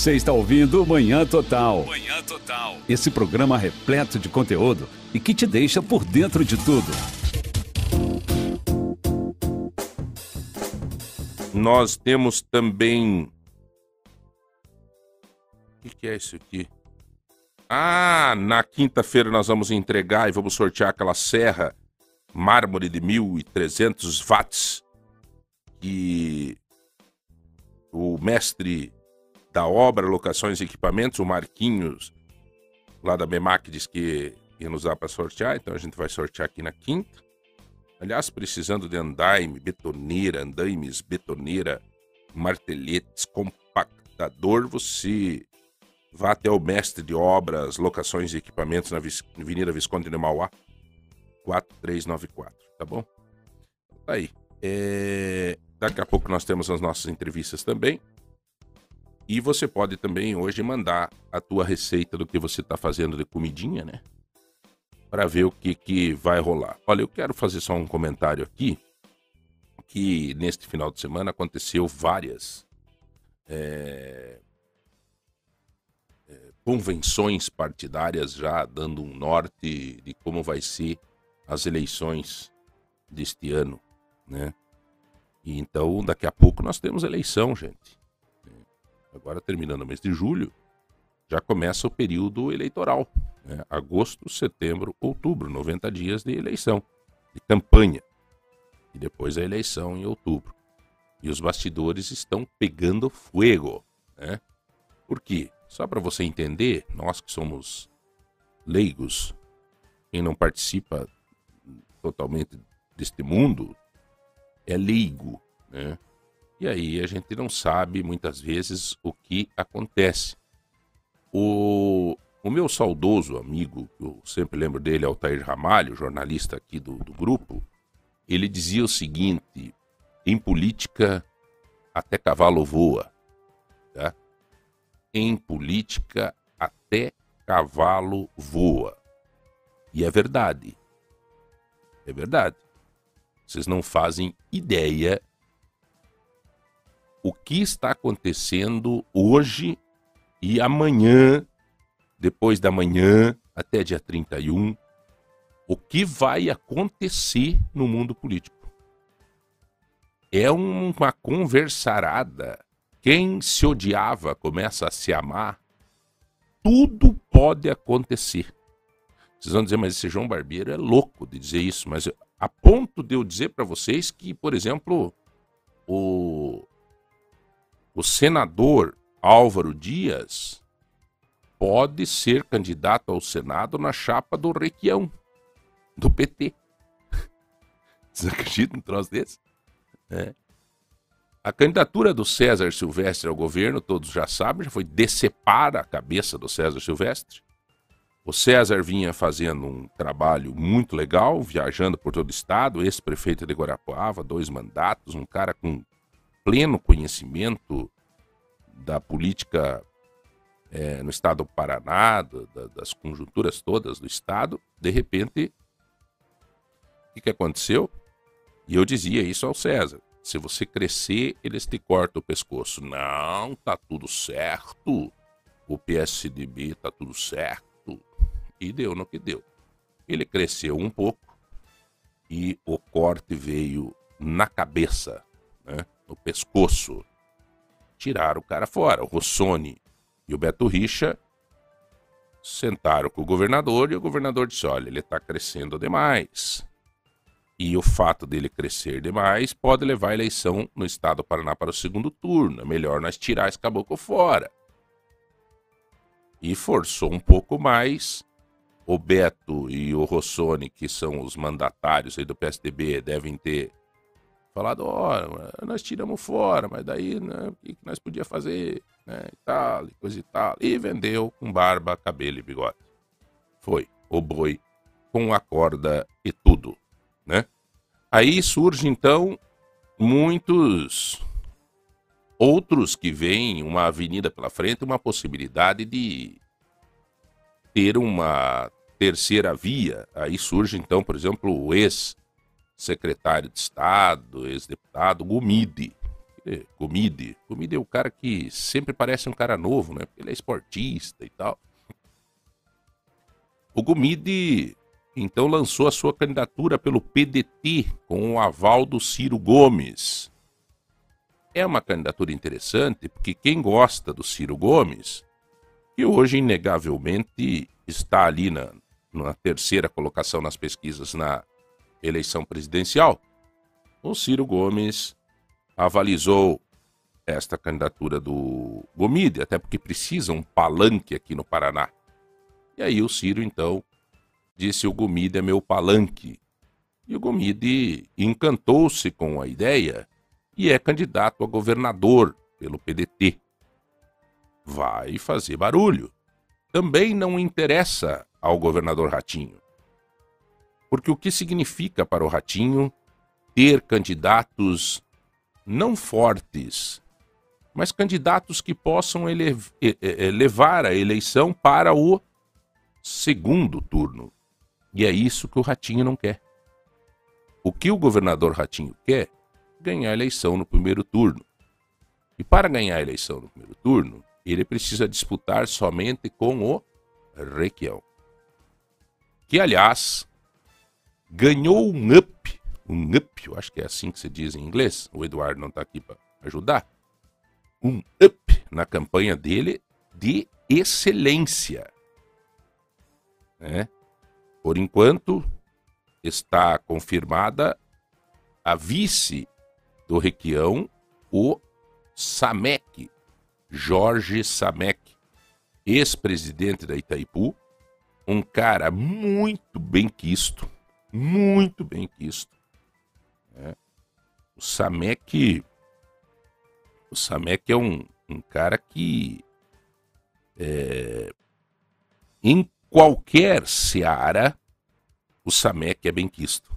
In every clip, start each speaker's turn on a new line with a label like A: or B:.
A: Você está ouvindo Manhã Total. Manhã. Esse programa repleto de conteúdo e que te deixa por dentro de tudo.
B: Nós temos também. O que, é isso aqui? Ah, na quinta-feira nós vamos entregar e vamos sortear aquela serra mármore de 1.300 watts que o mestre da obra, locações e equipamentos, o Marquinhos, lá da BEMAC, diz que ia nos dar para sortear, então a gente vai sortear aqui na quinta. Aliás, precisando de andaime, betoneira, andaimes, betoneira, marteletes, compactador, você vá até o mestre de obras, locações e equipamentos na Avenida Visconde de Mauá, 4394, tá bom? Tá aí. É... Daqui a pouco nós temos as nossas entrevistas também. E você pode também hoje mandar a tua receita do que você está fazendo de comidinha, né? Para ver o que, que vai rolar. Olha, eu quero fazer só um comentário aqui, que neste final de semana aconteceu várias é, é, convenções partidárias já dando um norte de como vai ser as eleições deste ano, né? E então, daqui a pouco nós temos eleição, gente agora terminando o mês de julho, já começa o período eleitoral. Né? Agosto, setembro, outubro, 90 dias de eleição, de campanha. E depois a eleição em outubro. E os bastidores estão pegando fogo. Né? Por quê? Só para você entender, nós que somos leigos, quem não participa totalmente deste mundo é leigo, né? E aí a gente não sabe muitas vezes o que acontece. O, o meu saudoso amigo, eu sempre lembro dele, Altair Ramalho, jornalista aqui do, do grupo, ele dizia o seguinte: em política até cavalo voa. Tá? Em política até cavalo voa. E é verdade. É verdade. Vocês não fazem ideia o que está acontecendo hoje e amanhã, depois da manhã, até dia 31, o que vai acontecer no mundo político. É uma conversarada. Quem se odiava começa a se amar. Tudo pode acontecer. Vocês vão dizer, mas esse João Barbeiro é louco de dizer isso, mas a ponto de eu dizer para vocês que, por exemplo, o o senador Álvaro Dias pode ser candidato ao Senado na chapa do Requião, do PT. Vocês acreditam num troço desse? É. A candidatura do César Silvestre ao governo, todos já sabem, já foi decepar a cabeça do César Silvestre. O César vinha fazendo um trabalho muito legal, viajando por todo o estado, ex-prefeito de Guarapuava, dois mandatos, um cara com pleno conhecimento da política é, no estado do Paraná, da, das conjunturas todas do estado, de repente, o que, que aconteceu? E eu dizia isso ao César: se você crescer, eles te cortam o pescoço. Não, tá tudo certo. O PSDB tá tudo certo. E deu no que deu. Ele cresceu um pouco e o corte veio na cabeça, né? No pescoço. Tiraram o cara fora. O Rossoni e o Beto Richa sentaram com o governador e o governador disse: olha, ele está crescendo demais. E o fato dele crescer demais pode levar a eleição no estado do Paraná para o segundo turno. É melhor nós tirar esse caboclo fora. E forçou um pouco mais. O Beto e o Rossoni, que são os mandatários aí do PSDB, devem ter falado, ó, oh, nós tiramos fora, mas daí, né, o que nós podíamos fazer, né, e tal, e coisa e tal. E vendeu com barba, cabelo e bigode. Foi o boi com a corda e tudo, né? Aí surge então muitos outros que veem uma avenida pela frente, uma possibilidade de ter uma terceira via. Aí surge então, por exemplo, o ex-secretário de Estado, ex-deputado Gomide. Gomide. Gomide é o cara que sempre parece um cara novo, né? Porque ele é esportista e tal. O Gomide então lançou a sua candidatura pelo PDT com o aval do Ciro Gomes. É uma candidatura interessante porque quem gosta do Ciro Gomes, que hoje inegavelmente está ali na, na terceira colocação nas pesquisas na eleição presidencial, o Ciro Gomes avalizou esta candidatura do Gomide, até porque precisa um palanque aqui no Paraná. E aí o Ciro, então, disse o Gomide é meu palanque. E o Gomide encantou-se com a ideia e é candidato a governador pelo PDT. Vai fazer barulho. Também não interessa ao governador Ratinho. Porque o que significa para o Ratinho ter candidatos não fortes, mas candidatos que possam levar a eleição para o segundo turno. E é isso que o Ratinho não quer. O que o governador Ratinho quer? Ganhar a eleição no primeiro turno. E para ganhar a eleição no primeiro turno, ele precisa disputar somente com o Requião. Que, aliás, ganhou um up, um up, eu acho que é assim que se diz em inglês, o Eduardo não está aqui para ajudar, um up na campanha dele de excelência. Né? Por enquanto, está confirmada a vice do Requião, o Samek, Jorge Samek, ex-presidente da Itaipu, um cara muito bem quisto, muito bem quisto. Né? O Samek, o Samek é um, um cara que é, em qualquer seara, o Samek é bem quisto.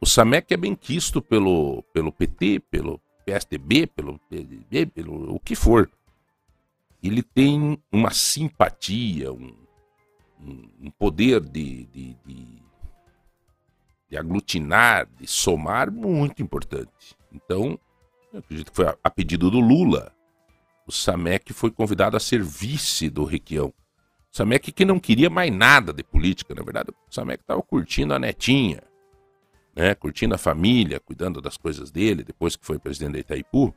B: O Samek é bem quisto pelo, pelo PT, pelo PSDB, pelo PDB, pelo o que for. Ele tem uma simpatia, um, um poder de, de, de, de, aglutinar, de somar muito importante. Então, acredito que foi a, a pedido do Lula, o Samek foi convidado a ser vice do Requião. Samek que não queria mais nada de política, na verdade, o Samek estava curtindo a netinha, né, curtindo a família, cuidando das coisas dele, depois que foi presidente da Itaipu.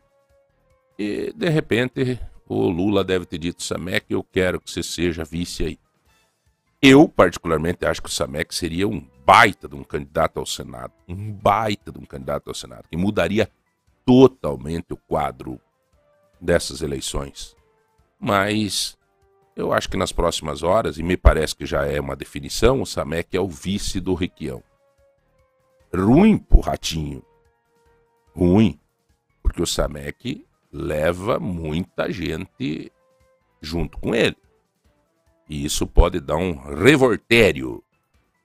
B: E, de repente, o Lula deve ter dito, Samek, eu quero que você seja vice aí. Eu, particularmente, acho que o Samek seria um baita de um candidato ao Senado. Um baita de um candidato ao Senado, que mudaria totalmente o quadro dessas eleições. Mas eu acho que nas próximas horas, e me parece que já é uma definição, o Samek é o vice do Requião. Ruim pro Ratinho. Ruim. Porque o Samek leva muita gente junto com ele. E isso pode dar um revoltério,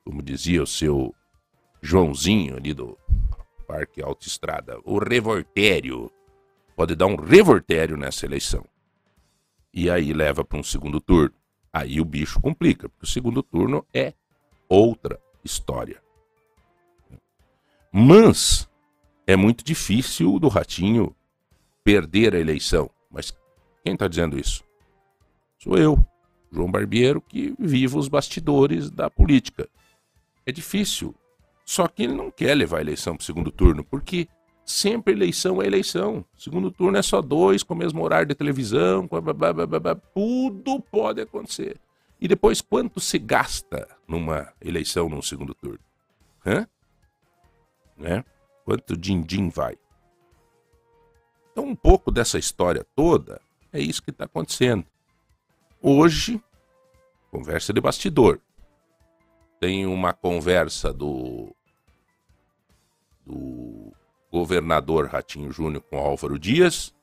B: como dizia o seu Joãozinho ali do Parque Autoestrada. O revoltério. Pode dar um revoltério nessa eleição e aí leva para um segundo turno. Aí o bicho complica, porque o segundo turno é outra história. Mas é muito difícil do Ratinho perder a eleição. Mas quem está dizendo isso? Sou eu, João Barbiero, que vivo os bastidores da política. É difícil. Só que ele não quer levar a eleição para o segundo turno, porque Sempre eleição é eleição. Segundo turno é só dois, com o mesmo horário de televisão, blá, blá, blá, tudo pode acontecer. E depois, quanto se gasta numa eleição num segundo turno? Hã? Né? Quanto din-din vai? Então, um pouco dessa história toda é isso que está acontecendo. Hoje, conversa de bastidor. Tem uma conversa do, do governador Ratinho Júnior com Álvaro Dias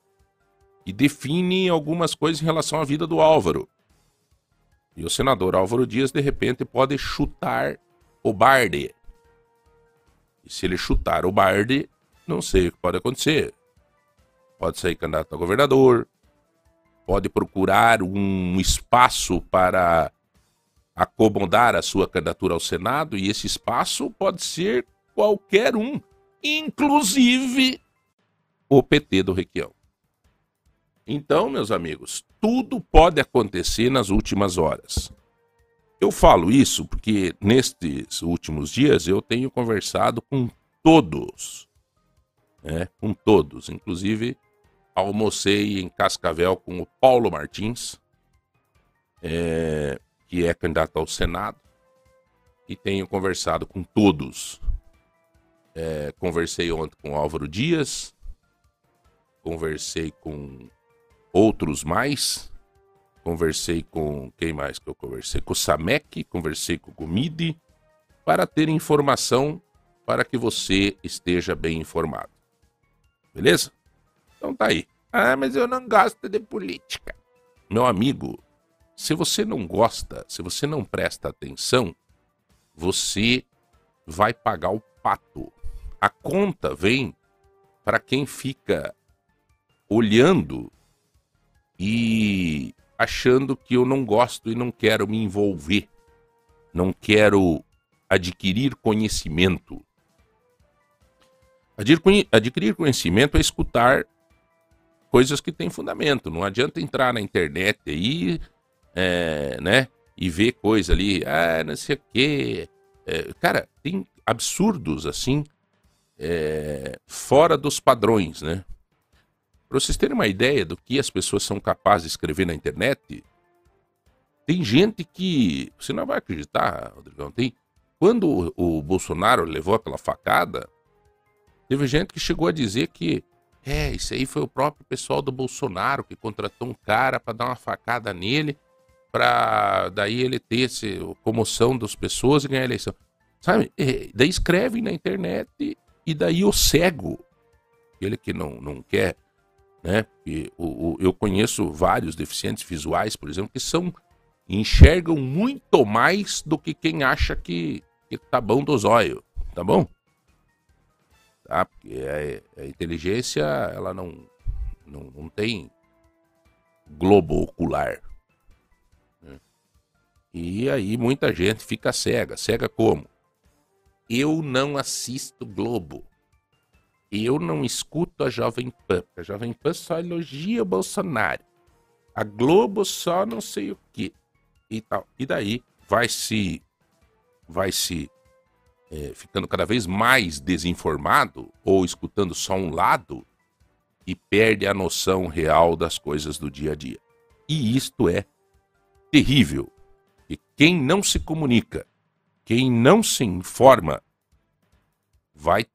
B: e define algumas coisas em relação à vida do Álvaro. E o senador Álvaro Dias, de repente, pode chutar o Barde. E se ele chutar o Barde, não sei o que pode acontecer. Pode sair candidato a governador, pode procurar um espaço para acomodar a sua candidatura ao Senado, e esse espaço pode ser qualquer um, inclusive o PT do Requião. Então, meus amigos, tudo pode acontecer nas últimas horas. Eu falo isso porque nestes últimos dias eu tenho conversado com todos, né? com todos. Inclusive, almocei em Cascavel com o Paulo Martins, é, que é candidato ao Senado, e tenho conversado com todos. É, conversei ontem com Álvaro Dias, conversei com outros mais, conversei com quem mais que eu conversei? Com o Samek, conversei com o Gomide, para ter informação para que você esteja bem informado. Beleza? Então tá aí. Ah, mas eu não gosto de política. Meu amigo, se você não gosta, se você não presta atenção, você vai pagar o pato. A conta vem para quem fica olhando e achando que eu não gosto e não quero me envolver, não quero adquirir conhecimento. Adquirir conhecimento é escutar coisas que têm fundamento. Não adianta entrar na internet aí é, né? E ver coisa ali, ah, não sei o quê. É, cara, tem absurdos assim, é, fora dos padrões, né? Para vocês terem uma ideia do que as pessoas são capazes de escrever na internet, tem gente que. Você não vai acreditar, Rodrigão. Tem, quando o, o Bolsonaro levou aquela facada, teve gente que chegou a dizer que é, isso aí foi o próprio pessoal do Bolsonaro que contratou um cara para dar uma facada nele para daí ele ter esse, comoção das pessoas e ganhar a eleição. Sabe? E, daí escrevem na internet e, e, daí o cego, ele que não, não quer, né? E, o, o, eu conheço vários deficientes visuais, por exemplo, que são enxergam muito mais do que quem acha que, que tá bom do zóio, tá bom? Tá? Porque a, a inteligência, ela não, não, não tem globo ocular. E aí muita gente fica cega. Cega como? Eu não assisto Globo. Eu não escuto a Jovem Pan. A Jovem Pan só elogia o Bolsonaro. A Globo só não sei o que. E tal. E daí vai se. Vai se. É, ficando cada vez mais desinformado ou escutando só um lado e perde a noção real das coisas do dia a dia. E isto é terrível. E quem não se comunica, quem não se informa, vai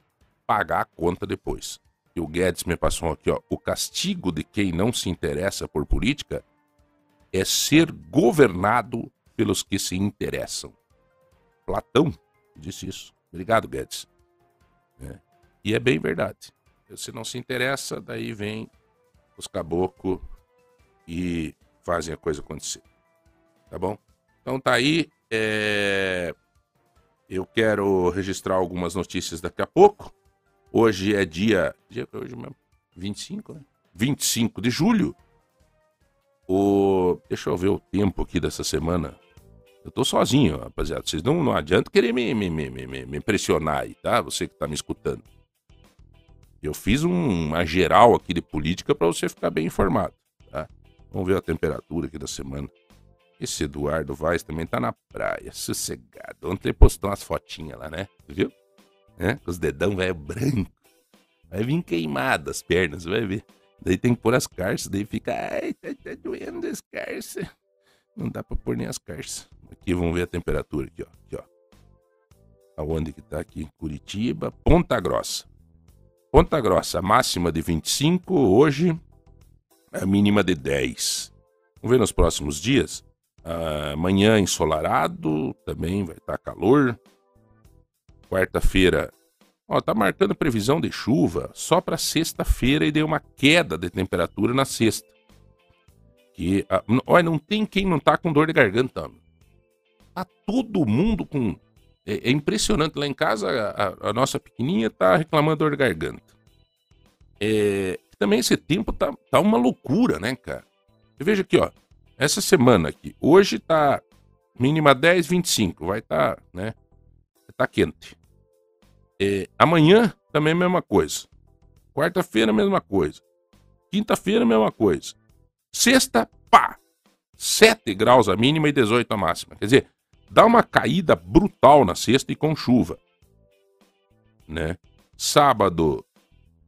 B: pagar a conta depois. E o Guedes me passou aqui, ó, o castigo de quem não se interessa por política é ser governado pelos que se interessam. Platão disse isso. Obrigado, Guedes. É. E é bem verdade. Se não se interessa, daí vem os caboclos e fazem a coisa acontecer. Tá bom? Então tá aí. É... Eu quero registrar algumas notícias daqui a pouco. Hoje é dia. dia hoje mesmo? 25, né? 25 de julho. O... Deixa eu ver o tempo aqui dessa semana. Eu tô sozinho, rapaziada. Vocês não, não adianta querer me, me, me, me, me impressionar aí, tá? Você que tá me escutando. Eu fiz um, uma geral aqui de política para você ficar bem informado, tá? Vamos ver a temperatura aqui da semana. Esse Eduardo Vaz também tá na praia, sossegado. Ontem postou umas fotinhas lá, né? Viu? É? Os dedão velho branco. Vai vir queimado as pernas, vai ver. Daí tem que pôr as carças, daí fica. Ai, tá, tá doendo as carças. Não dá pra pôr nem as carças. Aqui vamos ver a temperatura aqui, ó. Aqui, ó. Aonde que tá aqui? Curitiba, Ponta Grossa. Ponta Grossa, máxima de 25, hoje a mínima de 10. Vamos ver nos próximos dias. Amanhã ensolarado, também vai estar tá calor. Quarta-feira Ó, tá marcando previsão de chuva só para sexta-feira e deu uma queda de temperatura na sexta. Que, a, olha, não tem quem não tá com dor de garganta. Tá todo mundo com. É, é impressionante. Lá em casa, a, a, nossa pequenininha tá reclamando dor de garganta. É, também esse tempo tá, tá uma loucura, né, cara? Veja aqui, ó. Essa semana aqui. Hoje tá mínima 10, 25. Vai tá, né? Tá quente. É, amanhã também a mesma coisa. Quarta-feira, mesma coisa. Quinta-feira, mesma coisa. Sexta, pá! 7 graus a mínima e 18 a máxima. Quer dizer, dá uma caída brutal na sexta e com chuva. Né? Sábado,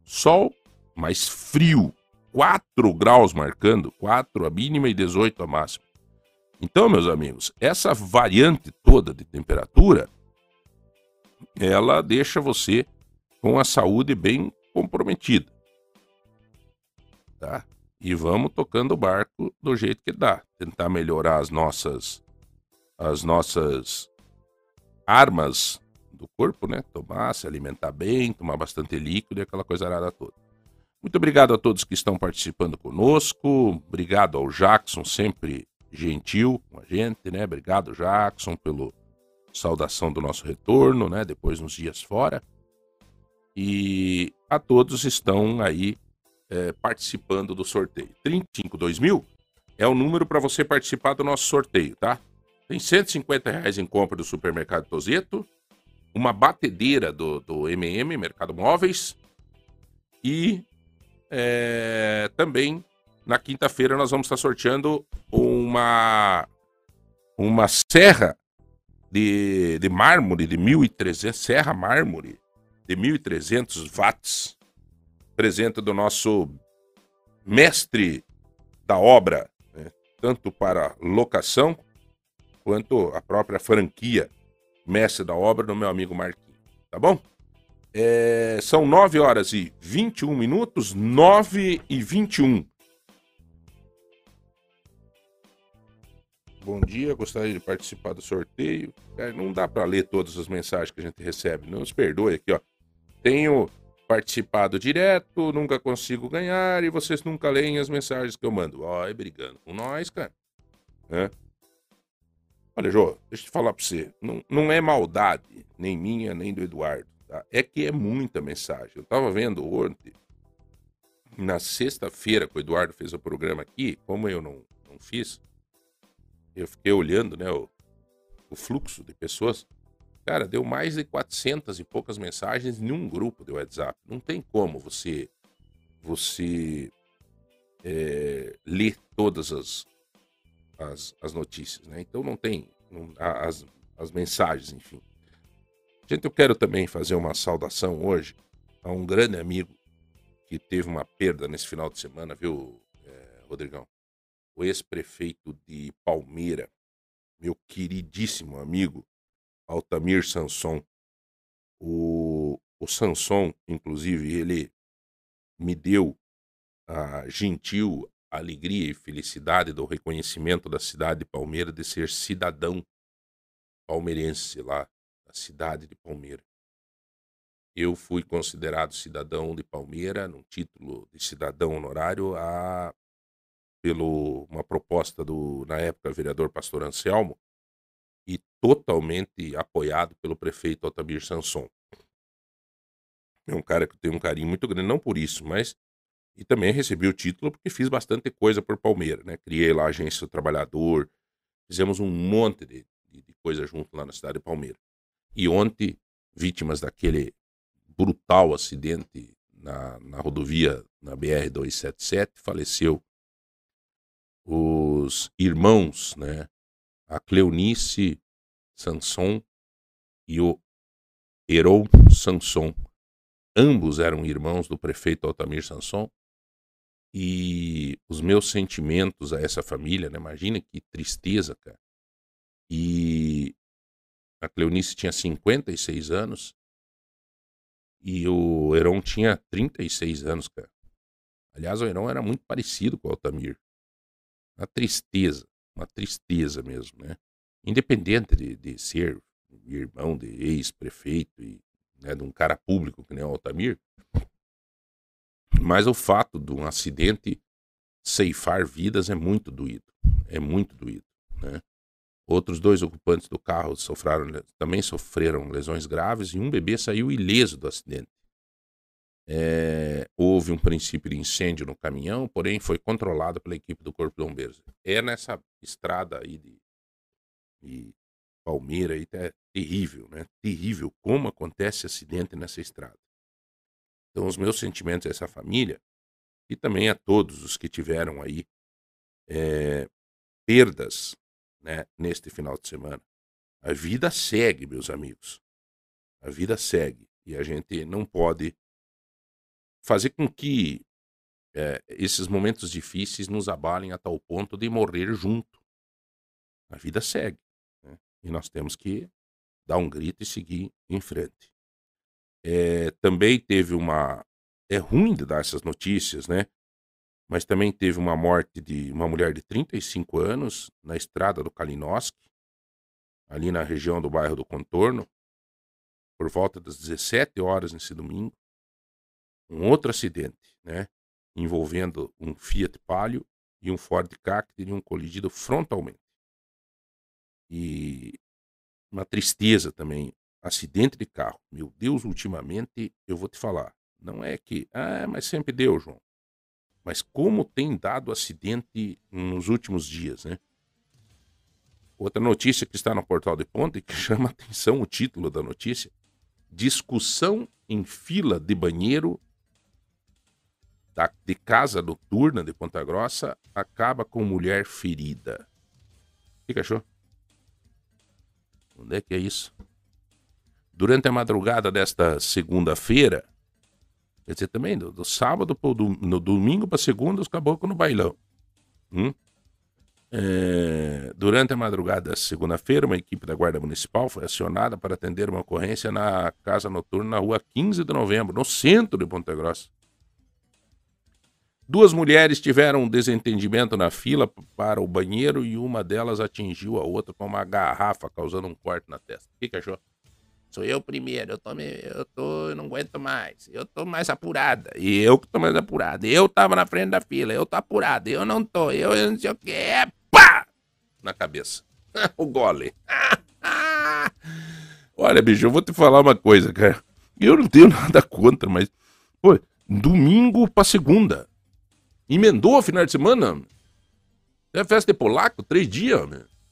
B: sol, mais frio. 4 graus marcando, 4 a mínima e 18 a máxima. Então, meus amigos, essa variante toda de temperatura ela deixa você com a saúde bem comprometida. Tá? E vamos tocando o barco do jeito que dá, tentar melhorar as nossas as nossas armas do corpo, né? Tomar, se alimentar bem, tomar bastante líquido e aquela coisa arada toda. Muito obrigado a todos que estão participando conosco. Obrigado ao Jackson, sempre gentil com a gente, né? Obrigado, Jackson, pelo saudação do nosso retorno, né? Depois nos dias fora. E a todos estão aí é, participando do sorteio. 352000 é o número para você participar do nosso sorteio, tá? Tem 150 reais em compra do supermercado Tozeto, uma batedeira do, do MM, Mercado Móveis, e é, também na quinta-feira nós vamos estar sorteando uma, uma serra de, de mármore de 1.300, serra mármore de 1.300 watts, presente do nosso mestre da obra, né? tanto para locação quanto a própria franquia mestre da obra do meu amigo Marquinhos, tá bom? É, são 9 horas e 21 minutos, 9 e 21. Bom dia, gostaria de participar do sorteio. É, não dá para ler todas as mensagens que a gente recebe. Não nos perdoe aqui, ó. Tenho participado direto, nunca consigo ganhar e vocês nunca leem as mensagens que eu mando. Ó, brigando com nós, cara. É. Olha, Jô, deixa eu te falar pra você. Não, não é maldade, nem minha, nem do Eduardo. Tá? É que é muita mensagem. Eu tava vendo ontem, na sexta-feira, que o Eduardo fez o programa aqui, como eu não, não fiz, eu fiquei olhando, né, o, o fluxo de pessoas. Cara, deu mais de 400 e poucas mensagens em um grupo de WhatsApp. Não tem como você você é, ler todas as, as, as, notícias, né? Então não tem não, as, as mensagens, enfim. Gente, eu quero também fazer uma saudação hoje a um grande amigo que teve uma perda nesse final de semana, viu, é, Rodrigão? o ex-prefeito de Palmeira, meu queridíssimo amigo Altamir Sanson. O, o Sanson, inclusive, ele me deu a gentil alegria e felicidade do reconhecimento da cidade de Palmeira de ser cidadão palmeirense lá, da cidade de Palmeira. Eu fui considerado cidadão de Palmeira, num título de cidadão honorário, há pelo uma proposta do na época vereador Pastor Anselmo e totalmente apoiado pelo prefeito Altamir Sanson. É um cara que tem um carinho muito grande, não por isso, mas e também recebi o título porque fiz bastante coisa por Palmeiras, né? Criei lá a agência do trabalhador, fizemos um monte de, de, de coisa junto lá na cidade de Palmeiras. E ontem, vítimas daquele brutal acidente na, na rodovia, na BR-277, faleceu os irmãos, né? A Cleonice Sanson e o Heron Sanson. Ambos eram irmãos do prefeito Altamir Sanson. E os meus sentimentos a essa família, né? Imagina que tristeza, cara. E a Cleonice tinha 56 anos e o Heron tinha 36 anos, cara. Aliás, o Heron era muito parecido com o Altamir uma tristeza, uma tristeza mesmo, né? Independente de, de ser irmão de ex-prefeito e né, de um cara público que nem o Altamir, mas o fato de um acidente ceifar vidas é muito doído. É muito doído. Né? Outros dois ocupantes do carro sofreram, também sofreram lesões graves e um bebê saiu ileso do acidente. É, houve um princípio de incêndio no caminhão, porém foi controlado pela equipe do Corpo de Bombeiros. É nessa estrada aí de, de Palmeira aí, é terrível, né? Terrível como acontece acidente nessa estrada. Então, os meus sentimentos a essa família e também a todos os que tiveram aí é, perdas né, neste final de semana. A vida segue, meus amigos. A vida segue. E a gente não pode fazer com que é, esses momentos difíceis nos abalem a tal ponto de morrer junto. A vida segue. Né? E nós temos que dar um grito e seguir em frente. É, também teve uma. É ruim de dar essas notícias, né? Mas também teve uma morte de uma mulher de 35 anos na estrada do Kalinowski, ali na região do bairro do Contorno, por volta das 17 horas nesse domingo um outro acidente, né, envolvendo um Fiat Palio e um Ford Ka que teriam colidido frontalmente. E uma tristeza também, acidente de carro. Meu Deus, ultimamente eu vou te falar, não é que, ah, mas sempre deu, João. Mas como tem dado acidente nos últimos dias, né? Outra notícia que está no portal de ponta e que chama atenção o título da notícia: Discussão em fila de banheiro da, de casa noturna de Ponta Grossa acaba com mulher ferida. O que, achou? Onde é que é isso? Durante a madrugada desta segunda-feira, quer dizer, também do, do sábado pro do, no domingo para segunda, os caboclos no bailão. Hum? É, durante a madrugada da segunda-feira, uma equipe da Guarda Municipal foi acionada para atender uma ocorrência na casa noturna na rua 15 de novembro, no centro de Ponta Grossa. Duas mulheres tiveram um desentendimento na fila para o banheiro e uma delas atingiu a outra com uma garrafa, causando um corte na testa. O que, que achou? Sou eu primeiro, eu tô, eu tô, eu não aguento mais. Eu tô mais apurada. E eu que tô mais apurada. Eu tava na frente da fila, eu tô apurada. Eu não tô, eu, eu não sei o que. É pá! Na cabeça. o gole. Olha, bicho, eu vou te falar uma coisa, cara. Eu não tenho nada contra, mas. Pô, domingo pra segunda. Emendou o final de semana? É festa de polaco, três dias.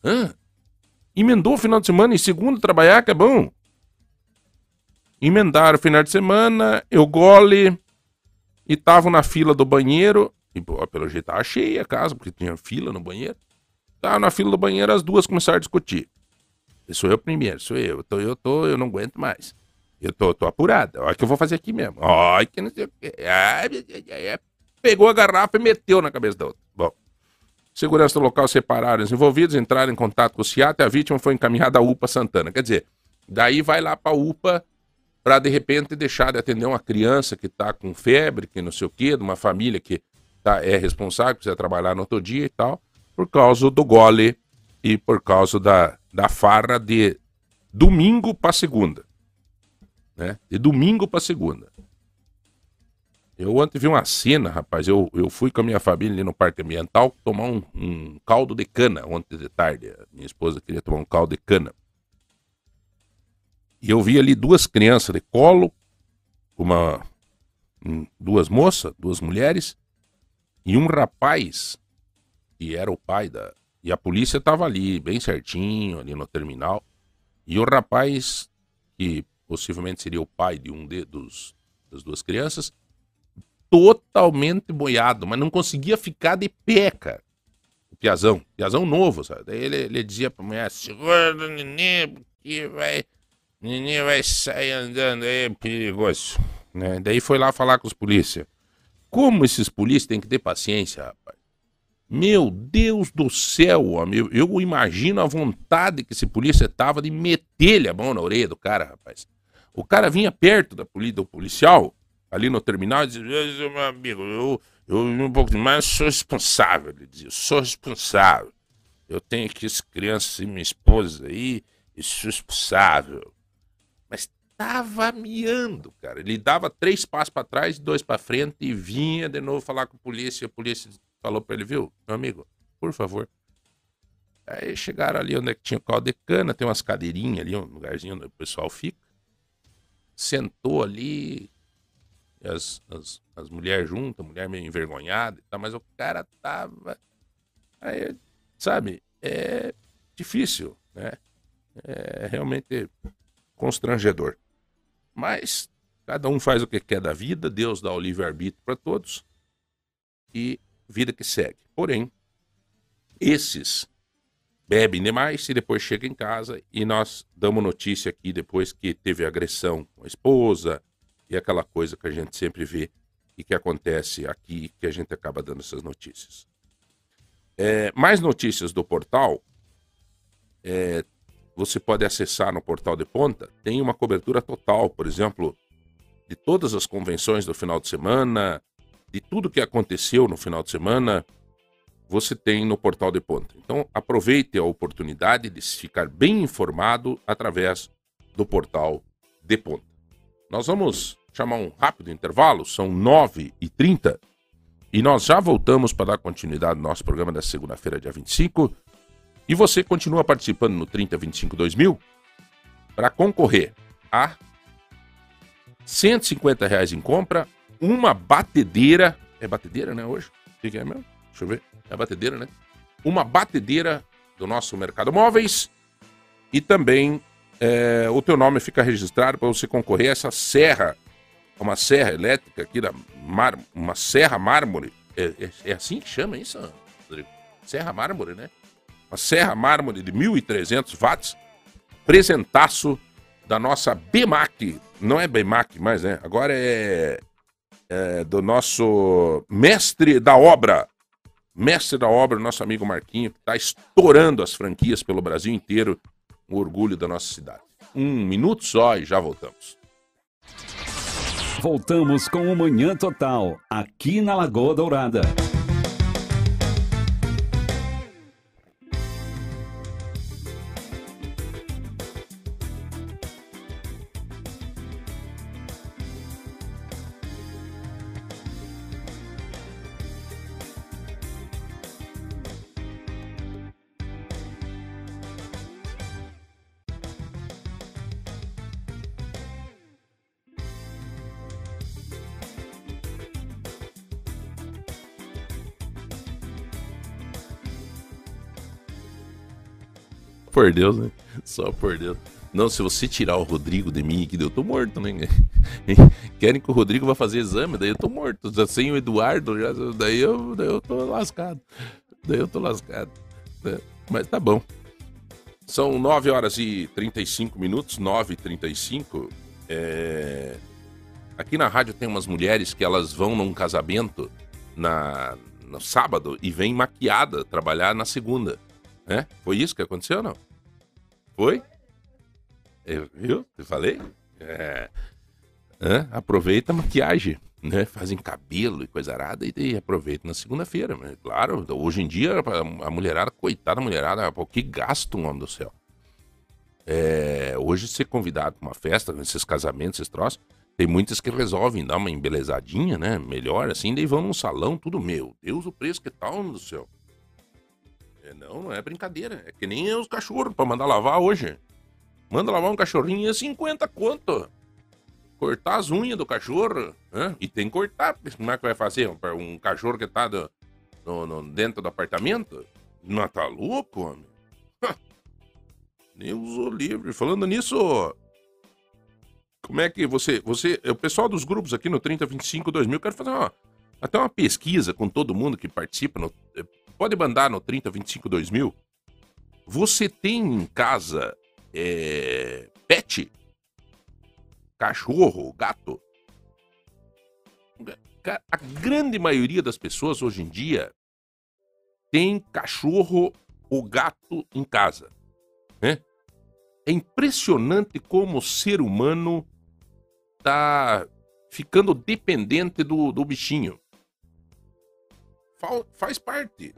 B: Hã? Emendou o final de semana e segunda trabalhar, que é bom. Emendaram o final de semana, eu gole e tava na fila do banheiro. E pô, pelo jeito tava cheia a casa, porque tinha fila no banheiro. Tava na fila do banheiro, as duas começaram a discutir. Sou eu primeiro, sou eu. Eu tô, eu tô, eu não aguento mais. Eu tô, tô apurado. Olha o que eu vou fazer aqui mesmo. Olha que não sei o que. Ai, ai, ai, pegou a garrafa e meteu na cabeça da outra. Bom, segurança do local separaram os envolvidos, entraram em contato com o CIAT e a vítima foi encaminhada à UPA Santana. Quer dizer, daí vai lá para a UPA para de repente deixar de atender uma criança que está com febre, que não sei o quê, de uma família que tá, é responsável, precisa trabalhar no outro dia e tal, por causa do gole e por causa da, da farra de domingo para segunda. Né? De domingo para segunda. Eu ontem vi uma cena, rapaz. Eu, eu fui com a minha família ali no Parque Ambiental tomar um, um caldo de cana ontem de tarde. Minha esposa queria tomar um caldo de cana. E eu vi ali duas crianças de colo, uma, duas moças, duas mulheres, e um rapaz, que era o pai da. E a polícia estava ali, bem certinho, ali no terminal. E o rapaz, que possivelmente seria o pai de um de, dos, das duas crianças, totalmente boiado, mas não conseguia ficar de pé, cara. O Piazão, Piazão novo, sabe? Daí ele, ele dizia pra mulher, segura o neném, porque vai, neném vai sair andando aí, é perigoso. Né? Daí foi lá falar com os polícia. Como esses polícias têm que ter paciência, rapaz? Meu Deus do céu, amigo. Eu imagino a vontade que esse polícia tava de meter-lhe a mão na orelha do cara, rapaz. O cara vinha perto da polícia, do policial, ali no terminal e dizia, meu amigo, eu, eu um pouco mais sou responsável, ele dizia, sou responsável. Eu tenho aqui as crianças e minha esposa aí, e sou responsável. Tava miando, cara. Ele dava três passos para trás, dois para frente e vinha de novo falar com a polícia. A polícia falou para ele, viu, meu amigo, por favor. Aí chegaram ali onde é tinha o caldo de cana, tem umas cadeirinhas ali, um lugarzinho onde o pessoal fica. Sentou ali, as, as, as mulheres juntas, mulher meio envergonhada e tal, mas o cara tava. Aí, sabe, é difícil, né? É realmente constrangedor. Mas cada um faz o que quer da vida, Deus dá o livre-arbítrio para todos e vida que segue. Porém, esses bebem demais e depois chegam em casa e nós damos notícia aqui depois que teve agressão com a esposa e aquela coisa que a gente sempre vê e que acontece aqui que a gente acaba dando essas notícias. É, mais notícias do portal. É, você pode acessar no portal de ponta. Tem uma cobertura total, por exemplo, de todas as convenções do final de semana, de tudo que aconteceu no final de semana, você tem no portal de ponta. Então, aproveite a oportunidade de ficar bem informado através do portal de ponta. Nós vamos chamar um rápido intervalo, são 9h30, e nós já voltamos para dar continuidade ao nosso programa da segunda-feira, dia 25. E você continua participando no 3025 2000 para concorrer a 150 reais em compra, uma batedeira. É batedeira, né, hoje? O que é mesmo? Deixa eu ver. É batedeira, né? Uma batedeira do nosso Mercado Móveis e também é, o teu nome fica registrado para você concorrer a essa serra, uma serra elétrica aqui da mar, uma serra mármore. É, é, é, assim que chama isso, Rodrigo? Serra mármore, né? Uma serra mármore de 1.300 watts, presentaço da nossa BMAC, não é BMAC mais, né? Agora é, é do nosso mestre da obra, mestre da obra, nosso amigo Marquinho, que está estourando as franquias pelo Brasil inteiro, o orgulho da nossa cidade. Um minuto só e já voltamos.
A: Voltamos com o Manhã Total, aqui na Lagoa Dourada.
B: Por Deus, né? Só por Deus. Não, se você tirar o Rodrigo de mim aqui, eu tô morto, né? Querem que o Rodrigo vá fazer exame, daí eu tô morto. Já sem o Eduardo, já, daí, eu, daí eu tô lascado. Daí eu tô lascado. Né? Mas tá bom. São 9 horas e 35 minutos, 9 e 35. É... Aqui na rádio tem umas mulheres que elas vão num casamento na, no sábado e vêm maquiada trabalhar na segunda. É? Foi isso que aconteceu ou não? Foi? Eu, viu? Eu falei? É. Aproveita a maquiagem, né? Fazem cabelo e coisa arada e, e aproveita na segunda-feira. Claro, hoje em dia a mulherada, coitada da mulherada, o que gasta um homem do céu? É, hoje ser convidado para uma festa, nesses casamentos, esses troços, tem muitas que resolvem dar uma embelezadinha, né? Melhor assim, daí vão num salão, tudo meu. Deus, o preço que tal, homem do céu. É, não, não é brincadeira. É que nem os cachorros pra mandar lavar hoje. Manda lavar um cachorrinho é 50 conto. Cortar as unhas do cachorro. Né? E tem que cortar. Como é que vai fazer? Um, um cachorro que tá do, no, no, dentro do apartamento? Não tá louco, homem? Deus o livre. Falando nisso, como é que você. você o pessoal dos grupos aqui no 3025 2000, quero fazer uma, até uma pesquisa com todo mundo que participa no, Pode mandar no 3025 2000. Você tem em casa é, pet? Cachorro, gato? A grande maioria das pessoas hoje em dia tem cachorro ou gato em casa. Né? É impressionante como o ser humano tá ficando dependente do, do bichinho faz parte.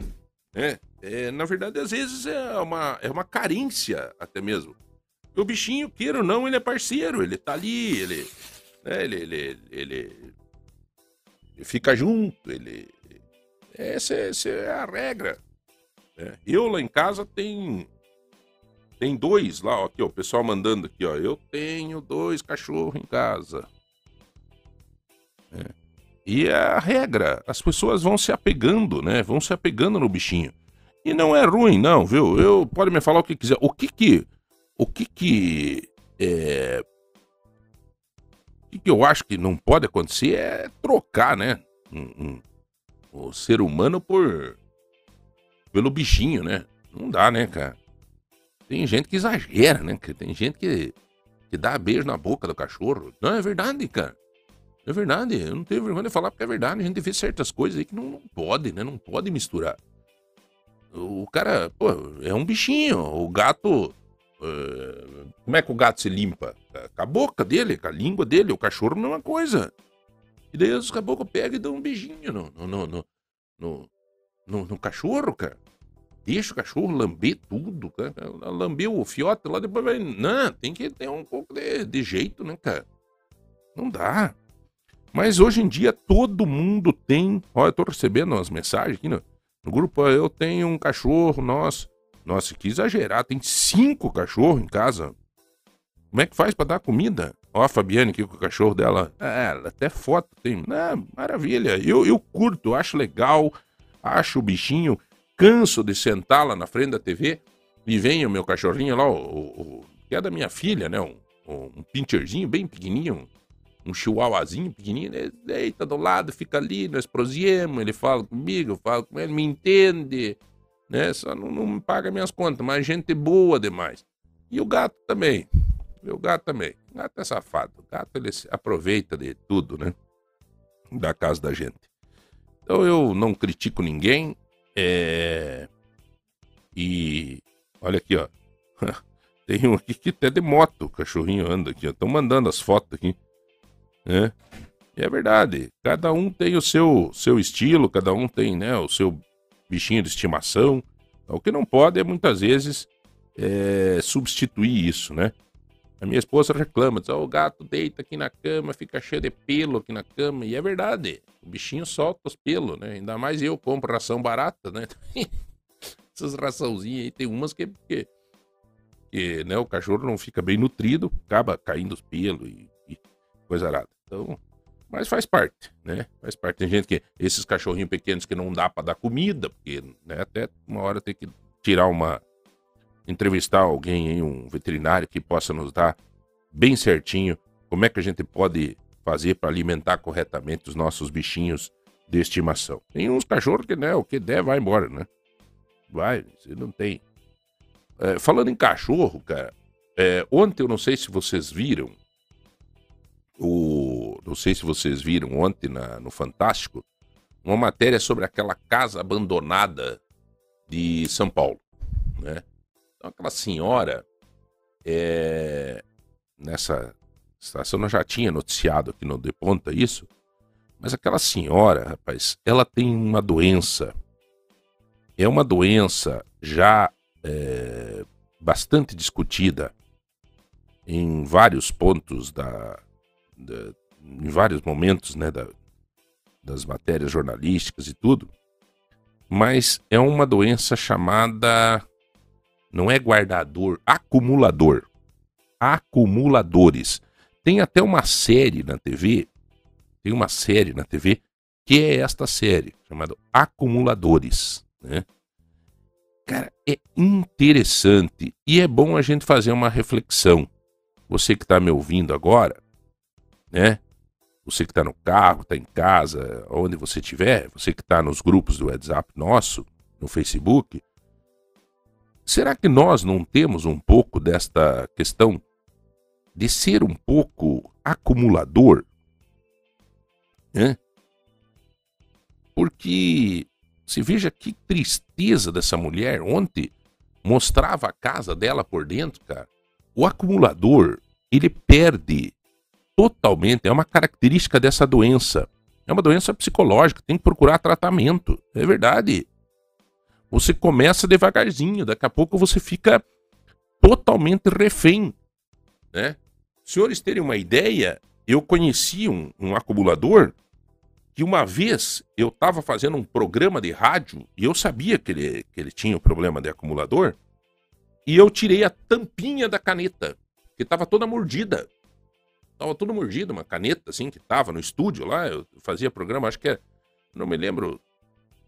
B: Né? É, na verdade, às vezes é uma, é uma carência até mesmo. O bichinho, queira ou não, ele é parceiro, ele tá ali, ele. Né, ele, ele, ele, ele, fica junto, ele. Essa, essa é a regra. Né? Eu lá em casa tem. Tem dois lá, ó, aqui, ó, o pessoal mandando aqui, ó. Eu tenho dois cachorros em casa. É. E é a regra, as pessoas vão se apegando, né? Vão se apegando no bichinho. E não é ruim, não, viu? Eu pode me falar o que quiser. O que que o que que é, o que, que eu acho que não pode acontecer é trocar, né? Um, um, o ser humano por pelo bichinho, né? Não dá, né, cara? Tem gente que exagera, né? Tem gente que, que dá beijo na boca do cachorro. Não, é verdade, cara. É verdade. Eu não tenho vergonha de falar porque é verdade. A gente vê certas coisas aí que não, não pode, né? Não pode misturar. O cara, pô, é um bichinho. O gato Uh, como é que o gato se limpa? Com a boca dele, com a língua dele. O cachorro é uma coisa. E daí os caboclos pegam e dão um beijinho no, no, no, no, no, no cachorro, cara. Deixa o cachorro lamber tudo, cara. Lambeu o fiote lá, depois vai. Não, tem que ter um pouco de, de jeito, né, cara? Não dá. Mas hoje em dia todo mundo tem. Olha, eu tô recebendo umas mensagens aqui no, no grupo. Eu tenho um cachorro, nossa. Nossa, que exagerar. Tem cinco cachorros em casa. Como é que faz para dar comida? Ó, a Fabiane aqui com o cachorro dela. É, até foto tem. É, maravilha. Eu, eu curto, acho legal. Acho o bichinho. Canso de sentar lá na frente da TV e vem o meu cachorrinho lá, o, o, o que é da minha filha, né? Um, um pincherzinho bem pequenininho, um chihuahuazinho pequenininho. Ele deita do lado, fica ali, nós prosemos, ele fala comigo, eu falo com ele, me entende né? Só não, não paga minhas contas, mas gente boa demais. E o gato também. O gato também. O gato é safado. O gato ele aproveita de tudo, né? Da casa da gente. Então eu não critico ninguém. É... E olha aqui, ó. Tem um aqui que até de moto, o cachorrinho anda aqui, Estão mandando as fotos aqui. Né? E é verdade. Cada um tem o seu, seu estilo, cada um tem né, o seu bichinho de estimação. O que não pode é muitas vezes é, substituir isso, né? A minha esposa reclama, diz, oh, o gato deita aqui na cama, fica cheio de pelo aqui na cama. E é verdade, o bichinho solta os pelos, né? Ainda mais eu compro ração barata, né? Essas raçãozinhas aí, tem umas que, que, que né, o cachorro não fica bem nutrido, acaba caindo os pelos e, e coisa arada. Então, mas faz parte, né? Faz parte. Tem gente que. Esses cachorrinhos pequenos que não dá para dar comida, porque né, até uma hora tem que tirar uma. Entrevistar alguém um veterinário que possa nos dar bem certinho como é que a gente pode fazer para alimentar corretamente os nossos bichinhos de estimação. Tem uns cachorros que, né, o que der vai embora, né? Vai, você não tem. É, falando em cachorro, cara, é, ontem eu não sei se vocês viram, o, não sei se vocês viram ontem na, no Fantástico, uma matéria sobre aquela casa abandonada de São Paulo. Né? Então, aquela senhora, é, nessa estação, nós já tinha noticiado aqui no De Ponta isso, mas aquela senhora, rapaz, ela tem uma doença. É uma doença já é, bastante discutida em vários pontos da, da, em vários momentos né, da, das matérias jornalísticas e tudo, mas é uma doença chamada. Não é guardador, acumulador. Acumuladores. Tem até uma série na TV, tem uma série na TV que é esta série, chamada Acumuladores. Né? Cara, é interessante e é bom a gente fazer uma reflexão. Você que está me ouvindo agora, né? Você que está no carro, está em casa, onde você estiver, você que está nos grupos do WhatsApp nosso, no Facebook, será que nós não temos um pouco desta questão de ser um pouco acumulador? Né? Porque se veja que tristeza dessa mulher. Ontem mostrava a casa dela por dentro, cara. O acumulador, ele perde totalmente, é uma característica dessa doença. É uma doença psicológica, tem que procurar tratamento. É verdade. Você começa devagarzinho, daqui a pouco você fica totalmente refém né? Senhores terem uma ideia, eu conheci um, um acumulador que uma vez eu estava fazendo um programa de rádio e eu sabia que ele, que ele tinha o um problema de acumulador e eu tirei a tampinha da caneta, que estava toda mordida. Tava toda mordida, uma caneta assim que tava no estúdio lá, eu fazia programa, acho que era, não me lembro,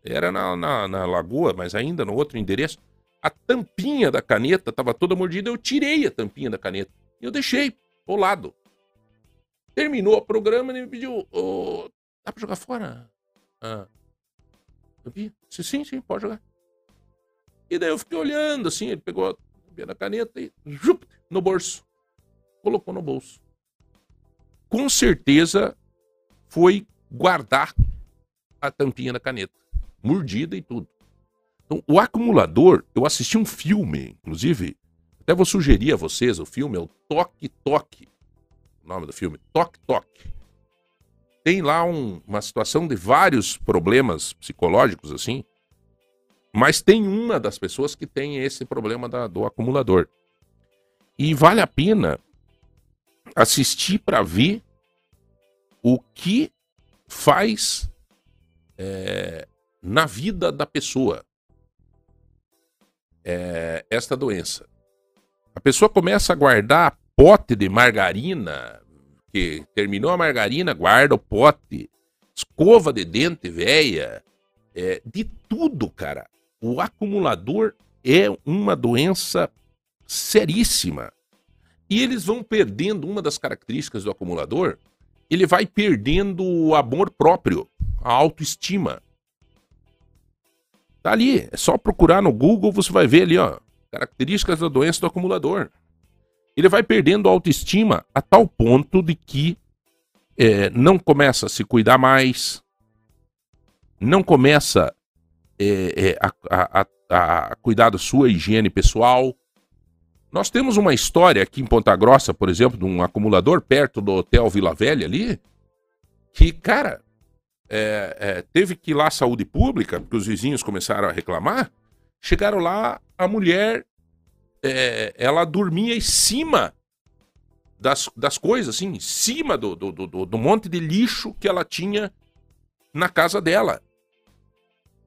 B: era na, na, na Lagoa, mas ainda no outro endereço. A tampinha da caneta estava toda mordida, eu tirei a tampinha da caneta e eu deixei ao lado. Terminou o programa e me pediu: oh, dá pra jogar fora? Ah. Disse, sim, sim, pode jogar. E daí eu fiquei olhando assim, ele pegou a tampinha da caneta e no bolso. Colocou no bolso. Com certeza foi guardar a tampinha da caneta, mordida e tudo. Então, o acumulador, eu assisti um filme, inclusive, até vou sugerir a vocês, o filme é o Toque Toque. O nome do filme, Toque Toque. Tem lá um, uma situação de vários problemas psicológicos, assim, mas tem uma das pessoas que tem esse problema da, do acumulador. E vale a pena assistir para ver o que faz é, na vida da pessoa é, esta doença. A pessoa começa a guardar pote de margarina, que terminou a margarina, guarda o pote, escova de dente velha, é, de tudo, cara. O acumulador é uma doença seríssima. E eles vão perdendo uma das características do acumulador, ele vai perdendo o amor próprio, a autoestima. Tá ali, é só procurar no Google, você vai ver ali, ó. Características da doença do acumulador. Ele vai perdendo a autoestima a tal ponto de que é, não começa a se cuidar mais, não começa é, é, a, a, a, a cuidar da sua higiene pessoal. Nós temos uma história aqui em Ponta Grossa, por exemplo, de um acumulador perto do Hotel Vila Velha ali, que, cara, é, é, teve que ir lá à saúde pública, porque os vizinhos começaram a reclamar. Chegaram lá, a mulher é, ela dormia em cima das, das coisas, assim, em cima do, do, do, do monte de lixo que ela tinha na casa dela.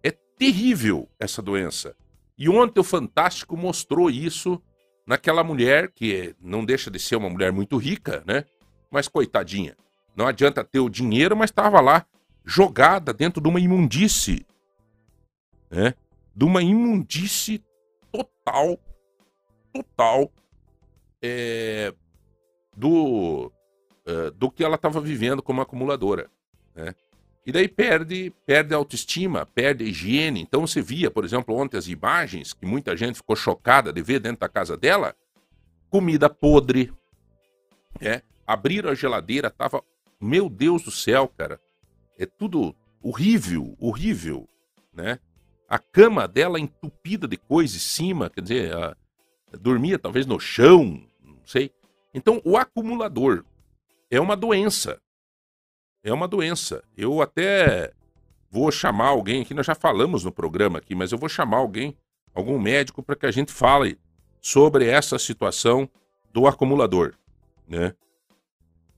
B: É terrível essa doença. E ontem o Fantástico mostrou isso naquela mulher que não deixa de ser uma mulher muito rica, né? Mas coitadinha. Não adianta ter o dinheiro, mas estava lá jogada dentro de uma imundície, né? De uma imundície total total é, do, é, do que ela estava vivendo como acumuladora. Né? E daí perde, perde a autoestima, perde a higiene. Então você via, por exemplo, ontem as imagens que muita gente ficou chocada de ver dentro da casa dela, comida podre, é, abriram a geladeira, tava, meu Deus do céu, cara, é tudo horrível, horrível, né? A cama dela entupida de coisa em cima, quer dizer, a, dormia talvez no chão, não sei. Então, o acumulador é uma doença. É uma doença. Eu até vou chamar alguém aqui, nós já falamos no programa aqui, mas eu vou chamar alguém, algum médico, para que a gente fale sobre essa situação do acumulador, né?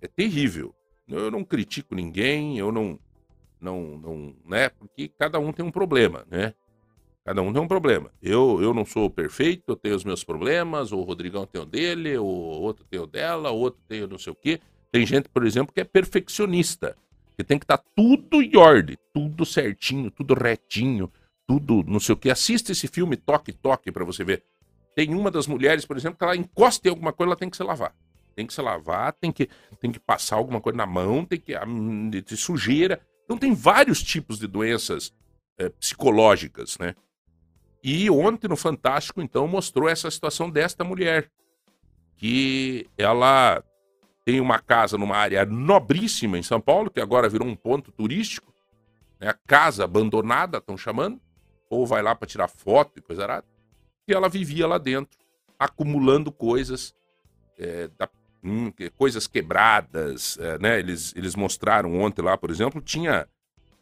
B: É terrível. Eu não critico ninguém, eu não, não, não, né? Porque cada um tem um problema, né? Cada um tem um problema. Eu, eu não sou perfeito, eu tenho os meus problemas, o Rodrigão tem o dele, o outro tem o dela, o outro tem o não sei o quê. Tem gente, por exemplo, que é perfeccionista, que tem que estar tá tudo em ordem, tudo certinho, tudo retinho, tudo não sei o quê. Assista esse filme Toque Toque para você ver. Tem uma das mulheres, por exemplo, que ela encosta em alguma coisa, ela tem que se lavar. Tem que se lavar, tem que, tem que passar alguma coisa na mão, tem que. de sujeira. Então tem vários tipos de doenças é, psicológicas, né? E ontem no Fantástico, então, mostrou essa situação desta mulher. Que ela tem uma casa numa área nobríssima em São Paulo, que agora virou um ponto turístico. Né? Casa abandonada, estão chamando. Ou vai lá para tirar foto e coisa arada. E ela vivia lá dentro, acumulando coisas, é, da, hum, coisas quebradas. É, né? eles, eles mostraram ontem lá, por exemplo, tinha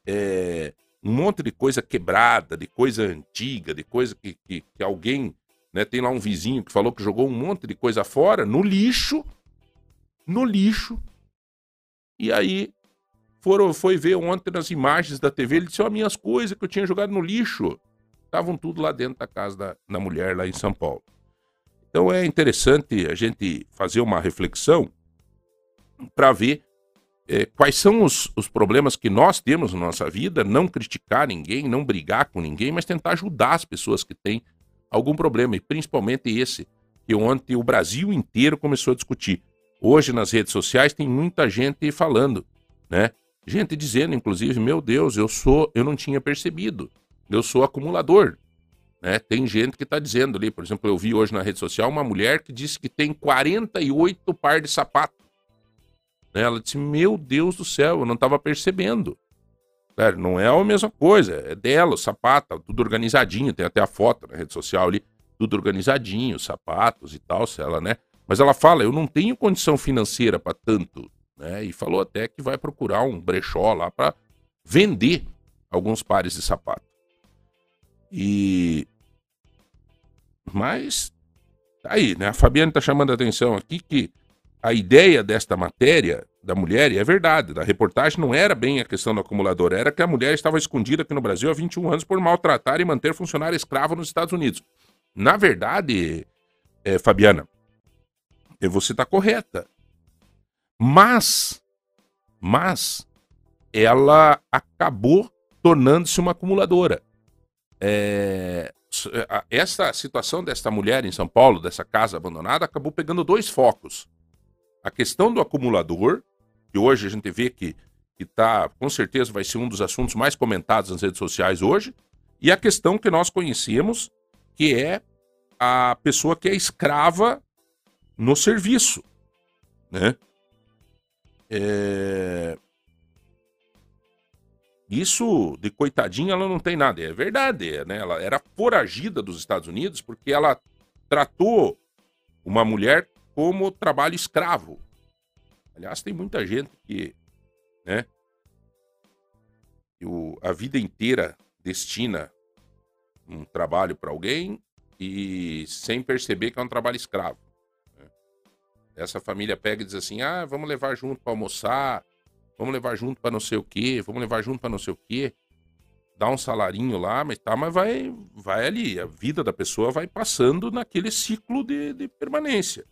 B: é, um monte de coisa quebrada, de coisa antiga, de coisa que, que, que alguém. Né, tem lá um vizinho que falou que jogou um monte de coisa fora, no lixo, no lixo. E aí foram, foi ver ontem nas imagens da TV, ele disse: Ó, minhas coisas que eu tinha jogado no lixo. Estavam tudo lá dentro da casa da, da mulher, lá em São Paulo. Então é interessante a gente fazer uma reflexão para ver é, quais são os, os problemas que nós temos na nossa vida, não criticar ninguém, não brigar com ninguém, mas tentar ajudar as pessoas que têm algum problema, e principalmente esse que ontem o Brasil inteiro começou a discutir. Hoje nas redes sociais tem muita gente falando, né? Gente dizendo, inclusive, meu Deus, eu sou, eu não tinha percebido, eu sou acumulador. Né? Tem gente que está dizendo ali, por exemplo, eu vi hoje na rede social uma mulher que disse que tem 48 par de sapato. Né? Ela disse, meu Deus do céu, eu não estava percebendo. Sério, não é a mesma coisa, é dela, o sapato, tudo organizadinho, tem até a foto na rede social ali, tudo organizadinho, sapatos e tal, se ela, né? Mas ela fala, eu não tenho condição financeira para tanto, né? E falou até que vai procurar um brechó lá para vender alguns pares de sapato. E mas tá aí, né? A Fabiana está chamando a atenção aqui que a ideia desta matéria da mulher, e é verdade, da reportagem não era bem a questão do acumulador, era que a mulher estava escondida aqui no Brasil há 21 anos por maltratar e manter funcionário escravo nos Estados Unidos. Na verdade, é, Fabiana, você está correta. Mas, mas, ela acabou tornando-se uma acumuladora. É, essa situação desta mulher em São Paulo, dessa casa abandonada, acabou pegando dois focos. A questão do acumulador, que hoje a gente vê que, que tá, com certeza vai ser um dos assuntos mais comentados nas redes sociais hoje, e a questão que nós conhecemos, que é a pessoa que é escrava no serviço, né? É... Isso de coitadinha ela não tem nada. É verdade, né? Ela era foragida dos Estados Unidos porque ela tratou uma mulher como trabalho escravo. Aliás, tem muita gente que, né? O, a vida inteira destina um trabalho para alguém e sem perceber que é um trabalho escravo. Essa família pega e diz assim: ah, vamos levar junto para almoçar, Vamos levar junto para não sei o quê, vamos levar junto para não sei o quê. Dá um salarinho lá, mas tá, mas vai, vai ali. A vida da pessoa vai passando naquele ciclo de, de permanência,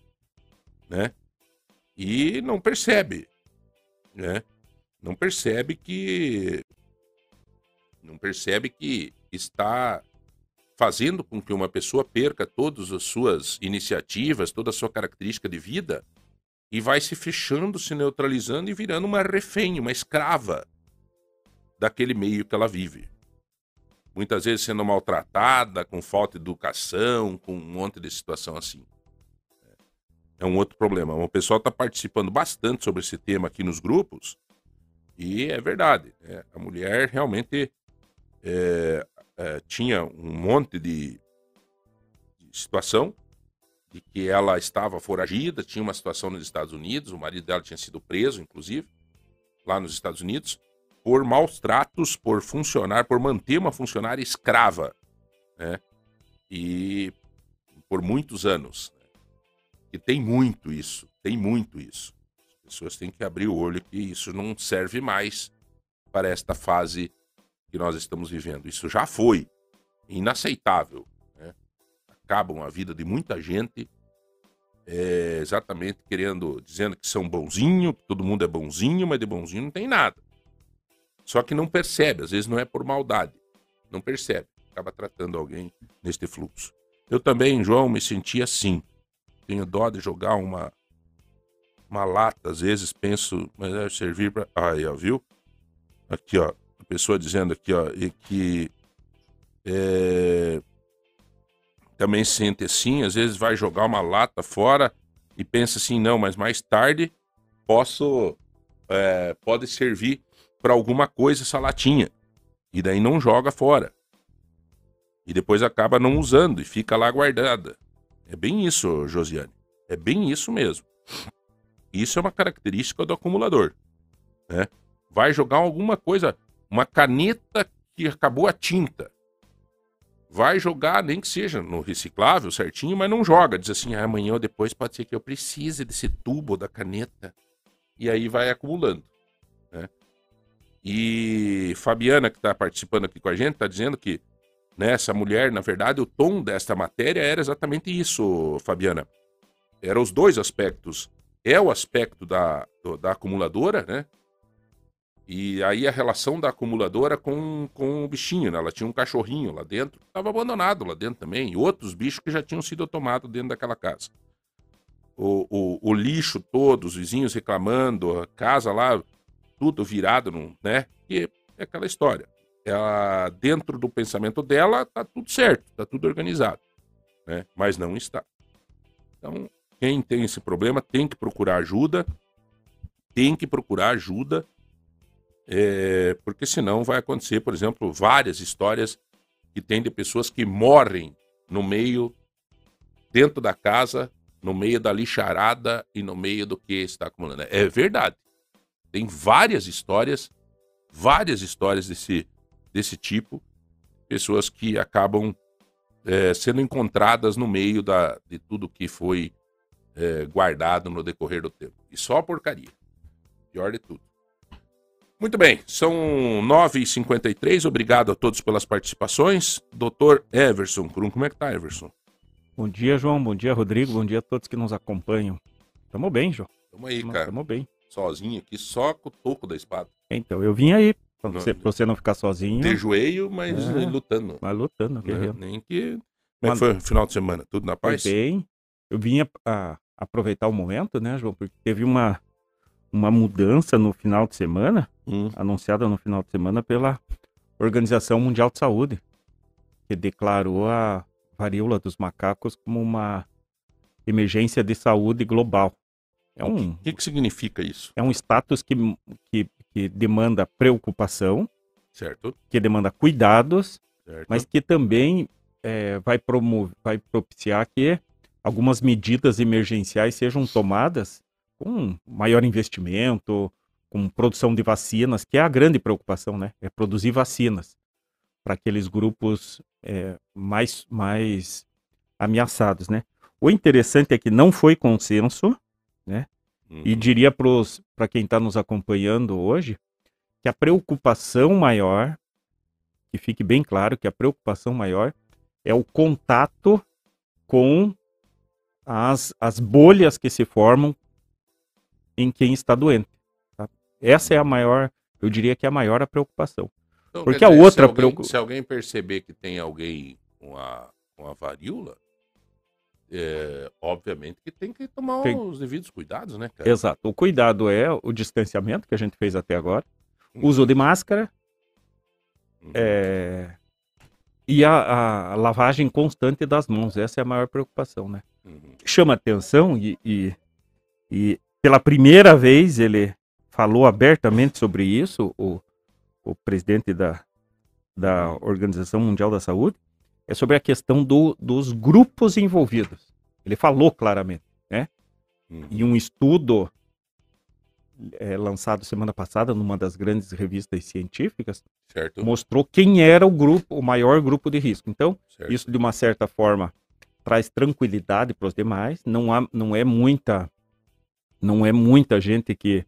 B: né? E não percebe, né? Não percebe que não percebe que está fazendo com que uma pessoa perca todas as suas iniciativas, toda a sua característica de vida e vai se fechando, se neutralizando e virando uma refém, uma escrava daquele meio que ela vive. Muitas vezes sendo maltratada, com falta de educação, com um monte de situação assim. É um outro problema. O pessoal está participando bastante sobre esse tema aqui nos grupos e é verdade. Né? A mulher realmente é, é, tinha um monte de, de situação de que ela estava foragida, tinha uma situação nos Estados Unidos, o marido dela tinha sido preso, inclusive, lá nos Estados Unidos, por maus tratos, por funcionar, por manter uma funcionária escrava, né? E por muitos anos. Né? E tem muito isso, tem muito isso. As pessoas têm que abrir o olho que isso não serve mais para esta fase que nós estamos vivendo. Isso já foi inaceitável acabam a vida de muita gente, é, exatamente querendo, dizendo que são bonzinho, que todo mundo é bonzinho, mas de bonzinho não tem nada. Só que não percebe, às vezes não é por maldade, não percebe, acaba tratando alguém neste fluxo. Eu também, João, me senti assim. Tenho dó de jogar uma uma lata, às vezes penso, mas deve servir para. Aí, ó, viu? Aqui, ó, pessoa dizendo aqui, ó, e que é, também sente assim, às vezes vai jogar uma lata fora e pensa assim, não, mas mais tarde posso é, pode servir para alguma coisa essa latinha e daí não joga fora e depois acaba não usando e fica lá guardada. É bem isso, Josiane. É bem isso mesmo. Isso é uma característica do acumulador. Né? Vai jogar alguma coisa, uma caneta que acabou a tinta vai jogar, nem que seja no reciclável certinho, mas não joga. Diz assim, ah, amanhã ou depois pode ser que eu precise desse tubo da caneta. E aí vai acumulando. Né? E Fabiana, que está participando aqui com a gente, está dizendo que né, essa mulher, na verdade, o tom desta matéria era exatamente isso, Fabiana. Eram os dois aspectos. É o aspecto da, da acumuladora, né? E aí a relação da acumuladora com, com o bichinho, né? Ela tinha um cachorrinho lá dentro, estava abandonado lá dentro também, e outros bichos que já tinham sido tomados dentro daquela casa. O, o, o, lixo todo, os vizinhos reclamando, a casa lá, tudo virado, no, né? E é aquela história. Ela, dentro do pensamento dela, tá tudo certo, tá tudo organizado, né? Mas não está. Então, quem tem esse problema tem que procurar ajuda, tem que procurar ajuda é, porque senão vai acontecer, por exemplo, várias histórias que tem de pessoas que morrem no meio, dentro da casa, no meio da lixarada e no meio do que está acumulando. É verdade. Tem várias histórias, várias histórias desse, desse tipo, pessoas que acabam é, sendo encontradas no meio da, de tudo que foi é, guardado no decorrer do tempo. E só porcaria. Pior de tudo. Muito bem, são 9h53. Obrigado a todos pelas participações. Doutor Everson Krum, como é que tá, Everson?
C: Bom dia, João. Bom dia, Rodrigo. Bom dia a todos que nos acompanham. Tamo bem, João.
B: Tamo aí, tamo, cara.
C: Tamo bem.
B: Sozinho aqui, só com o toco da espada.
C: Então, eu vim aí pra, você, pra você não ficar sozinho.
B: De joelho, mas é, lutando.
C: Mas lutando,
B: guerreiro. Né? Nem que... Como é que foi o final de semana? Tudo na paz?
C: Foi bem. Eu vim a, a aproveitar o momento, né, João? Porque teve uma uma mudança no final de semana, hum. anunciada no final de semana pela Organização Mundial de Saúde, que declarou a varíola dos macacos como uma emergência de saúde global.
B: É um, o que, que significa isso?
C: É um status que, que, que demanda preocupação,
B: certo?
C: que demanda cuidados, certo. mas que também é, vai, promover, vai propiciar que algumas medidas emergenciais sejam tomadas com maior investimento, com produção de vacinas, que é a grande preocupação, né? É produzir vacinas para aqueles grupos é, mais, mais ameaçados, né? O interessante é que não foi consenso, né? Uhum. E diria para quem está nos acompanhando hoje que a preocupação maior, que fique bem claro que a preocupação maior é o contato com as, as bolhas que se formam em quem está doente. Tá? Essa é a maior, eu diria que é a maior a preocupação. Então, Porque dizer, a outra
B: se alguém, preocup... se alguém perceber que tem alguém com a, com a varíola, é, obviamente que tem que tomar tem... os devidos cuidados, né,
C: cara? Exato. O cuidado é o distanciamento que a gente fez até agora, uhum. uso de máscara uhum. é... e a, a, lavagem constante das mãos. Essa é a maior preocupação, né? Uhum. Chama atenção e, e, e pela primeira vez ele falou abertamente sobre isso, o, o presidente da, da Organização Mundial da Saúde, é sobre a questão do, dos grupos envolvidos. Ele falou claramente, né? Uhum. E um estudo é, lançado semana passada numa das grandes revistas científicas
B: certo.
C: mostrou quem era o grupo, o maior grupo de risco. Então, certo. isso de uma certa forma traz tranquilidade para os demais. Não há, não é muita não é muita gente que,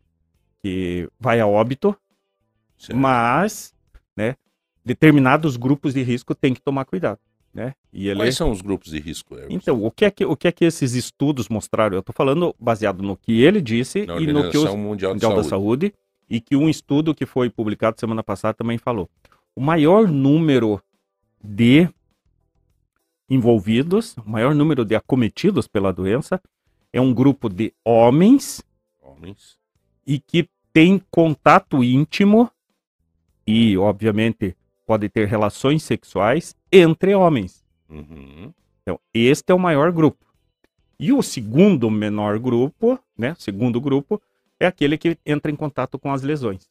C: que vai a óbito, certo. mas né, determinados grupos de risco tem que tomar cuidado. Né?
B: E ele... Quais são os grupos de risco?
C: Então, o que, é que, o que é que esses estudos mostraram? Eu estou falando baseado no que ele disse
B: Na
C: e no que o
B: Mundial, Mundial
C: da Saúde, e que um estudo que foi publicado semana passada também falou. O maior número de envolvidos, o maior número de acometidos pela doença é um grupo de homens,
B: homens.
C: e que tem contato íntimo e, obviamente, pode ter relações sexuais entre homens.
B: Uhum.
C: Então, este é o maior grupo. E o segundo menor grupo, né? Segundo grupo é aquele que entra em contato com as lesões.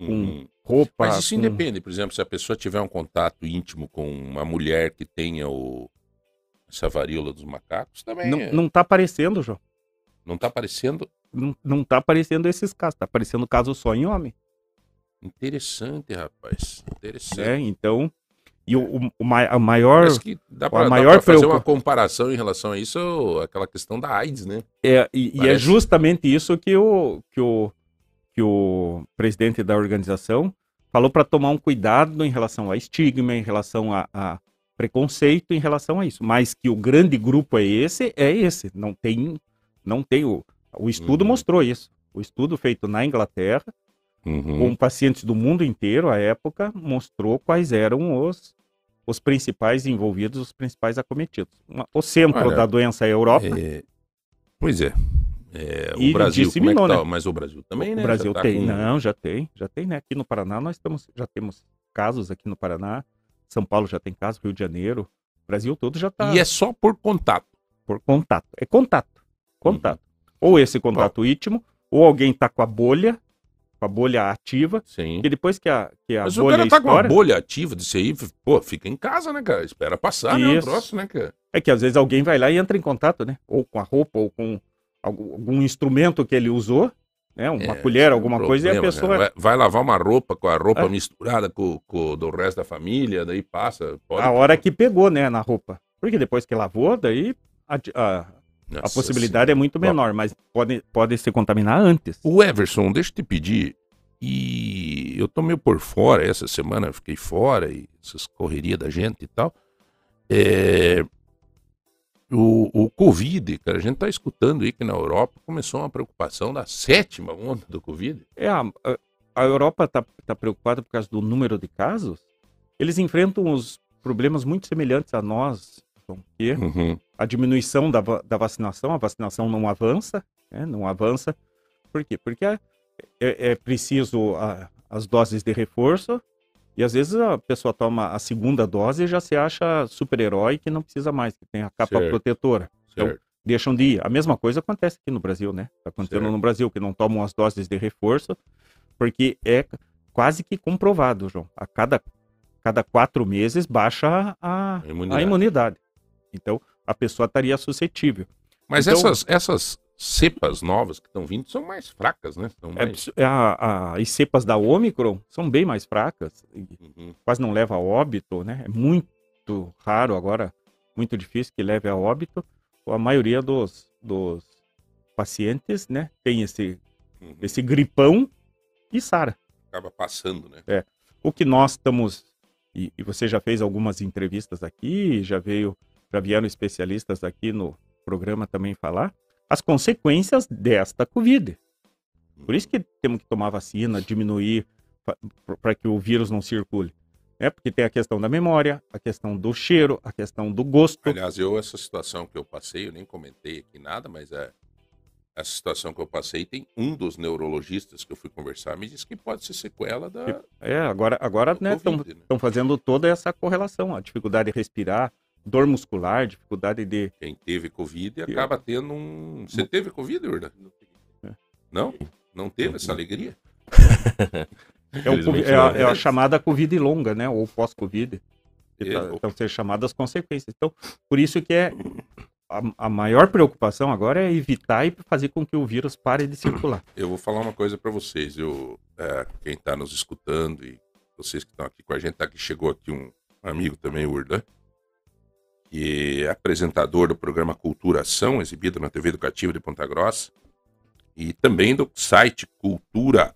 B: Uhum. Com roupa. Mas isso com... independe, por exemplo, se a pessoa tiver um contato íntimo com uma mulher que tenha o, essa varíola dos macacos também.
C: Não, é... não tá aparecendo, João.
B: Não tá aparecendo?
C: Não, não tá aparecendo esses casos. Tá aparecendo caso só em homem.
B: Interessante, rapaz. Interessante.
C: É, então, E o, o, o a maior.
B: Parece que dá pra, maior dá pra fazer uma comparação em relação a isso, aquela questão da AIDS, né?
C: É, e, e é justamente isso que o, que o, que o presidente da organização falou para tomar um cuidado em relação a estigma, em relação a, a, preconceito em relação a isso. Mas que o grande grupo é esse, é esse. Não tem, não tem o, o estudo uhum. mostrou isso. O estudo feito na Inglaterra, uhum. com pacientes do mundo inteiro, à época, mostrou quais eram os, os principais envolvidos, os principais acometidos. O centro Olha, da doença é a Europa. É...
B: Pois é. É, o Brasil, como é que tá? Né? Mas o Brasil também, né?
C: O Brasil tá tem, com... não, já tem, já tem, né? Aqui no Paraná nós estamos, já temos casos aqui no Paraná, São Paulo já tem casos, Rio de Janeiro, Brasil todo já tá.
B: E é só por contato.
C: Por contato, é contato, contato. Uhum. Ou esse contato Bom. íntimo, ou alguém tá com a bolha, com a bolha ativa,
B: Sim.
C: e depois que a, que a
B: Mas bolha o cara tá com a bolha ativa disso aí, pô, fica em casa, né, cara? Espera passar, Isso. né, o troço, né, cara?
C: É que às vezes alguém vai lá e entra em contato, né? Ou com a roupa, ou com algum instrumento que ele usou, né? Uma é, colher, alguma problema, coisa, e a pessoa.
B: Vai, vai, lavar uma roupa com a roupa é. misturada com, com do resto da família, daí passa.
C: Pode... A hora que pegou, né, na roupa. Porque depois que lavou, daí a, a, Nossa, a possibilidade sim. é muito menor, Bom, mas pode, pode se contaminar antes.
B: O Everson, deixa eu te pedir. E eu tô meio por fora essa semana, fiquei fora, e essas correrias da gente e tal. É, o, o Covid, cara, a gente está escutando aí que na Europa começou uma preocupação da sétima onda do Covid.
C: É, a, a Europa está tá preocupada por causa do número de casos. Eles enfrentam os problemas muito semelhantes a nós, que uhum. a diminuição da, da vacinação, a vacinação não avança, né, não avança. Por quê? Porque é, é, é preciso a, as doses de reforço, e às vezes a pessoa toma a segunda dose e já se acha super-herói que não precisa mais, que tem a capa certo. protetora. Então, certo. deixam de ir. A mesma coisa acontece aqui no Brasil, né? Está acontecendo certo. no Brasil, que não tomam as doses de reforço, porque é quase que comprovado, João. A cada, cada quatro meses baixa a, imunidade. a imunidade. Então, a pessoa estaria suscetível.
B: Mas
C: então,
B: essas, essas cepas novas que estão vindo são mais fracas, né?
C: É, mais... É, a, a, as cepas da Omicron são bem mais fracas, uhum. quase não leva a óbito, né? É muito raro agora, muito difícil que leve a óbito. A maioria dos, dos pacientes, né, tem esse, uhum. esse gripão e sara.
B: Acaba passando, né?
C: É. O que nós estamos, e, e você já fez algumas entrevistas aqui, já veio, já vieram especialistas aqui no programa também falar, as consequências desta Covid. Por isso que temos que tomar vacina, diminuir para que o vírus não circule. É porque tem a questão da memória, a questão do cheiro, a questão do gosto.
B: Aliás, eu essa situação que eu passei, eu nem comentei aqui nada, mas é essa situação que eu passei tem um dos neurologistas que eu fui conversar me disse que pode ser sequela da
C: É, agora agora né, estão né? fazendo toda essa correlação, a dificuldade de respirar, dor muscular, dificuldade de.
B: Quem teve Covid acaba tendo um. Você teve Covid, Urda? É. Não? Não teve essa alegria?
C: é, o, é, a, é, a, chamada Covid longa, né? Ou pós-Covid. Então, tá, ser chamadas consequências. Então, por isso que é. A, a, maior preocupação agora é evitar e fazer com que o vírus pare de circular.
B: Eu vou falar uma coisa para vocês. Eu, é, quem está nos escutando e vocês que estão aqui com a gente, tá aqui, chegou aqui um amigo também, Urda que é apresentador do programa Culturação, exibido na TV Educativa de Ponta Grossa, e também do site Cultura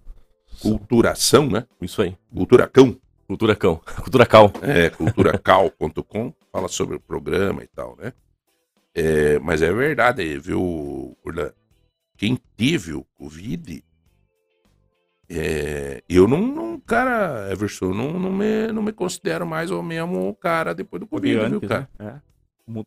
B: Culturação, né?
D: Isso aí.
B: Culturacão.
D: Culturacão. Culturacal.
B: É, culturacal.com, fala sobre o programa e tal, né? É, mas é verdade, viu, Urla? Quem teve o Covid, é, eu não, não, cara, Everson, não, não, me, não me considero mais o mesmo cara depois do Covid, antes, viu, cara? Né? É.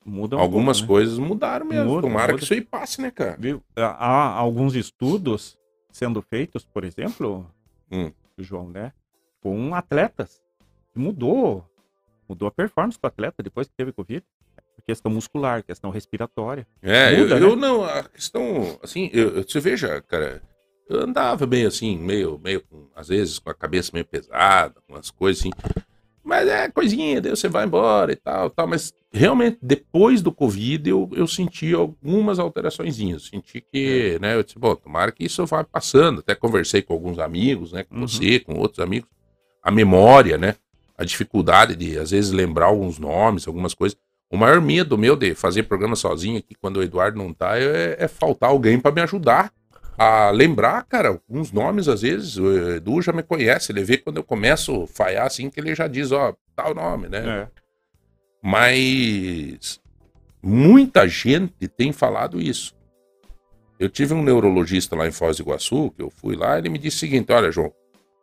B: Muda um Algumas pouco, né? coisas mudaram mesmo. Muda, Tomara muda. que isso aí passe, né, cara?
C: Viu? Há alguns estudos sendo feitos, por exemplo, hum. João, né? Com atletas. Mudou. Mudou a performance do atleta depois que teve Covid. questão muscular, questão respiratória.
B: É, Muda, eu, né? eu, não, a questão, assim, eu, você veja, cara, eu andava meio assim, meio, meio às vezes com a cabeça meio pesada, umas coisas assim. Mas é coisinha, daí você vai embora e tal, tal. Mas realmente, depois do Covid, eu, eu senti algumas alterações. Senti que, é. né, eu disse, bom, tomara que isso vá passando. Até conversei com alguns amigos, né, com uhum. você, com outros amigos. A memória, né? a dificuldade de, às vezes, lembrar alguns nomes, algumas coisas. O maior medo meu de fazer programa sozinho aqui, quando o Eduardo não tá, é, é faltar alguém para me ajudar a lembrar, cara, uns nomes, às vezes, o Edu já me conhece, ele vê quando eu começo a falhar assim, que ele já diz, ó, tal nome, né? É. Mas muita gente tem falado isso. Eu tive um neurologista lá em Foz do Iguaçu, que eu fui lá, ele me disse o seguinte: olha, João,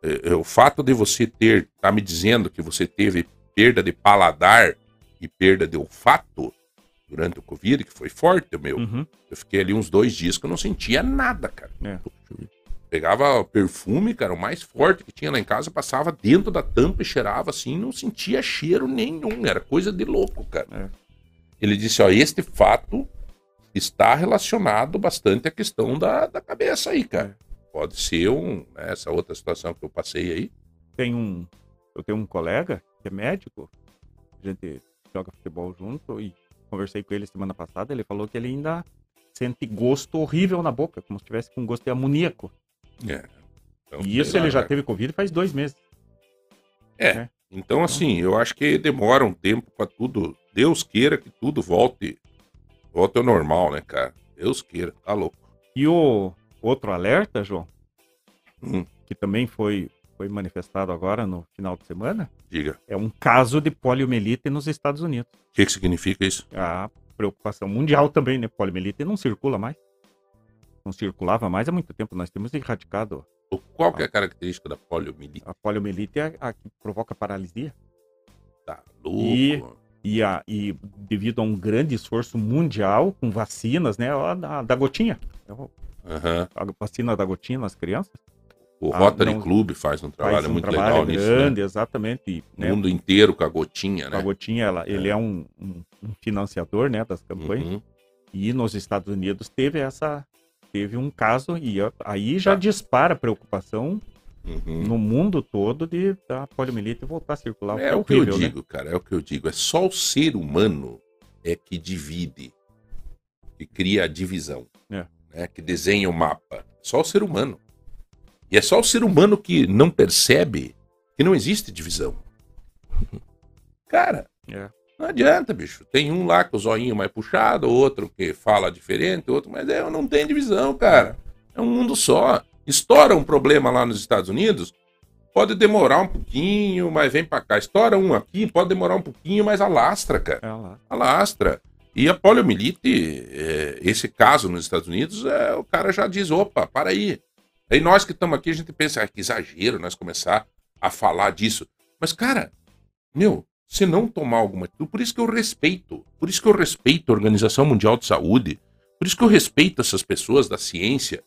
B: é, é, o fato de você ter, tá me dizendo que você teve perda de paladar e perda de olfato durante o Covid, que foi forte, meu. Uhum. Eu fiquei ali uns dois dias que eu não sentia nada, cara. É. Pegava perfume, cara, o mais forte que tinha lá em casa, passava dentro da tampa e cheirava assim, não sentia cheiro nenhum. Era coisa de louco, cara. É. Ele disse: ó, este fato está relacionado bastante à questão da, da cabeça aí, cara. É. Pode ser um, né, essa outra situação que eu passei aí.
C: Tem um. Eu tenho um colega que é médico, a gente joga futebol junto e conversei com ele semana passada, ele falou que ele ainda sente gosto horrível na boca, como se tivesse com gosto de amoníaco. É. Então, e isso lá, ele já né? teve Covid faz dois meses.
B: É. Né? Então, assim, eu acho que demora um tempo para tudo. Deus queira que tudo volte, volte ao normal, né, cara? Deus queira, tá louco.
C: E o outro alerta, João, hum. que também foi, foi manifestado agora no final de semana,
B: Diga.
C: é um caso de poliomielite nos Estados Unidos.
B: O que, que significa isso?
C: A preocupação mundial também, né? Poliomielite não circula mais. Não circulava mais há muito tempo. Nós temos erradicado.
B: Qual que é a característica da poliomielite?
C: A poliomielite é a que provoca paralisia.
B: Tá louco.
C: E, e, a, e devido a um grande esforço mundial com vacinas, né? A, da, da gotinha. Uhum. A vacina da gotinha nas crianças.
B: O Rotary ah, não, Club faz um trabalho faz um muito trabalho legal
C: grande,
B: nisso.
C: Grande, né? exatamente.
B: O né? mundo inteiro com a gotinha, né?
C: A gotinha, ela, é. ele é um, um, um, financiador, né, das campanhas. Uhum. E nos Estados Unidos teve essa, teve um caso e aí já tá. dispara a preocupação uhum. no mundo todo de a poliomielite voltar a circular.
B: É, é o que eu né? digo, né? cara, é o que eu digo. É só o ser humano é que divide, que cria a divisão, é. né, que desenha o mapa. Só o ser humano. E é só o ser humano que não percebe que não existe divisão. Cara, é. não adianta, bicho. Tem um lá com o zoinho mais puxado, outro que fala diferente, outro, mas é, não tem divisão, cara. É um mundo só. Estoura um problema lá nos Estados Unidos, pode demorar um pouquinho, mas vem para cá. Estoura um aqui, pode demorar um pouquinho, mas alastra, cara. É alastra. E a poliomielite, é, esse caso nos Estados Unidos, é, o cara já diz: opa, para aí. Aí nós que estamos aqui, a gente pensa, ah, que exagero nós começar a falar disso. Mas, cara, meu, se não tomar alguma atitude, por isso que eu respeito, por isso que eu respeito a Organização Mundial de Saúde, por isso que eu respeito essas pessoas da ciência.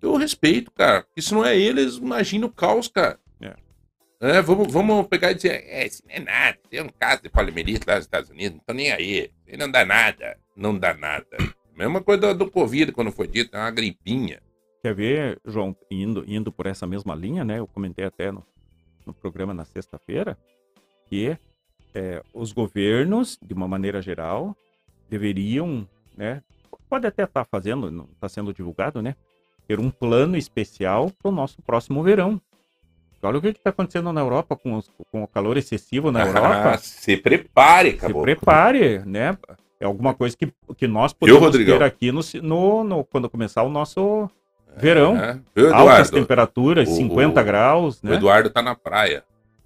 B: Eu respeito, cara, porque se não é eles, imagina o caos, cara. É. É, vamos, vamos pegar e dizer, é, isso não é nada, tem um caso de poliomielite lá nos Estados Unidos, não tô nem aí, não dá nada, não dá nada. Mesma coisa do, do Covid, quando foi dito, é uma gripinha.
C: Quer ver, João, indo, indo por essa mesma linha, né? Eu comentei até no, no programa na sexta-feira que é, os governos, de uma maneira geral, deveriam, né? Pode até estar tá fazendo, não está sendo divulgado, né? Ter um plano especial para o nosso próximo verão. Olha o que está acontecendo na Europa com, os, com o calor excessivo na Europa.
B: se prepare, acabou.
C: Se prepare, né? É alguma coisa que, que nós podemos Eu, ter aqui no, no, no, quando começar o nosso Verão, é. Eduardo, altas temperaturas, o, 50 o, graus, né?
B: O Eduardo tá na praia.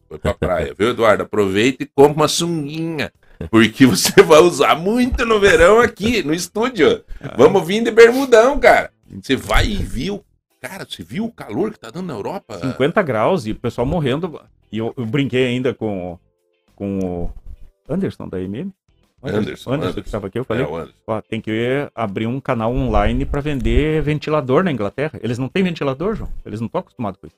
B: Foi pra praia, viu, Eduardo? Aproveita e compra uma sunguinha. Porque você vai usar muito no verão aqui, no estúdio. Ah. Vamos vir de bermudão, cara. Você vai e viu. Cara, você viu o calor que tá dando na Europa?
C: 50 graus e o pessoal morrendo. E eu, eu brinquei ainda com, com o Anderson da MM.
B: Anderson, Anderson,
C: Anderson, que estava aqui, eu falei, é, ó, tem que abrir um canal online para vender ventilador na Inglaterra. Eles não têm ventilador, João. Eles não estão acostumados com isso.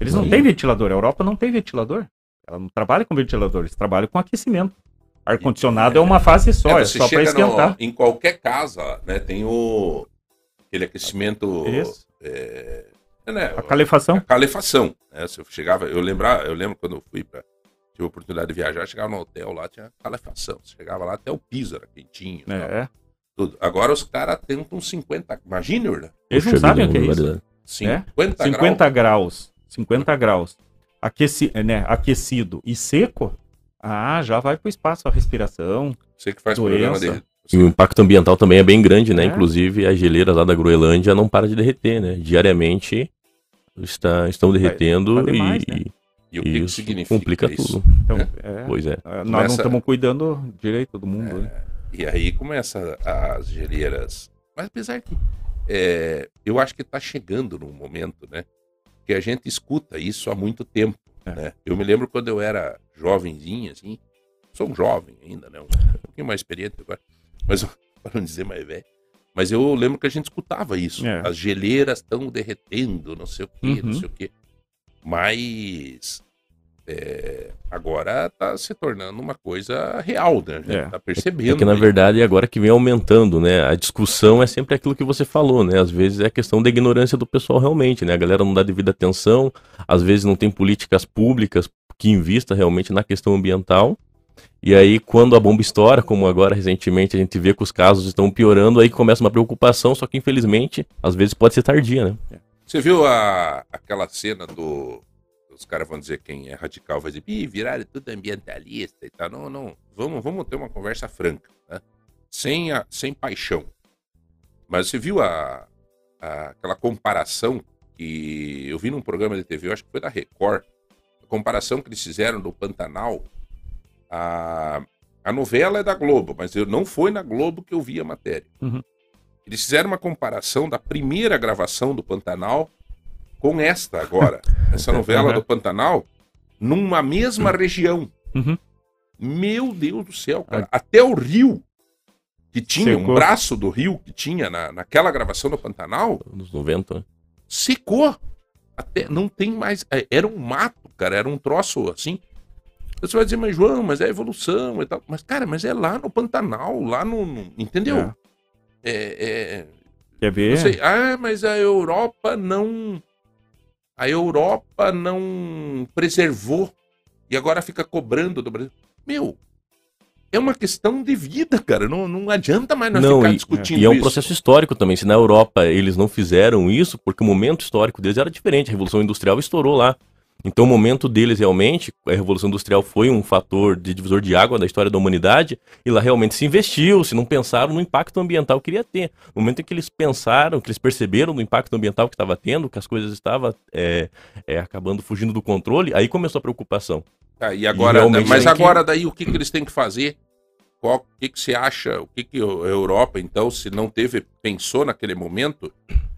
C: Eles não têm ventilador. A Europa não tem ventilador. Ela não trabalha com ventilador, eles trabalham com aquecimento. Ar-condicionado é, é, uma fase só, é, é só para esquentar.
B: No, em qualquer casa, né, tem o aquele aquecimento. Isso. É,
C: né, a calefação. A
B: calefação. Né, se eu chegava, eu lembrar, eu lembro quando eu fui para tive a oportunidade de viajar, chegava no hotel lá, tinha calefação. Você chegava lá, até o piso era quentinho. É. Tudo. Agora os caras tentam 50. Imagina, Urna.
C: Eles não sabem o que é isso. 50,
B: é?
C: 50 graus. graus. 50 graus. aqueci, né, aquecido e seco, ah, já vai para o espaço a respiração.
B: Você que faz doença. programa de...
D: E o impacto ambiental também é bem grande, né? É. Inclusive, as geleiras lá da Groenlândia não param de derreter, né? Diariamente está, estão derretendo vai, vai demais, e, né?
B: E, o que isso que significa
D: complica
B: isso?
D: tudo. Então, é. Pois é.
C: Nós começa... não estamos cuidando direito do mundo. Né?
B: E aí começa as geleiras. Mas apesar que é, eu acho que está chegando num momento, né? Que a gente escuta isso há muito tempo. É. Né? Eu me lembro quando eu era jovenzinho, assim. Sou um jovem ainda, né? Um pouquinho mais experiente agora. Mas, para não dizer mais velho. Mas eu lembro que a gente escutava isso. É. As geleiras estão derretendo, não sei o quê, uhum. não sei o quê. Mas é, agora está se tornando uma coisa real, né? Gente é. tá percebendo.
D: É que na verdade agora que vem aumentando, né? A discussão é sempre aquilo que você falou, né? Às vezes é questão da ignorância do pessoal realmente, né? A galera não dá devida atenção, às vezes não tem políticas públicas que invista realmente na questão ambiental. E aí, quando a bomba estoura, como agora recentemente a gente vê que os casos estão piorando, aí começa uma preocupação, só que infelizmente, às vezes pode ser tardia, né?
B: Você viu a, aquela cena do os caras vão dizer quem é radical vai dizer, Ih, viraram tudo ambientalista e tal. Não, não. Vamos, vamos ter uma conversa franca, né? sem, a, sem paixão. Mas você viu a, a, aquela comparação que eu vi num programa de TV, eu acho que foi da Record, a comparação que eles fizeram do Pantanal. A, a novela é da Globo, mas eu não foi na Globo que eu vi a matéria. Uhum. Eles fizeram uma comparação da primeira gravação do Pantanal com esta agora, essa novela uhum. do Pantanal, numa mesma região. Uhum. Meu Deus do céu, cara. Até o rio, que tinha, secou. um braço do rio que tinha na, naquela gravação do Pantanal.
D: Nos 90, né?
B: Secou. Até não tem mais. É, era um mato, cara. Era um troço assim. Você vai dizer, mas João, mas é evolução e tal. Mas, cara, mas é lá no Pantanal, lá no. no entendeu? É. É,
C: é... Quer ver?
B: Ah, mas a Europa não a Europa não preservou e agora fica cobrando do Brasil. Meu, é uma questão de vida, cara. Não, não adianta mais nós não, ficar
D: e,
B: discutindo
D: E é um
B: isso.
D: processo histórico também. Se na Europa eles não fizeram isso, porque o momento histórico deles era diferente. A Revolução Industrial estourou lá. Então, o momento deles realmente, a Revolução Industrial foi um fator de divisor de água da história da humanidade, e lá realmente se investiu, se não pensaram no impacto ambiental que iria ter. No momento em que eles pensaram, que eles perceberam do impacto ambiental que estava tendo, que as coisas estavam é, é, acabando fugindo do controle, aí começou a preocupação.
B: Tá, e agora, e mas agora que... daí o que, que eles têm que fazer? Qual, o que, que você acha? O que, que a Europa, então, se não teve, pensou naquele momento?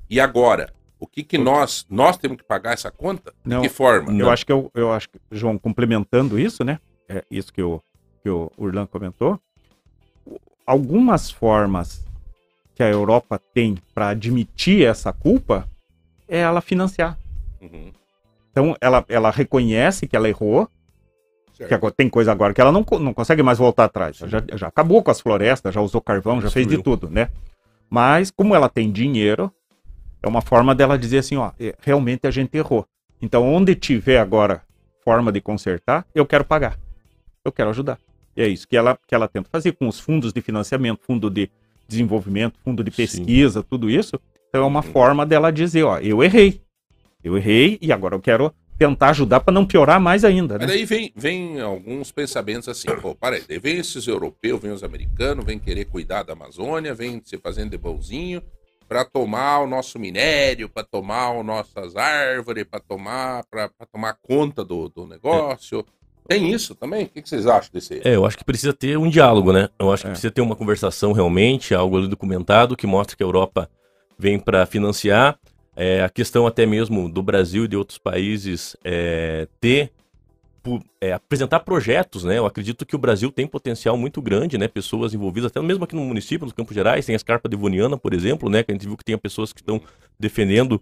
B: E agora? O que, que nós, nós temos que pagar essa conta?
C: Não,
B: De que forma?
C: Eu acho que eu, eu acho que, João, complementando isso, né? É isso que o, que o Urlan comentou. Algumas formas que a Europa tem para admitir essa culpa é ela financiar. Uhum. Então, ela, ela reconhece que ela errou, certo. que tem coisa agora que ela não, não consegue mais voltar atrás. Já, já acabou com as florestas, já usou carvão, já fez de tudo, né? Mas, como ela tem dinheiro, é uma forma dela dizer assim, ó, é, realmente a gente errou. Então, onde tiver agora forma de consertar, eu quero pagar. Eu quero ajudar. E é isso que ela, que ela tenta fazer com os fundos de financiamento, fundo de desenvolvimento, fundo de pesquisa, Sim. tudo isso. Então, é uma uhum. forma dela dizer, ó, eu errei. Eu errei e agora eu quero tentar ajudar para não piorar mais ainda. Né?
B: Mas daí vem, vem alguns pensamentos assim, pô, para aí, vem esses europeus, vem os americanos, vem querer cuidar da Amazônia, vem se fazendo de bonzinho, para tomar o nosso minério, para tomar as nossas árvores, para tomar para tomar conta do, do negócio. É. Tem isso também? O que, vocês acham desse?
D: É, eu acho que precisa ter um diálogo, né? Eu acho que é. precisa ter uma conversação realmente, algo ali documentado que mostre que a Europa vem para financiar. É, a questão até mesmo do Brasil e de outros países é, ter é, apresentar projetos, né? Eu acredito que o Brasil tem potencial muito grande, né? Pessoas envolvidas, até mesmo aqui no município, nos Campos Gerais, tem a Escarpa Devoniana, por exemplo, né? Que a gente viu que tem pessoas que estão defendendo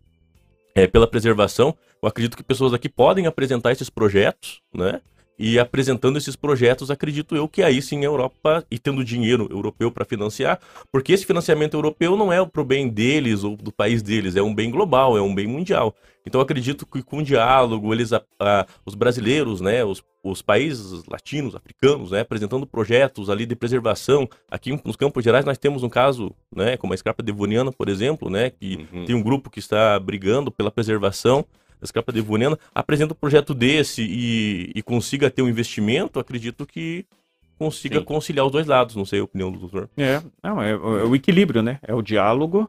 D: é, pela preservação. Eu acredito que pessoas aqui podem apresentar esses projetos, né? E apresentando esses projetos, acredito eu que aí sim a Europa, e tendo dinheiro europeu para financiar, porque esse financiamento europeu não é para o bem deles ou do país deles, é um bem global, é um bem mundial. Então acredito que com diálogo, eles, a, a, os brasileiros, né, os, os países latinos, africanos, né, apresentando projetos ali de preservação. Aqui nos Campos Gerais nós temos um caso, né, como a Escarpa Devoniana, por exemplo, né, que uhum. tem um grupo que está brigando pela preservação Escapa de Vunena, apresenta um projeto desse e, e consiga ter um investimento, acredito que consiga Sim. conciliar os dois lados. Não sei a opinião do doutor.
C: É, não, é, é o equilíbrio, né? É o diálogo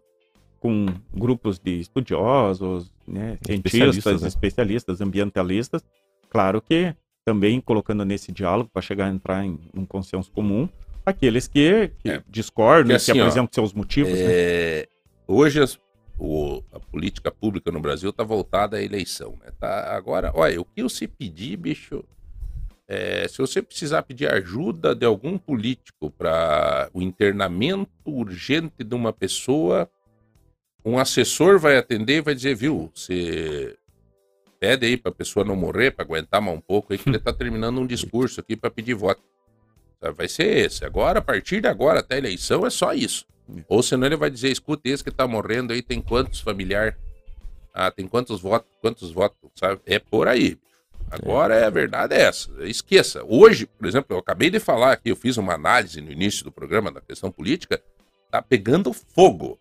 C: com grupos de estudiosos, né, cientistas, especialistas, né? especialistas, ambientalistas. Claro que também colocando nesse diálogo para chegar a entrar em um consenso comum aqueles que, que é, discordam, que, assim, que apresentam ó, seus motivos. Né? É...
B: Né? Hoje as, o, a política pública no Brasil está voltada à eleição. Né? Tá, agora, olha, o que você pedir, bicho, é, se você precisar pedir ajuda de algum político para o internamento urgente de uma pessoa, um assessor vai atender e vai dizer, viu, você pede aí para a pessoa não morrer, para aguentar mais um pouco aí, que ele está terminando um discurso aqui para pedir voto. Vai ser esse. Agora, a partir de agora até a eleição, é só isso. Ou senão ele vai dizer, escuta, esse que está morrendo aí tem quantos familiares? Ah, tem quantos votos? Quantos votos? Sabe? É por aí. Agora é a verdade é essa. Esqueça. Hoje, por exemplo, eu acabei de falar aqui, eu fiz uma análise no início do programa da questão política, tá pegando fogo.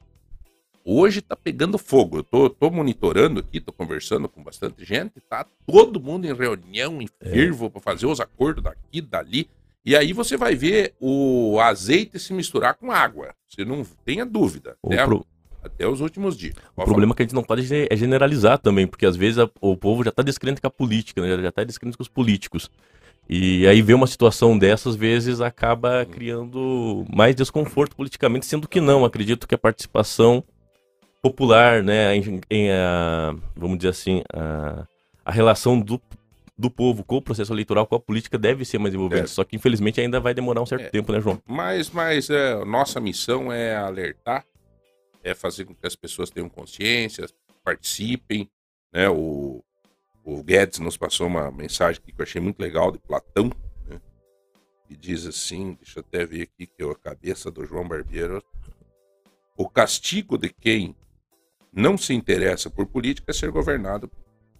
B: Hoje tá pegando fogo. Eu tô, tô monitorando aqui, tô conversando com bastante gente, tá todo mundo em reunião, em é. fervo, é. para fazer os acordos daqui, dali. E aí você vai ver o azeite se misturar com água. Você não tenha dúvida. Né? Até os últimos dias.
D: o problema é que a gente não pode é generalizar também, porque às vezes a, o povo já está descrente com a política, né? já está descrente com os políticos. E aí ver uma situação dessas vezes acaba criando mais desconforto politicamente, sendo que não. Acredito que a participação popular, né, em, em a, vamos dizer assim, a, a relação do, do povo com o processo eleitoral, com a política, deve ser mais envolvente. É. Só que infelizmente ainda vai demorar um certo é. tempo, né, João?
B: Mas, mas é, nossa missão é alertar é fazer com que as pessoas tenham consciência, participem. Né? O, o Guedes nos passou uma mensagem que eu achei muito legal de Platão, né? que diz assim: deixa eu até ver aqui que é a cabeça do João Barbeiro. O castigo de quem não se interessa por política é ser governado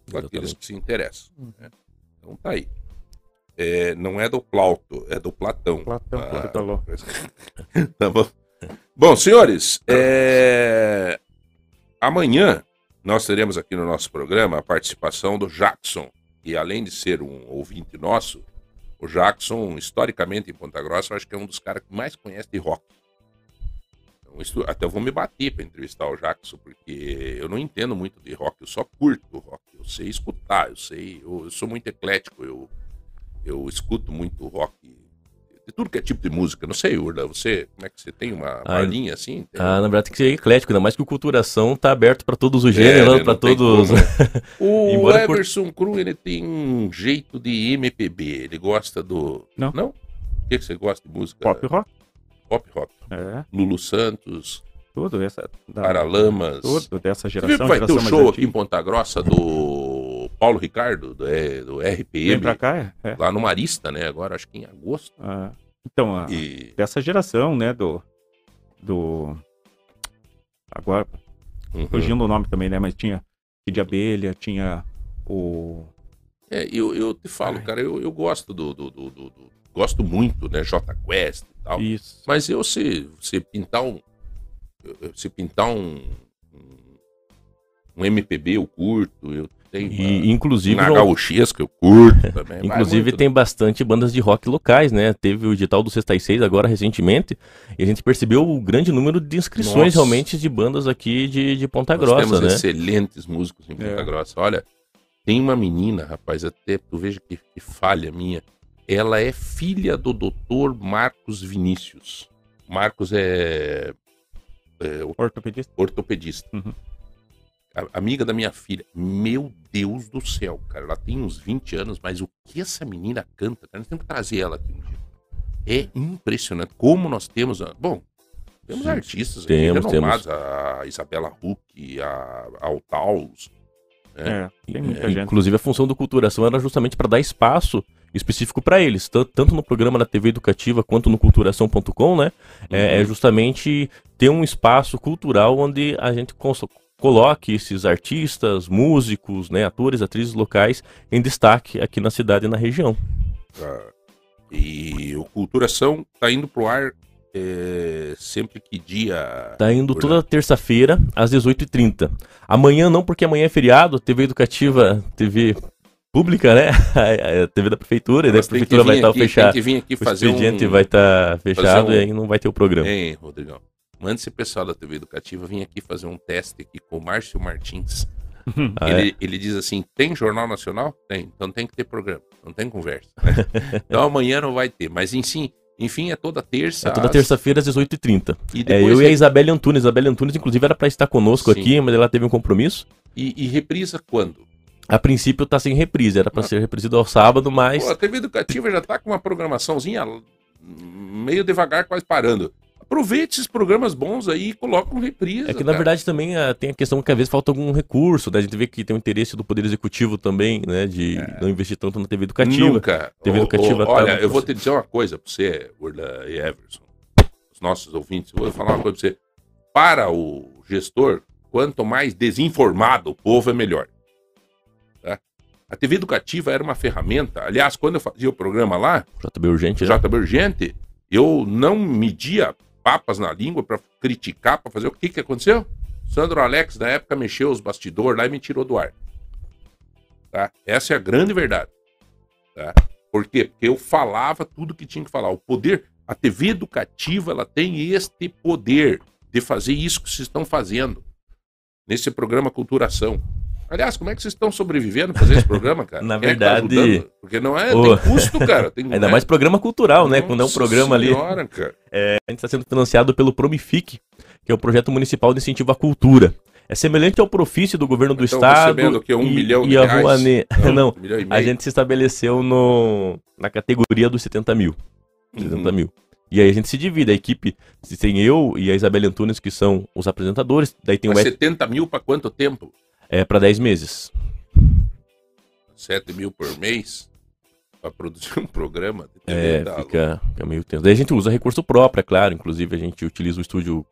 B: por aqueles que se interessam. Né? Então tá aí. É, não é do Plauto, é do Platão. Platão, ah, Platão. tá bom. Bom, senhores, é... amanhã nós teremos aqui no nosso programa a participação do Jackson, e além de ser um ouvinte nosso, o Jackson, historicamente em Ponta Grossa, eu acho que é um dos caras que mais conhece de rock. Então, até eu vou me bater para entrevistar o Jackson, porque eu não entendo muito de rock, eu só curto rock, eu sei escutar, eu sei, eu, eu sou muito eclético, eu, eu escuto muito rock de tudo que é tipo de música. Não sei, Urda, você, como é que você tem uma, uma ah, linha assim?
D: Tem... Ah, na verdade tem que ser eclético, ainda mais que o Culturação tá aberto para todos os gêneros, é, para todos.
B: o Everson por... Cru, ele tem um jeito de MPB, ele gosta do.
C: Não.
B: Não? O que, que você gosta de música?
C: Pop rock.
B: Pop rock. É. Lulu Santos.
C: Tudo, essa.
B: Da... Paralamas.
C: Tudo dessa geração. Você
B: viu que vai ter o um show aqui em Ponta Grossa do Paulo Ricardo, do, é, do RPM. Vem
C: pra cá,
B: é. Lá no Marista, né? Agora acho que em agosto.
C: Ah, então, a, e... dessa geração, né? Do. Do. Agora. Uhum. Fugindo o nome também, né? Mas tinha Kid Abelha, tinha o.
B: É, eu, eu te falo, Ai. cara, eu, eu gosto do, do, do, do, Gosto muito, né? J Quest e tal.
C: Isso.
B: Mas eu, se, se pintar um. Se pintar um, um MPB eu curto, eu tenho
D: e, inclusive
B: na gauchesca eu curto também.
D: inclusive muito, tem né? bastante bandas de rock locais, né? Teve o edital do Sexta e Seis agora recentemente e a gente percebeu o grande número de inscrições Nossa. realmente de bandas aqui de, de Ponta Nós Grossa, temos né?
B: excelentes músicos em Ponta é. Grossa. Olha, tem uma menina, rapaz, até tu veja que, que falha minha. Ela é filha do doutor Marcos Vinícius. Marcos é,
C: é ortopedista.
B: ortopedista. Uhum amiga da minha filha. Meu Deus do céu, cara. Ela tem uns 20 anos, mas o que essa menina canta, cara, nós temos que trazer ela aqui um dia. É impressionante. Como nós temos. Bom, temos Sim, artistas
D: temos, renomados,
B: temos. a Isabela Huck, a, a Altaus.
D: Né? É, tem muita é, gente. Inclusive, a função do Culturação era justamente para dar espaço específico para eles, tanto no programa da TV Educativa quanto no culturação.com, né? Uhum. É, é, uhum. justamente ter um espaço cultural onde a gente coloque esses artistas, músicos, né, atores, atrizes locais em destaque aqui na cidade e na região.
B: Ah, e o Culturação está indo pro ar é, sempre que dia.
D: Tá indo toda terça-feira, às 18h30. Amanhã não, porque amanhã é feriado, TV Educativa, TV pública, né? A TV da prefeitura, e a prefeitura vai estar tá fechada. Tem
B: que vir aqui fazer o
D: expediente um... vai estar tá fechado um... e aí não vai ter o programa.
B: Hein, Rodrigão? Mande esse pessoal da TV Educativa vir aqui fazer um teste aqui com o Márcio Martins. Ah, ele, é? ele diz assim: tem Jornal Nacional? Tem, então tem que ter programa, não tem conversa. Né? então amanhã não vai ter, mas enfim, enfim, é toda terça.
D: É toda terça-feira às 18h30. É, eu é... e a Isabelle Antunes. Isabelle Antunes, inclusive, era para estar conosco Sim. aqui, mas ela teve um compromisso.
B: E, e reprisa quando?
D: A princípio tá sem reprise, era para ah. ser reprisido ao sábado, mas. Pô,
B: a TV Educativa já tá com uma programaçãozinha meio devagar, quase parando. Aproveite esses programas bons aí e coloca um reprise.
D: É que, cara. na verdade, também uh, tem a questão que às vezes falta algum recurso, né? A gente vê que tem o interesse do Poder Executivo também, né? De é. não investir tanto na TV educativa.
B: Nunca.
D: TV educativa
B: tá olha, eu vou te dizer uma coisa pra você, Urla e Everson, os nossos ouvintes. Eu vou falar uma coisa pra você. Para o gestor, quanto mais desinformado o povo, é melhor. A TV educativa era uma ferramenta. Aliás, quando eu fazia o programa lá,
D: JB Urgente, né?
B: JB Urgente, eu não media papas na língua para criticar, para fazer o que que aconteceu? Sandro Alex, na época, mexeu os bastidores lá e me tirou do ar. Tá? Essa é a grande verdade. Tá? Por quê? Porque eu falava tudo que tinha que falar. O poder, a TV educativa, ela tem este poder de fazer isso que vocês estão fazendo nesse programa Culturação. Aliás, como é que vocês estão sobrevivendo fazer esse programa, cara?
D: Na Quem é tá verdade.
B: Tá Porque não é. Oh. Tem custo, cara. Tem,
D: Ainda
B: é.
D: mais programa cultural, né? Quando é um programa senhora, ali. Cara. É, a gente está sendo financiado pelo Promific, que é o projeto municipal de incentivo à cultura. É semelhante ao profício do governo do estado.
B: Que é um e, milhão
D: e a Rouanet. Não, não um a gente se estabeleceu no, na categoria dos 70 mil. 70 uhum. mil. E aí a gente se divide, a equipe, tem eu e a Isabela Antunes, que são os apresentadores, daí tem
B: Mas o... 70 mil para quanto tempo?
D: É para 10 meses.
B: 7 mil por mês para produzir um programa.
D: É, fica, fica, meio tenso. Daí a gente usa recurso próprio, é claro. Inclusive a gente utiliza o estúdio,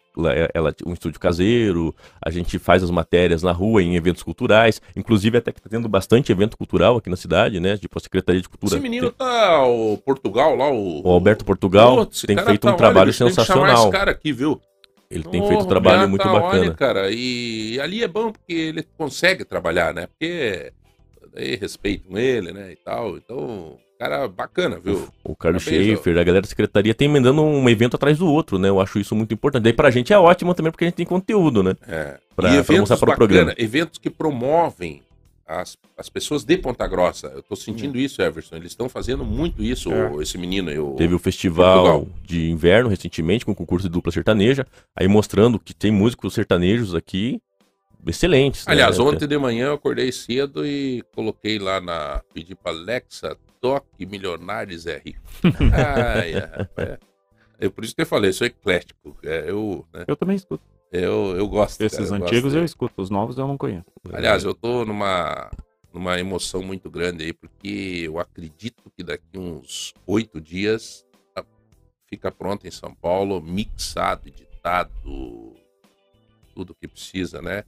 D: ela, um estúdio caseiro, a gente faz as matérias na rua, em eventos culturais. Inclusive até que tá tendo bastante evento cultural aqui na cidade, né? Tipo a Secretaria de Cultura.
B: Esse menino tem... tá, o Portugal lá, o...
D: O Alberto Portugal tem feito tá, um trabalho olha, sensacional. Tem que chamar esse
B: cara aqui, viu?
D: Ele tem feito um trabalho muito tá, bacana. Olha,
B: cara, e ali é bom porque ele consegue trabalhar, né? Porque aí respeitam ele, né, e tal. Então, cara bacana, viu?
D: O, o Carlos Schaefer, a galera da secretaria tem emendando um evento atrás do outro, né? Eu acho isso muito importante. Daí pra gente é ótimo também porque a gente tem conteúdo, né?
B: É. Pra, pra mostrar para o programa. Eventos que promovem as, as pessoas de Ponta Grossa. Eu estou sentindo é. isso, Everson. Eles estão fazendo muito isso, é. esse menino. Eu,
D: Teve o festival Portugal. de inverno recentemente, com o concurso de dupla sertaneja, aí mostrando que tem músicos sertanejos aqui excelentes.
B: Né? Aliás, né? ontem de manhã eu acordei cedo e coloquei lá na. pedi para Alexa, toque Milionários é rico. Ai, é, é. por isso que eu falei, sou eclético. É, eu, né?
C: eu também escuto.
B: Eu, eu gosto.
C: Esses
B: cara,
C: eu antigos eu escuto, os novos eu não conheço.
B: Aliás, eu tô numa, numa emoção muito grande aí, porque eu acredito que daqui uns oito dias tá, fica pronto em São Paulo, mixado, editado, tudo que precisa, né?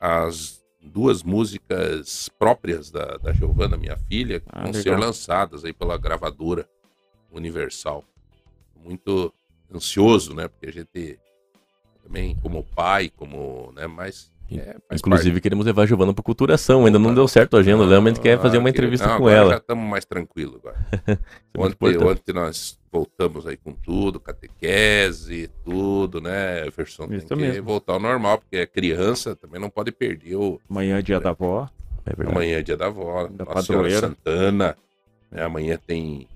B: As duas músicas próprias da, da Giovana, minha filha, que ah, vão legal. ser lançadas aí pela gravadora Universal. Muito ansioso, né? Porque a gente também como pai, como, né, mas
D: é, Inclusive, parte. queremos levar a Giovana para Culturação. Ainda não deu certo a agenda, não, a gente quer fazer uma entrevista não, com ela. Já
B: estamos mais tranquilos agora. é ontem, ontem nós voltamos aí com tudo, catequese, tudo, né? Versão tem que mesmo. voltar ao normal, porque é criança, também não pode perder o.
C: Amanhã é dia é, da avó.
B: É. Amanhã é dia da avó. Da Nossa Senhora Santana. Né? Amanhã tem.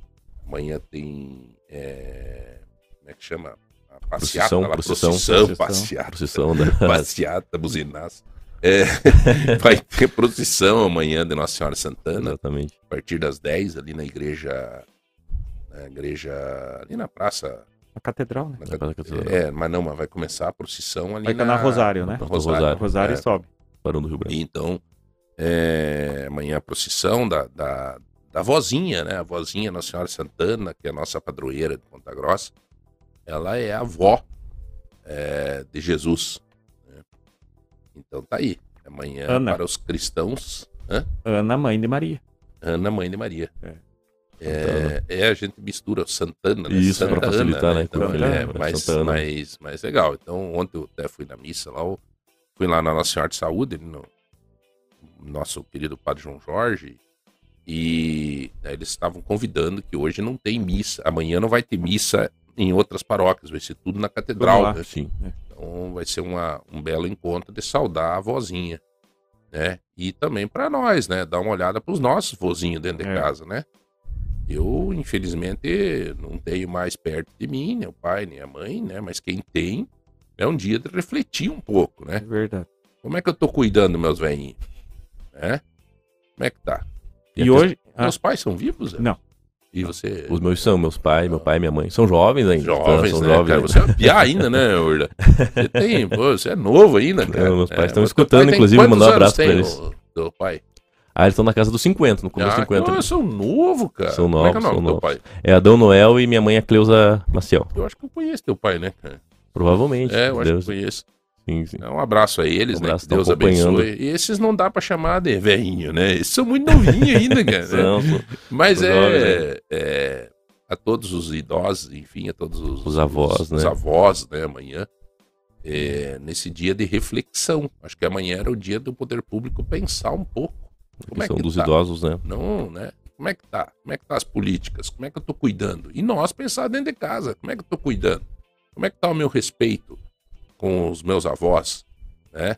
B: Amanhã tem. É... Como é que chama?
D: Passeata, procissão, lá, procissão, procissão,
B: passeata,
D: procissão da...
B: passeata, buzinaço. É, vai ter procissão amanhã de Nossa Senhora Santana.
D: Exatamente.
B: A partir das 10 ali na igreja. Na igreja. Ali na praça.
C: A catedral, né?
B: Na, catedral. É, mas não, mas vai começar a procissão ali.
C: Vai na, na Rosário, né?
D: Rosário. Rosário,
C: Rosário é, sobe.
D: Barão do Rio Branco.
B: Então, é, amanhã a procissão da, da, da vozinha, né? A vozinha Nossa Senhora Santana, que é a nossa padroeira de Ponta Grossa ela é a avó é, de Jesus. Né? Então tá aí. Amanhã Ana. para os cristãos.
C: Hã? Ana, mãe de Maria.
B: Ana, mãe de Maria. É. É, é, a gente mistura Santana, né?
D: Isso,
B: Santa
D: pra facilitar,
B: Ana,
D: né?
B: Então,
D: Então,
B: é,
D: é,
B: mais,
D: Santa Ana.
B: mais, mais legal. Então, ontem eu até fui na missa lá, eu fui lá na Nossa Senhora de Saúde, no nosso querido Padre João Jorge, e aí eles estavam convidando que hoje não tem missa, amanhã não vai ter missa em outras paróquias, vai ser tudo na catedral,
C: lá,
B: né?
D: Sim.
B: Então vai ser uma, um belo encontro de saudar a vozinha, né? E também para nós, né? Dar uma olhada para os nossos vozinhos dentro de
C: É.
B: casa, né? Eu, infelizmente, não tenho mais perto de mim, nem o pai, nem a mãe, né? Mas quem tem, é um dia de refletir um pouco,
C: É
B: né?
C: verdade.
B: Como é que eu tô cuidando dos meus velhinhos? Né? Como é que tá?
C: E hoje. ah,
B: Meus pais são vivos? Zé?
C: Não.
B: E você...
D: Os meus são, meus pais, meu pai e minha mãe. São jovens ainda.
B: Jovens,
D: são
B: né,
D: jovens
B: cara?
D: ainda.
B: Você é uma piá ainda, né, Urla? Você tem, pô, você é novo ainda, cara.
D: meus pais
B: É,
D: estão
B: teu
D: escutando, inclusive, mandar um abraço pra eles.
B: Teu pai?
D: Ah, eles estão na casa dos 50, no começo
B: Ah,
D: dos 50.
B: pô, são novo, cara.
D: São
B: Como é que é o
D: novos,
B: nome
D: são novos.
B: pai?
D: É Adão Noel e minha mãe é Cleusa Maciel.
B: Eu acho que eu conheço teu pai, né, cara?
D: Provavelmente.
B: É, eu acho
D: Deus.
B: que eu conheço.
D: Sim, sim.
B: É, Um abraço a eles,
D: Um
B: né?
D: abraço,
B: Que Deus abençoe. E esses não dá pra chamar de velhinho, né? Esses são muito novinhos ainda, cara. né?
D: São,
B: Mas é,
D: jovens,
B: é, a todos os idosos, enfim, a todos os,
D: Os avós,
B: os,
D: né?
B: os avós, né, amanhã, é, nesse dia de reflexão. Acho que amanhã era o dia do poder público pensar um pouco. Como é
D: são
B: que
D: dos
B: tá?
D: idosos, né?
B: Não, né? Como é que tá? Como é que tá as políticas? Como é que eu tô cuidando? E nós pensar dentro de casa, como é que eu tô cuidando? Como é que tá o meu respeito com os meus avós, né?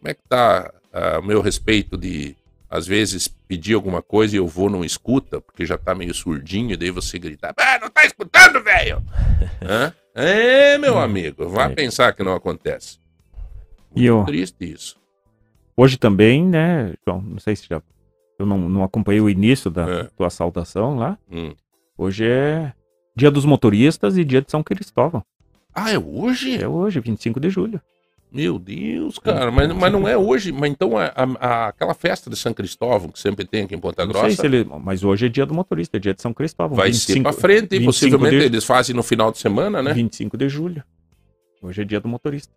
B: Como é que tá ah, o meu respeito de às vezes pedir alguma coisa e eu vou não escuta, porque já tá meio surdinho, e daí você gritar: "Ah, não tá escutando, velho!" É, meu amigo, vá
D: É.
B: pensar que não acontece.
C: E
B: Muito
C: o-
B: triste isso.
C: Hoje também, né, João? Não sei se já. Eu não, não acompanhei o início da
B: É.
C: tua saudação lá.
B: Hum.
C: Hoje é dia dos motoristas e dia de São Cristóvão.
B: Ah, é hoje?
C: É hoje, 25 de julho.
B: Meu Deus, cara, mas, mas não é hoje. Mas então a, a- aquela festa de São Cristóvão que sempre tem aqui em Ponta
C: Não
B: Grossa
C: sei se ele. Mas hoje é dia do motorista, é dia de São Cristóvão.
B: vai ser pra frente. e
C: 25
B: possivelmente
C: de-
B: eles fazem no final de semana, né?
C: 25 de julho. Hoje é dia do motorista.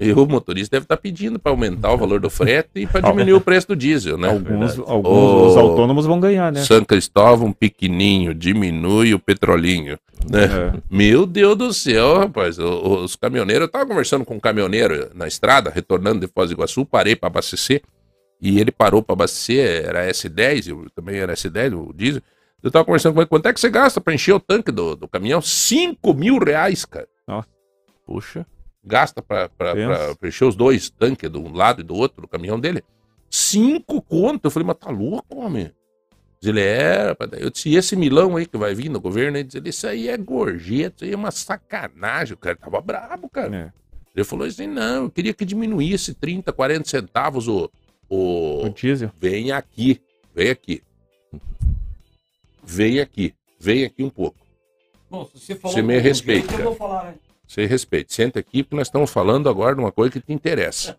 B: E o motorista deve estar pedindo para aumentar o valor do frete e para diminuir o preço do diesel, né?
C: alguns alguns os autônomos vão ganhar, né?
B: São Cristóvão pequenininho, diminui o petrolinho. Né?
C: É.
B: Meu Deus do céu, rapaz. Os caminhoneiros, eu tava conversando com um caminhoneiro na estrada, retornando de Foz do Iguaçu, parei para abastecer. E ele parou para abastecer, era S10, eu também era S10, o diesel. Eu tava conversando com ele, quanto é que você gasta para encher o tanque do, do caminhão? 5 mil reais, cara.
D: Puxa.
B: Gasta para
C: Pensa.
B: encher os dois tanques, de um lado e do outro, do caminhão dele. Cinco conto. Eu falei, mas tá louco, homem? Diz ele, é, eu disse, e esse milão aí que vai vir no governo? Ele diz, ele, isso aí é gorjeta, isso aí é uma sacanagem. O cara tava brabo, cara.
C: É.
B: Ele falou assim, não, eu queria que diminuísse 30, 40 centavos o... o...
C: O diesel.
B: Vem aqui, vem aqui. Vem aqui, vem aqui um pouco.
E: Bom, se você falou
B: Você me respeita,
E: jeito. Eu vou falar, né?
B: Você respeite. Senta aqui, porque nós estamos falando agora de uma coisa que te interessa.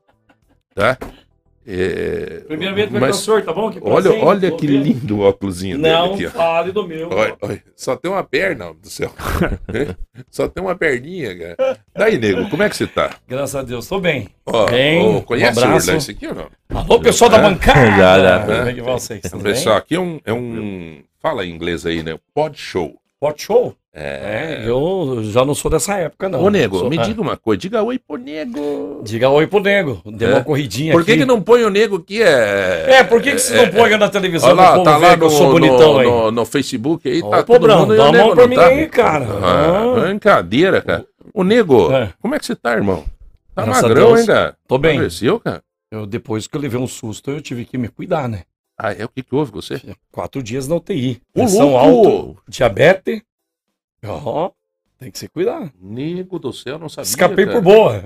B: Tá? É,
E: Primeiramente,
B: mas
E: professor, tá bom? Que
B: olha,
E: prazer,
B: olha que
E: vendo.
B: lindo o óculosinho dele
E: Não
B: aqui. ó.
E: fale do meu.
B: Olha, olha, só tem uma perna do céu. só tem uma perninha, cara. Daí, nego, como é que você tá?
E: Graças a Deus, tô bem.
B: Ó,
E: Bem,
B: ó, conhece
E: um
B: o
E: abraço.
B: Urla esse aqui ou não?
E: Alô, pessoal da bancada!
D: Já, já.
E: Como é que vocês?
B: Pessoal, aqui é um, é um. Fala em inglês aí, né? Pod show.
E: Pode show?
B: É.
E: É, eu já não sou dessa época, não.
B: Ô, nego,
E: Sou-
B: me
E: ah,
B: diga uma coisa. Diga oi pro nego.
E: Diga oi pro nego. Deu
B: É.
E: uma corridinha
B: Por que,
E: aqui.
B: que não põe o nego que é.
E: É, por que, que você não põe na televisão
B: Olha lá, tá lá no,
E: bonitão
B: no,
E: aí?
B: no, no Facebook aí, tá
E: pô,
B: todo
E: Brão,
B: mundo.
E: dá
B: o
E: uma mão pra mim
B: tá?
E: aí, cara.
B: Ah,
E: Ah.
B: brincadeira, cara. Ô, nego,
E: É.
B: como é que você tá, irmão? Tá
E: Graças
B: magrão, hein, cara?
E: Tô bem.
B: Emagreceu, cara?
E: Eu, depois que eu levei um susto, eu tive que me cuidar, né?
B: Ah, é o que que houve com você?
E: Quatro dias na UTI.
B: Ô,
E: Pressão
B: louco!
E: alta, diabetes. Ó, tem que se cuidar.
B: Nego do céu, não sabia,
E: Escapei
B: cara.
E: por boa.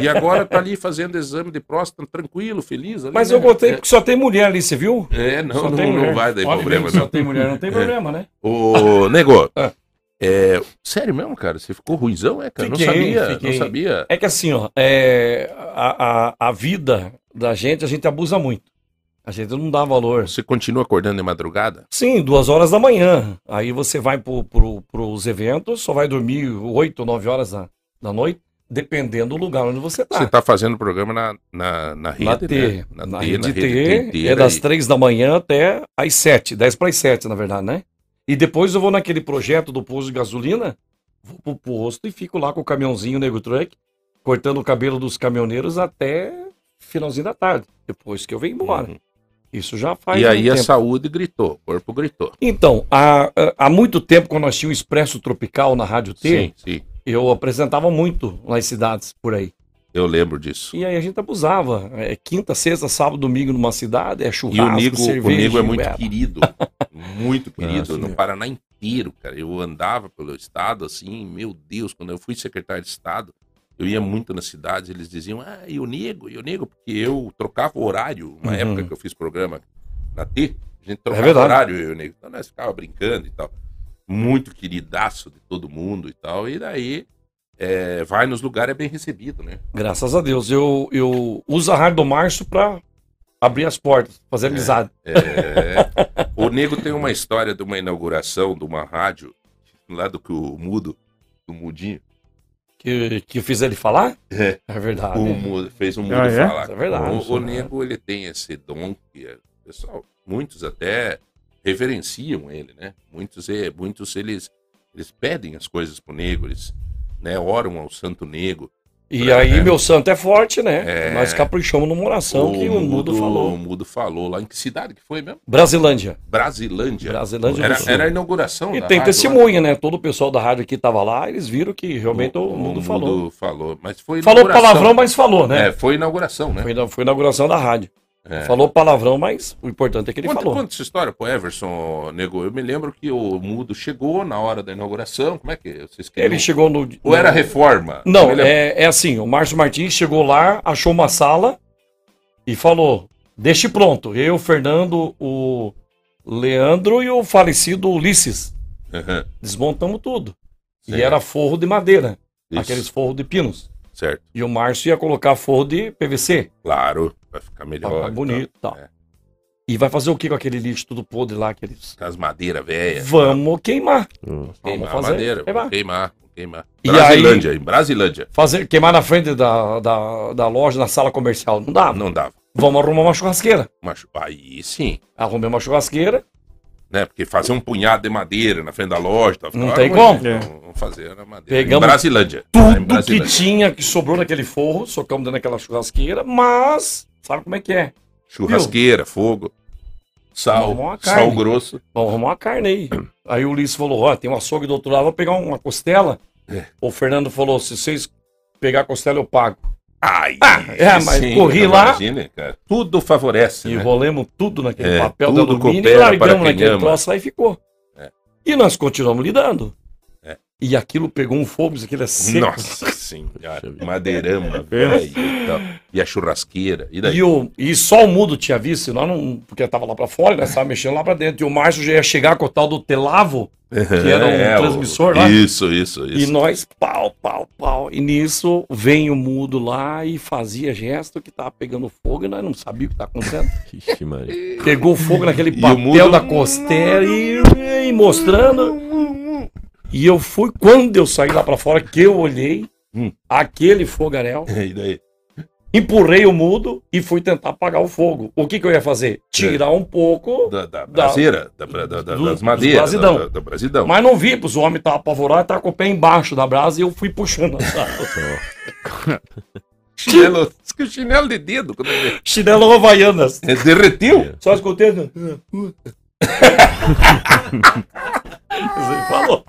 B: E agora tá ali fazendo exame de próstata, tranquilo, feliz. ali,
E: Mas
B: né?
E: eu contei porque só tem mulher ali, você viu?
B: É, é, não, não, não vai dar problema, não.
E: Só tem mulher, não tem
B: É.
E: problema, né?
B: Ô, nego,
E: Ah.
B: é, sério mesmo, cara? Você ficou ruizão, é, cara? não
E: Fiquei,
B: sabia,
E: fiquei.
B: não sabia.
E: É que assim, ó, é, a, a, a vida da gente, a gente abusa muito. A gente não dá valor.
B: Você continua acordando de madrugada?
E: Sim, duas horas da manhã. Aí você vai pro, pro, pros eventos, só vai dormir oito, nove horas da, da noite, dependendo do lugar onde você tá.
B: Você tá fazendo programa na, na, na rede,
E: na T,
B: né?
E: na,
B: T,
E: rede
B: na
E: T,
B: rede
E: é
B: inteira
E: das três da manhã até às sete, dez para as sete, na verdade, né? E depois eu vou naquele projeto do posto de gasolina, vou pro posto e fico lá com o caminhãozinho Nego Truck, cortando o cabelo dos caminhoneiros até finalzinho da tarde, depois que eu venho embora.
B: Uhum.
E: Isso já faz
B: E
E: um
B: aí a
E: tempo.
B: saúde gritou, o corpo gritou.
E: Então, há, há muito tempo, quando nós tínhamos o Expresso Tropical na Rádio T,
B: Sim, sim.
E: eu apresentava muito nas cidades por aí.
B: Eu lembro disso.
E: E aí a gente abusava. É quinta, sexta, sábado, domingo numa cidade, é
B: E
E: churrasco,
B: o Nego, o
E: cerveja.
B: Nego é muito querido. Muito querido. no Paraná inteiro, cara. Eu andava pelo estado, assim, meu Deus, quando eu fui secretário de Estado, eu ia muito nas cidades, eles diziam, ah, e o Nego, e o Nego, porque eu trocava o horário, uma
E: Uhum.
B: época que eu fiz programa na T, a gente
E: É
B: trocava
E: verdade.
B: horário, eu e o Nego. Então nós ficava brincando e tal. Muito queridaço de todo mundo e tal. E daí, é, vai nos lugares é bem recebido, né?
E: Graças a Deus. Eu, eu uso a Rádio do Março pra abrir as portas, fazer amizade.
B: É, o Nego tem uma história de uma inauguração de uma rádio lá do que o Mudo, do Mudinho,
E: Que, que fiz ele falar?
B: É.
E: É verdade.
B: o Mudo fez o Mudo
C: Ah, é?
B: falar.
E: É verdade.
B: O, o Nego ele tem esse dom que é, pessoal, muitos até reverenciam ele, né? Muitos, é, muitos eles, eles pedem as coisas pro Nego, eles né, oram ao Santo Nego.
E: E aí,
B: É.
E: meu santo é forte, né?
B: É.
E: Nós caprichamos numa oração que o Mudo
B: O
E: falou.
B: Mudo falou lá em que cidade que foi mesmo?
E: Brasilândia.
B: Brasilândia.
E: Brasilândia
B: Era, era a inauguração
E: E tem
B: rádio
E: testemunha, né? Todo o pessoal da rádio que tava lá, eles viram que realmente o, Mudo falou.
B: falou. Mas foi
E: Falou palavrão, mas falou, né?
B: É, foi inauguração, né?
E: Foi, foi inauguração da rádio.
B: É.
E: Falou palavrão, mas o importante é que ele
B: Conta,
E: falou.
B: conta essa história pro Everson, nego. Eu me lembro que o Mudo chegou na hora da inauguração. Como é que vocês queriam?
E: Ele chegou no.
B: Ou era reforma?
E: Não, é, é assim, o Márcio Martins chegou lá, achou uma sala e falou, deixe pronto. Eu, o Fernando, o Leandro e o falecido Ulisses.
B: Aham,
E: Desmontamos tudo.
B: Sim.
E: E era forro de madeira,
B: isso,
E: aqueles forros de pinos.
B: Certo,
E: E o Márcio ia colocar forro de PVC,
B: claro. Vai ficar melhor.
E: ficar bonito e tal.
B: É.
E: E vai fazer o que com aquele lixo tudo podre lá? Aqueles...
B: Com as madeiras velhas.
E: Vamos queimar.
B: Queimar
E: Vamos
B: a
E: fazer.
B: madeira.
E: Queimar.
B: Vamos queimar. vamos Queimar.
E: E
B: Brasilândia, em Brasilândia.
E: Fazer, queimar na frente da, da, da loja, na sala comercial. Não dá.
B: Não dava.
E: Vamos arrumar uma churrasqueira.
B: Mas aí sim.
E: Arrumei uma churrasqueira.
B: Né? Porque fazer um punhado de madeira na frente da loja. Tá,
E: Não tem como.
C: É.
B: Vamos fazer na madeira.
E: Pegamos
B: em Brasilândia. Lá em
E: Tudo que
B: Brasilândia.
E: tinha que sobrou naquele forro, socamos dentro daquela churrasqueira, mas sabe como é que é?
B: Churrasqueira, fogo, sal, sal grosso.
E: Vamos arrumar uma carne aí. Aí o Ulisses falou: Ó, tem um açougue do outro lado, vou pegar uma costela.
B: É.
E: O Fernando falou: se vocês pegar a costela, eu pago.
B: Ai,
E: Ah, é, mas corri lá.
B: Imagine, cara. Tudo favorece, né?
E: Enrolemos tudo naquele
B: É,
E: papel
B: tudo
E: alumínio e
B: coopera
E: largamos naquele
B: ama.
E: troço lá e ficou.
B: É.
E: E nós continuamos lidando.
B: É.
E: E aquilo pegou um fogo, isso aquilo é seco.
B: Nossa senhora, madeirama, velho. e. E a churrasqueira. E daí?
E: E, o, e só o mudo tinha visto, e nós não, porque tava lá pra fora, nós tava mexendo lá pra dentro. E o Márcio já ia chegar com o tal do Telavo, que era um
B: É, o-
E: transmissor lá.
B: Isso, isso,
E: E
B: isso.
E: nós, pau, pau, pau. E nisso vem o mudo lá e fazia gesto que tava pegando fogo e nós não sabíamos o que tá acontecendo.
D: Ixi, Maria.
E: Pegou fogo naquele
B: E o
E: papel
B: mudo-
E: da costela e, e mostrando. E eu fui, quando eu saí lá pra fora, que eu olhei
B: Hum.
E: aquele fogaréu,
B: E daí?
E: empurrei o mudo e fui tentar apagar o fogo. O que, que eu ia fazer? Tirar um pouco,
B: Da, da braseira, da, da, da-
E: do-
B: das madeiras.
E: brasidão.
B: Da, da, brasidão.
E: mas não vi, pois o homem tava apavorado, tava com o pé embaixo da brasa e eu fui puxando.
B: Chinelo, chinelo de dedo, quando ele
E: Chinelo Havaianas.
B: é, derreteu.
E: Só escutei. né? Ele falou.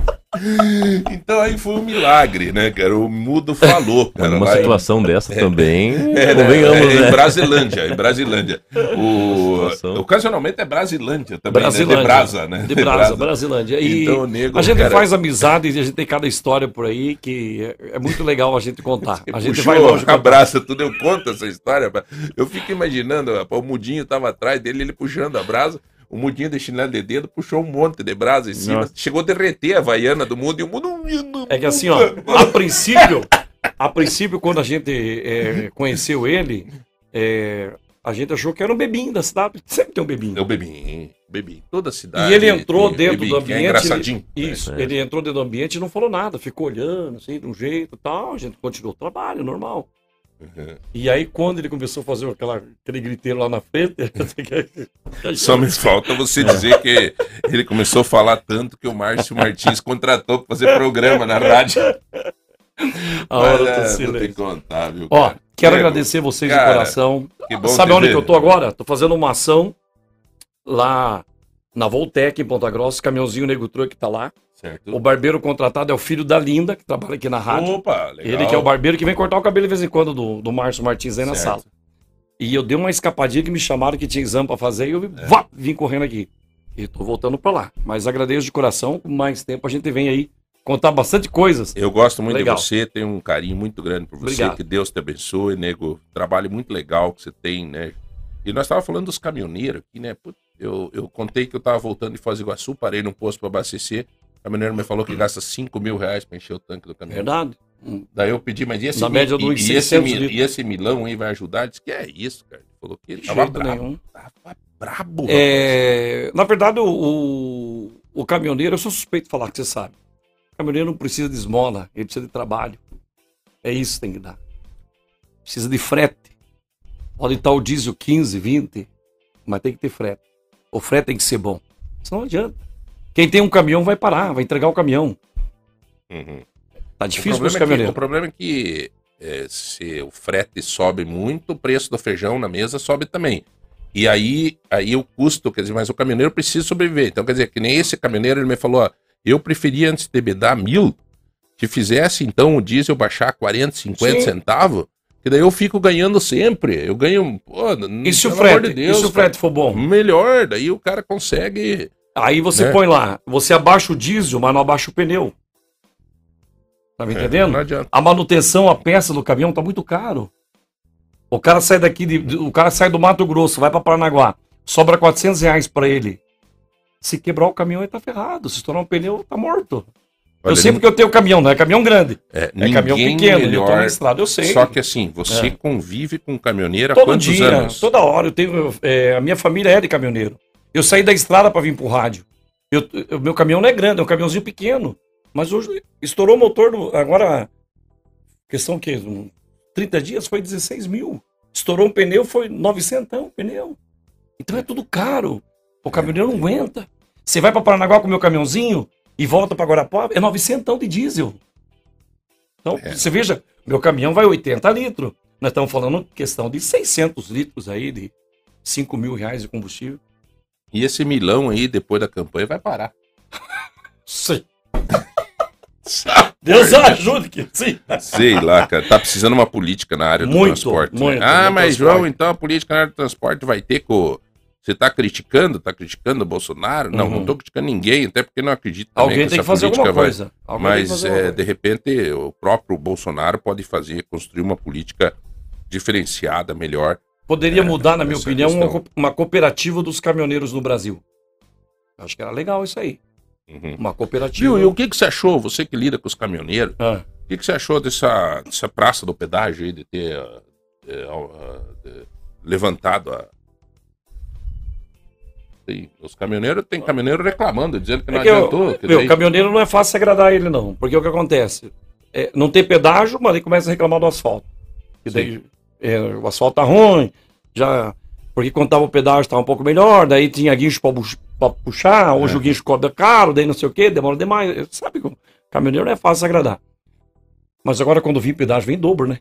B: Então aí foi um milagre, né, cara? O mudo falou, cara.
D: Numa
B: lá em-
D: situação dessa também,
B: É, né?
D: convenhamos,
B: É,
D: né?
B: Em Brasilândia, em Brasilândia. O...
D: Situação.
B: Ocasionalmente é Brasilândia também,
E: Brasilândia.
B: né? De Brasa, né?
E: De Brasa, Brasilândia. E
B: Então, nego,
E: a gente
B: cara,
E: faz amizade e a gente tem cada história por aí que é, é muito legal a gente contar. A gente
B: puxou
E: vai longe.
B: a
E: contar.
B: braça, tudo eu conto essa história. Eu fico imaginando, o Mudinho tava atrás dele, ele puxando a brasa, o Mudinho de chinelo de dedo puxou um monte de brasa em cima,
C: Nossa.
B: chegou a derreter a vaiana do mundo e o mundo...
E: É que assim, ó, a princípio, a princípio, quando a gente é, conheceu ele, é, a gente achou que era um bebinho da cidade. Sempre tem um bebinho.
B: Eu bebi, bebi. Toda a cidade.
E: E ele entrou dentro
B: bebinho,
E: do
B: que
E: ambiente.
B: É engraçadinho.
E: ele- isso,
D: É.
E: ele entrou dentro do ambiente e não falou nada, ficou olhando, assim, de um jeito e tal. A gente continuou o trabalho, normal. Uhum. E aí, quando ele começou a fazer aquela, aquele griteiro lá na frente.
B: Só me falta você dizer que ele começou a falar tanto que o Márcio Martins contratou para fazer programa na rádio.
E: A hora Mas, do é, contar, viu, Ó, cara? quero agradecer vocês cara, de coração. Sabe onde que eu tô agora? Tô fazendo uma ação lá na Voltec, em Ponta Grossa, caminhãozinho Nego Truck tá lá. Certo. O barbeiro contratado é o filho da Linda, que trabalha aqui na rádio. Opa, legal. Ele que é o barbeiro que vem cortar o cabelo de vez em quando do, do Márcio Martins aí na certo. sala. E eu dei uma escapadinha que me chamaram que tinha exame pra fazer e eu é. vá, vim correndo aqui. E tô voltando pra lá. Mas agradeço de coração, com mais tempo a gente vem aí contar bastante coisas.
B: Eu gosto muito legal. de você, tenho um carinho muito grande por você, Obrigado. que Deus te abençoe, nego. Trabalho muito legal que você tem, né? E nós estávamos falando dos caminhoneiros aqui, né? Eu, eu contei que eu estava voltando de Foz do Iguaçu, parei num posto para abastecer. O caminhoneiro me falou que gasta 5 mil reais para encher o tanque do caminhão.
E: Verdade.
B: Daí eu pedi, mas e esse,
E: Na média do
B: e, e, esse, e esse milão aí vai ajudar? Ele disse que é isso, cara. Ele falou que ele tava brabo. Nenhum. Tava brabo.
E: É... Na verdade, o, o caminhoneiro, eu sou suspeito de falar que você sabe. O caminhoneiro não precisa de esmola, ele precisa de trabalho. É isso que tem que dar. Precisa de frete. Pode estar o diesel 15, 20, mas tem que ter frete. O frete tem que ser bom. Senão não adianta. Quem tem um caminhão vai parar, vai entregar o caminhão. Uhum. Tá difícil para os caminhoneiros.
B: É o problema é que é, se o frete sobe muito, o preço do feijão na mesa sobe também. E aí, aí o custo, quer dizer, mas o caminhoneiro precisa sobreviver. Então, quer dizer, que nem esse caminhoneiro, ele me falou, ó, eu preferia antes de bedar mil, que fizesse então o diesel baixar 40, 50 Sim. centavos, que daí eu fico ganhando sempre. Eu ganho. Pô,
E: e se o frete, de Deus, e se o frete for bom?
B: Melhor, daí o cara consegue.
E: Aí você né? põe lá, você abaixa o diesel, mas não abaixa o pneu. Tá me é, entendendo? A manutenção, a peça do caminhão tá muito caro. O cara sai daqui, de, o cara sai do Mato Grosso, vai para Paranaguá, sobra 400 reais para ele. Se quebrar o caminhão, ele tá ferrado. Se estourar um pneu, tá morto. Olha, eu sei porque eu tenho caminhão, não é caminhão grande. É, é caminhão pequeno, melhor, eu tô estrada, eu sei.
B: Só que assim, você é. convive com caminhoneiro há Todo quantos dia, anos?
E: Toda hora. Eu tenho, é, a minha família é de caminhoneiro. Eu saí da estrada para vir pro rádio. O meu caminhão não é grande, é um caminhãozinho pequeno. Mas hoje estourou o motor, do, agora, questão que 30 dias foi 16 mil. Estourou um pneu, foi 900 um pneu. Então é tudo caro. O caminhoneiro não aguenta. Você vai para Paranaguá com o meu caminhãozinho, e volta para Guarapuava, é 900 de diesel. Então, é. você veja, meu caminhão vai 80 litros. Nós estamos falando questão de 600 litros aí, de 5 mil reais de combustível.
B: E esse milão aí, depois da campanha, vai parar.
E: sim. Deus ajude que sim.
B: Sei lá, cara. Tá precisando uma política na área do muito, transporte. Né? Muito, né? Ah, mas transporte. João, então a política na área do transporte vai ter com você está criticando, está criticando o Bolsonaro? Não, uhum. não estou criticando ninguém, até porque não acredito
E: Alguém que tem que fazer alguma vai... coisa.
B: Alguém Mas, é, de repente, o próprio Bolsonaro pode fazer, construir uma política diferenciada, melhor.
E: Poderia é, mudar, na minha opinião, uma, uma, cooperativa dos caminhoneiros no Brasil. Acho que era legal isso aí. Uhum. Uma cooperativa.
B: Viu, e o que, que você achou, você que lida com os caminhoneiros, ah. o que, que você achou dessa, dessa praça do pedágio aí, de ter uh, uh, uh, levantado a Sim. Os caminhoneiros, tem caminhoneiro reclamando, dizendo que não é que adiantou.
E: Eu, que meu, daí... caminhoneiro não é fácil agradar ele, não. Porque o que acontece? É, não tem pedágio, mas ele começa a reclamar do asfalto. E daí é, o asfalto tá ruim, já. Porque quando tava o pedágio tava um pouco melhor, daí tinha guincho para puxar, hoje é. o guincho cobra caro, daí não sei o que, demora demais. Sabe, o caminhoneiro não é fácil agradar. Mas agora quando vem pedágio, vem dobro, né?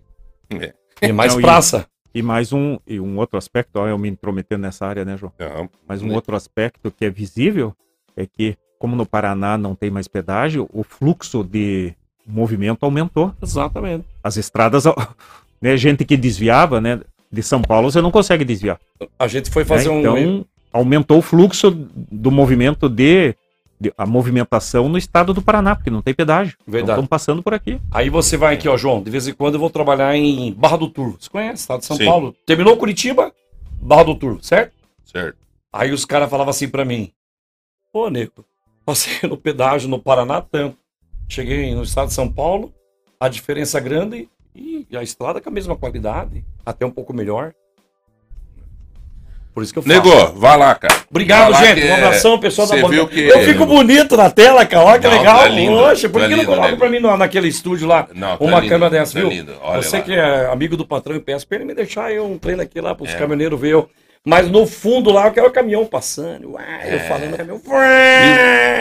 E: É. Tem mais não, praça.
C: E mais um, e um outro aspecto, ó, eu me intrometendo nessa área, né, João? Não, Mas um outro aspecto que é visível é que, como no Paraná não tem mais pedágio, o fluxo de movimento aumentou.
E: Exatamente.
C: As estradas, né, gente que desviava, né, de São Paulo, você não consegue desviar.
E: A gente foi fazer
C: né?
E: um.
C: Então, aumentou o fluxo do movimento de a movimentação no estado do Paraná, porque não tem pedágio. Então, Verdade. Estão passando por aqui.
E: Aí você vai aqui, ó, João, de vez em quando eu vou trabalhar em Barra do Turvo. Você conhece, estado de São Sim. Paulo. Terminou Curitiba, Barra do Turvo, certo?
B: Certo.
E: Aí os caras falavam assim para mim: Pô, Nico, passei no pedágio no Paraná tanto. Cheguei no estado de São Paulo, a diferença é grande e a estrada com a mesma qualidade, até um pouco melhor. Por isso que eu falo.
B: Nego, vai lá, cara.
E: Obrigado,
B: Vai
E: gente. Um abração, pessoal da
B: viu que...
E: Eu fico bonito na tela, cara. Olha que
B: Não,
E: legal.
B: tá lindo,
E: Poxa, por
B: tá
E: que não coloca
B: nego.
E: pra mim no- naquele estúdio lá
B: Não, tá
E: uma
B: lindo,
E: câmera dessa,
B: tá
E: viu? Você
B: lá.
E: que é amigo do patrão e peço pra ele me deixar eu um treino aqui lá pros
B: É.
E: caminhoneiros ver eu. Mas no fundo lá eu quero o caminhão passando. Uai, eu falando caminhão.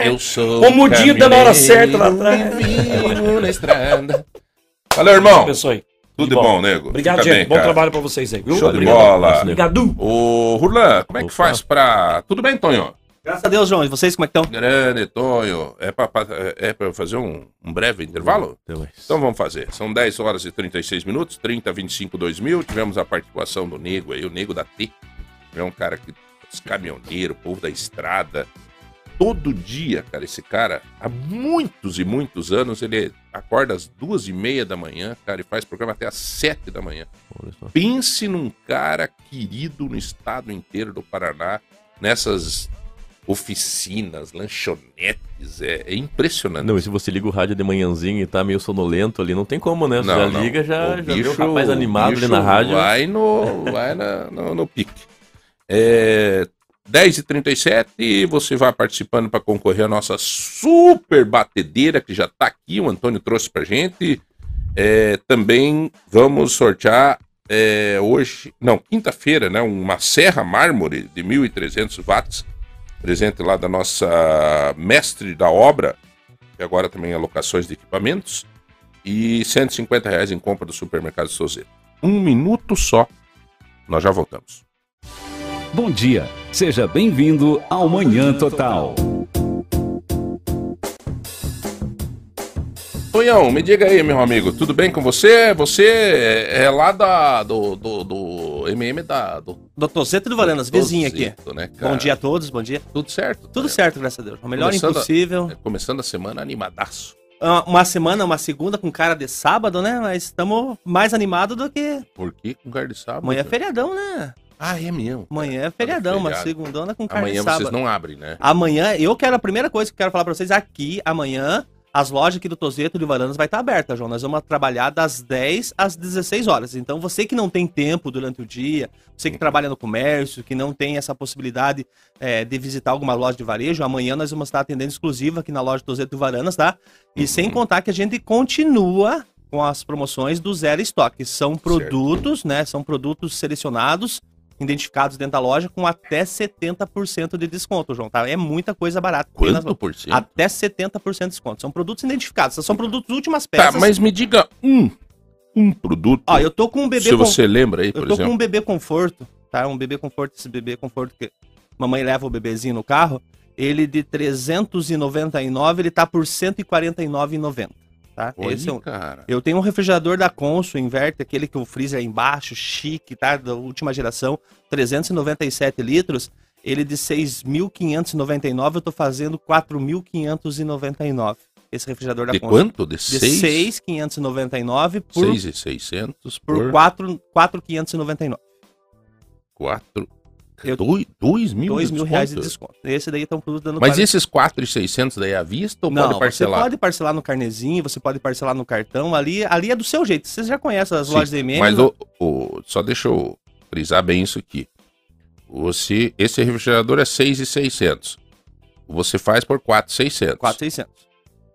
B: Eu sou
E: Com o mudinho dando a hora certa lá atrás.
B: na estrada. Valeu, irmão.
E: Aí.
B: Tudo de
E: bom.
B: bom, nego.
E: Obrigado,
B: Fica
E: gente.
B: bem,
E: Bom
B: cara.
E: trabalho pra vocês aí, viu?
B: Show de
E: Obrigado.
B: bola.
E: Obrigado.
B: Ô, Rulan, como é que
D: Opa.
B: faz pra... Tudo bem, Tonho?
F: Graças a Deus, João. E vocês como é que estão?
B: Grande, Tonho. É pra, pra- é pra eu fazer um, um breve intervalo?
D: Então,
B: Então vamos fazer. São 10 horas e 36 minutos, 30, 25, 2000. Tivemos a participação do Nego aí, o Nego da T. É um cara que. Os caminhoneiros, o povo da estrada. Todo dia, cara, esse cara, há muitos e muitos anos, ele acorda às duas e meia da manhã, cara, e faz programa até às sete da manhã. Pense num cara querido no estado inteiro do Paraná, nessas oficinas, lanchonetes. É, é impressionante.
D: Não, e se você liga o rádio de manhãzinho e tá meio sonolento ali, não tem como, né? Você
B: Não,
D: já
B: não.
D: liga, já,
B: O
D: já vê o rapaz animado ali
B: bicho
D: na rádio.
B: Vai no, vai na- no, no pique. É, 10h37, você vai participando para concorrer à nossa super batedeira que já tá aqui, o Antônio trouxe pra gente. É, também vamos sortear é, hoje, não, quinta-feira, né, uma serra mármore de 1.300 watts, presente lá da nossa mestre da obra, que agora também é locações de equipamentos e 150 reais em compra do supermercado Sozeto. Um minuto só, nós já voltamos.
A: Bom dia, seja bem-vindo ao Manhã Total.
B: Tonhão, me diga aí, meu amigo, tudo bem com você? Você é lá da, do, do, do MM da... Do,
F: Doutor Zeto do Varanas, vizinho aqui.
B: Tozeto, Né, cara?
F: Bom dia a todos, bom dia.
B: Tudo certo?
F: Tudo
B: É,
F: certo, graças a Deus. O melhor
B: Começando a-
F: impossível.
B: é, Começando a semana animadaço.
F: Ah, Uma semana, uma segunda com cara de sábado, né? Mas estamos mais animados do que.
B: Por que com cara de sábado?
F: Amanhã é feriadão, né?
B: Ah, é mesmo.
F: Amanhã é feriadão,
B: feriado.
F: segundona com cara
B: Amanhã vocês não abrem, né?
F: Amanhã, eu quero a primeira coisa que eu quero falar pra vocês aqui, amanhã, as lojas aqui do Tozeto de Varanas vai estar aberta, João. Nós vamos trabalhar das 10 às 16 horas. Então, você que não tem tempo durante o dia, você que trabalha no comércio, que não tem essa possibilidade é, de visitar alguma loja de varejo, amanhã nós vamos estar atendendo exclusiva aqui na loja Tozeto de Varanas, tá? E sem contar que a gente continua com as promoções do Zero Estoque. São produtos, né? São produtos selecionados identificados dentro da loja com até 70% de desconto, João, tá? É muita coisa barata.
B: Quanto por cento?
F: Até 70% de desconto. São produtos identificados, são produtos últimas
B: Tá,
F: peças.
B: mas me diga um, um produto.
F: Ó, eu tô com um bebê
B: se
F: com...
B: você lembra aí,
F: Eu
B: por
F: tô com
B: exemplo.
F: um bebê conforto, tá? Um bebê conforto, esse bebê conforto que mamãe leva o bebezinho no carro, ele de 399, ele tá por 149,90, tá?
B: Olha,
F: Esse é um...
B: cara.
F: Eu tenho um refrigerador da Consul, inverte, aquele que o freezer é embaixo, chique, tá? Da última geração, 397 litros. Ele de 6.599, eu tô fazendo 4.599. Esse refrigerador da
B: De
F: Consul.
B: quanto? De
F: De
B: 6?
F: 6.599 por,
B: 6,600
F: por
B: por
F: 4 4.599.
B: 4...
F: Eu-
B: 2 mil
F: 2
B: de
F: mil reais de
B: desconto?
F: desconto. Esse daí produto dando
B: Mas
F: 40
B: esses 4,600 daí é à vista ou
F: Não,
B: pode parcelar?
F: você pode parcelar no carnezinho, você pode parcelar no cartão. Ali, ali é do seu jeito. Você já conhece as
B: Sim,
F: lojas da MM.
B: Mas o, o- só deixa eu frisar bem isso aqui. Você, esse refrigerador é 6,600. Você faz por 4,600.
F: 4,600.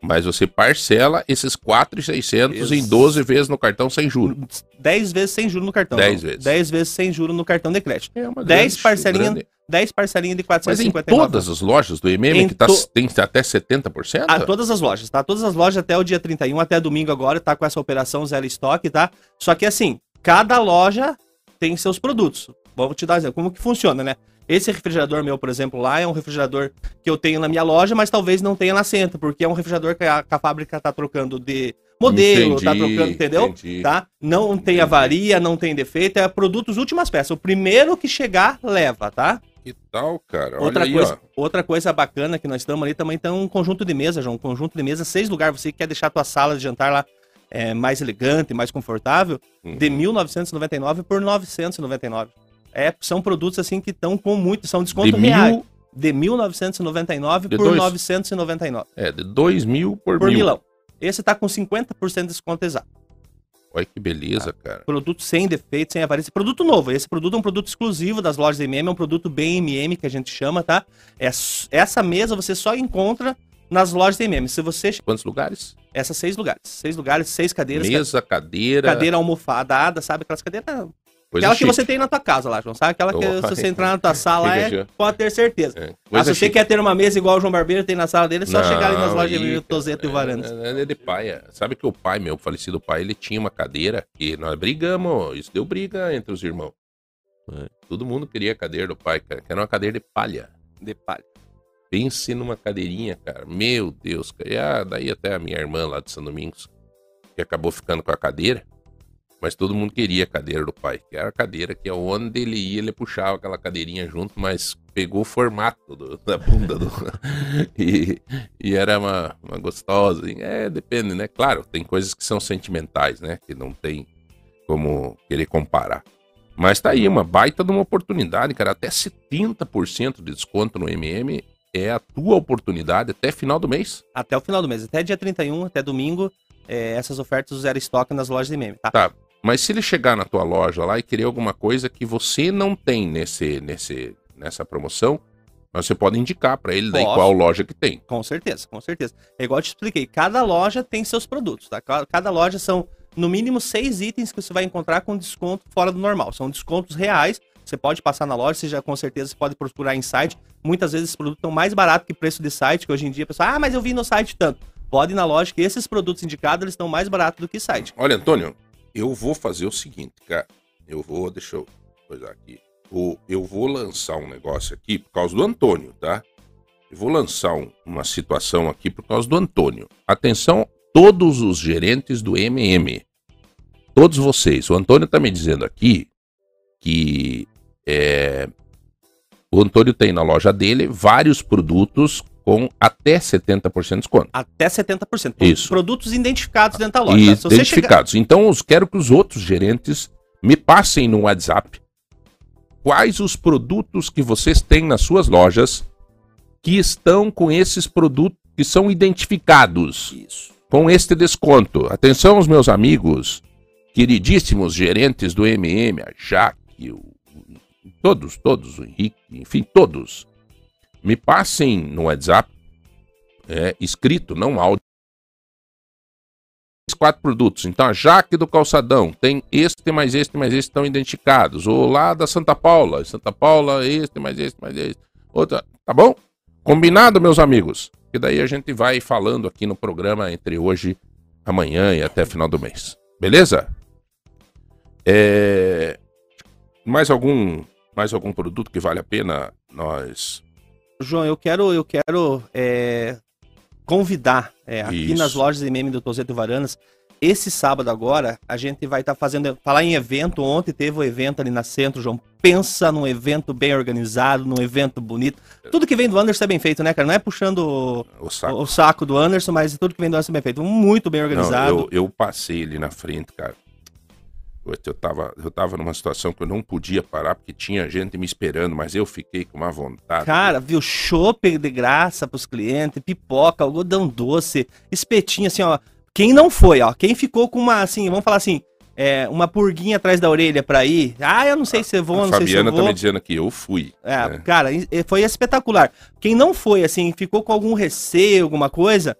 B: Mas você parcela esses 4,600 em
F: Ex-
B: 12 vezes no cartão sem juros.
F: 10 vezes sem juros no cartão.
B: 10
F: não.
B: vezes.
F: 10 vezes sem juros no cartão de crédito.
B: É uma
F: 10
B: grande-
F: parcelinhas
B: grande-
F: 10 parcelinhas de
B: Mas em
F: 459.
B: todas as lojas do MM
F: Em
B: que tá,
F: to-
B: tem até 70%?
F: Ah, todas as lojas, tá? Todas as lojas até o dia 31, até domingo agora, tá com essa operação zero estoque, tá? Só que assim, cada loja tem seus produtos. Vou te dar um exemplo. Como que funciona, né? Esse refrigerador meu, por exemplo, lá é um refrigerador que eu tenho na minha loja, mas talvez não tenha na centro, porque é um refrigerador que a, que a fábrica tá trocando de modelo, tá
B: Entendi,
F: trocando, entendeu?
B: entendi.
F: Tá? Não tem
B: Entendi.
F: avaria, não tem defeito, é produtos últimas peças. O primeiro que chegar, leva, tá?
B: Que tal, cara?
F: Outra
B: Olha aí,
F: coisa,
B: ó.
F: outra coisa bacana que nós estamos ali também tem um conjunto de mesa, João. Um conjunto de mesa, seis lugares. Você que quer deixar a tua sala de jantar lá é, mais elegante, mais confortável,
B: Uhum.
F: de 1.999 por 999. É, são produtos assim que estão com muito, são desconto
B: De
F: real.
B: mil,
F: De 1.999
B: De
F: por
B: dois?
F: 999
B: é, de 2 mil por,
F: por
B: mil.
F: milão. Esse tá com 50% de desconto exato.
B: Olha que beleza, cara.
F: Produto sem defeito, sem. Esse produto novo. Esse produto é um produto exclusivo das lojas MM, é um produto bem MM que a gente chama, tá? É, essa mesa você só encontra nas lojas MM. Se você.
B: Quantos lugares?
F: Essas seis lugares. Seis lugares, seis cadeiras.
B: Mesa, cadeira.
F: Cadeira almofadada, sabe? Aquelas cadeiras Coisa Aquela chique. que você tem na tua casa lá, João. Sabe? Aquela que oh, se você entrar na tua sala é, pode ter certeza. É. Mas se você chique. quer ter uma mesa igual o João Barbeiro tem na sala dele, é só não, chegar ali nas lojas de Tozeto é, e Varandas.
B: É, é, de pai. É. Sabe que o pai, meu falecido pai, ele tinha uma cadeira e nós brigamos. Isso deu briga entre os irmãos. É. Todo mundo queria a cadeira do pai, cara. Que era uma cadeira de palha.
F: De palha.
B: Pense numa cadeirinha, cara. Meu Deus, cara. E ah, daí até a minha irmã lá de São Domingos, que acabou ficando com a cadeira. Mas todo mundo queria a cadeira do pai, que era a cadeira que onde ele ia, ele puxava aquela cadeirinha junto, mas pegou o formato do, da bunda do. e, e era uma, uma gostosa. É, depende, né? Claro, tem coisas que são sentimentais, né? Que não tem como querer comparar. Mas tá aí, uma baita de uma oportunidade, cara. Até 70% de desconto no MM é a tua oportunidade até final do mês.
F: Até o final do mês, até dia 31, até domingo, é, essas ofertas zero estoque nas lojas de meme, tá?
B: Tá. Mas se ele chegar na tua loja lá e querer alguma coisa que você não tem nesse, nesse, nessa promoção, você pode indicar para ele daí Posso. qual loja que tem.
F: Com certeza, com certeza. É igual eu te expliquei, cada loja tem seus produtos, tá? Cada loja são no mínimo seis itens que você vai encontrar com desconto fora do normal. São descontos reais. Você pode passar na loja, você já com certeza pode procurar em site. Muitas vezes esses produtos estão mais baratos que preço de site, que hoje em dia a pessoa, ah, mas eu vi no site tanto. Pode ir na loja que esses produtos indicados eles estão mais baratos do que site.
B: Olha, Antônio, eu vou fazer o seguinte, cara. Eu vou, deixa eu coisar aqui. eu vou lançar um negócio aqui por causa do Antônio, tá? Eu vou lançar um, uma situação aqui por causa do Antônio. Atenção, todos os gerentes do MM. Todos vocês. O Antônio tá me dizendo aqui que é, o Antônio tem na loja dele vários produtos com até 70% de desconto.
F: Até 70%.
B: Isso.
F: Produtos identificados dentro da loja.
B: Tá? Identificados. Chegar... Então, eu quero que os outros gerentes me passem no WhatsApp quais os produtos que vocês têm nas suas lojas que estão com esses produtos que são identificados Isso. com este desconto. Atenção, os meus amigos, queridíssimos gerentes do MM, a Jaque, o... todos, todos, o Henrique, enfim, todos me passem no WhatsApp, é, escrito, não áudio, quatro produtos. Então, a Jaque do Calçadão tem este mais este mais este estão identificados. Ou lá da Santa Paula, Santa Paula, este mais este mais este. Outra, tá bom? Combinado, meus amigos? E daí a gente vai falando aqui no programa entre hoje, amanhã e até final do mês. Beleza? É... Mais algum mais algum produto que vale a pena nós
F: João, eu quero, eu quero é, convidar é, aqui nas lojas de meme do Tozeto Varanas. Esse sábado agora, a gente vai estar tá fazendo. Falar em evento, ontem teve o um evento ali na Centro, João. Pensa num evento bem organizado, num evento bonito. Tudo que vem do Anderson é bem feito, né, cara? Não é puxando o saco, o saco do Anderson, mas tudo que vem do Anderson é bem feito. Muito bem organizado.
B: Não, eu, eu passei ali na frente, cara. Eu tava, eu tava numa situação que eu não podia parar, porque tinha gente me esperando, mas eu fiquei com uma vontade.
F: Cara, viu? Chopp de graça pros clientes, pipoca, algodão doce, espetinho, assim, ó. Quem não foi, ó, quem ficou com uma, assim, vamos falar assim, é, uma purguinha atrás da orelha pra ir. Ah, eu não sei se eu vou, não sei se eu vou.
B: tá me dizendo que eu fui.
F: É, né? cara, foi espetacular. Quem não foi, assim, ficou com algum receio, alguma coisa,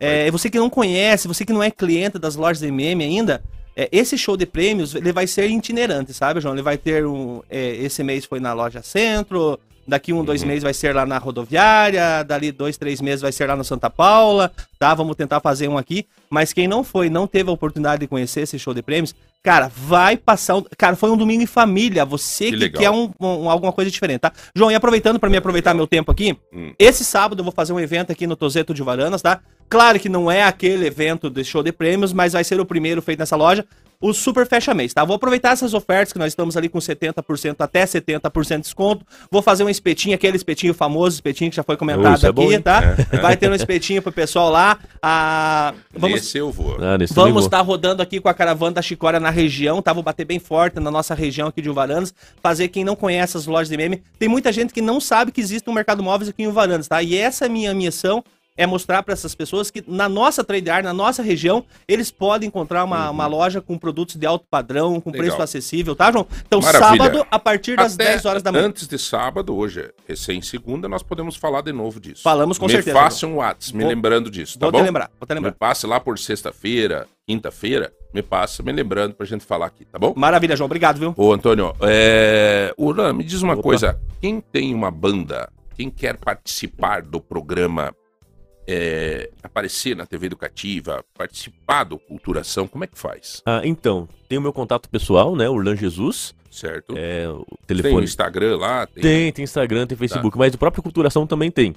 F: é, você que não conhece, você que não é cliente das lojas de meme ainda, é, esse show de prêmios ele vai ser itinerante, sabe, João? Ele vai ter um. É, esse mês foi na loja Centro, daqui um, dois uhum. meses vai ser lá na rodoviária, dali dois, três meses vai ser lá no Santa Paula, tá? Vamos tentar fazer um aqui. Mas quem não foi, não teve a oportunidade de conhecer esse show de prêmios, cara, vai passar. Um... Cara, foi um domingo em família. Você que, que quer um, um, alguma coisa diferente, tá? João, e aproveitando para me aproveitar meu tempo aqui, hum. esse sábado eu vou fazer um evento aqui no Tozeto de Varanas, tá? Claro que não é aquele evento de show de prêmios, mas vai ser o primeiro feito nessa loja. O Super Fecha Mês, tá? Vou aproveitar essas ofertas que nós estamos ali com 70% até 70% de desconto. Vou fazer um espetinho, aquele espetinho famoso, espetinho que já foi comentado uh, aqui, é tá? É. Vai ter um espetinho pro pessoal lá. Ah,
B: vamos, nesse eu vou.
F: Ah, vamos estar tá rodando aqui com a caravana da Chicória na região, tá? Vou bater bem forte na nossa região aqui de Uvaranas. Fazer quem não conhece as lojas de meme. Tem muita gente que não sabe que existe um mercado móveis aqui em Uvaranas, tá? E essa é a minha missão é mostrar para essas pessoas que na nossa trade art, na nossa região, eles podem encontrar uma,
B: Uhum.
F: uma loja com produtos de alto padrão, com
B: Legal.
F: preço acessível, tá, João? Então,
B: Maravilha.
F: sábado, a partir das
B: Até
F: 10 horas da manhã.
B: Antes de sábado, hoje é recém segunda, nós podemos falar de novo disso.
F: Falamos com
B: me
F: certeza,
B: faça um WhatsApp me lembrando disso, tá
F: Vou
B: bom?
F: te lembrar, vou te
B: Me
F: lembrar.
B: passe lá por sexta-feira, quinta-feira, me passa me lembrando pra gente falar aqui, tá bom?
F: Maravilha, João. Obrigado, viu?
B: Ô, Antônio, é... Urã, me diz uma
C: Opa.
B: coisa. Quem tem uma banda, quem quer participar do programa, é, aparecer na TV Educativa, participar do Culturação, como é que faz?
D: Ah, então, tem o meu contato pessoal, né? Urlan Jesus.
B: Certo?
D: É, o
B: tem o
D: telefone.
B: Instagram lá? Tem...
D: Tem, tem Instagram, tem Facebook, mas o próprio Culturação também tem.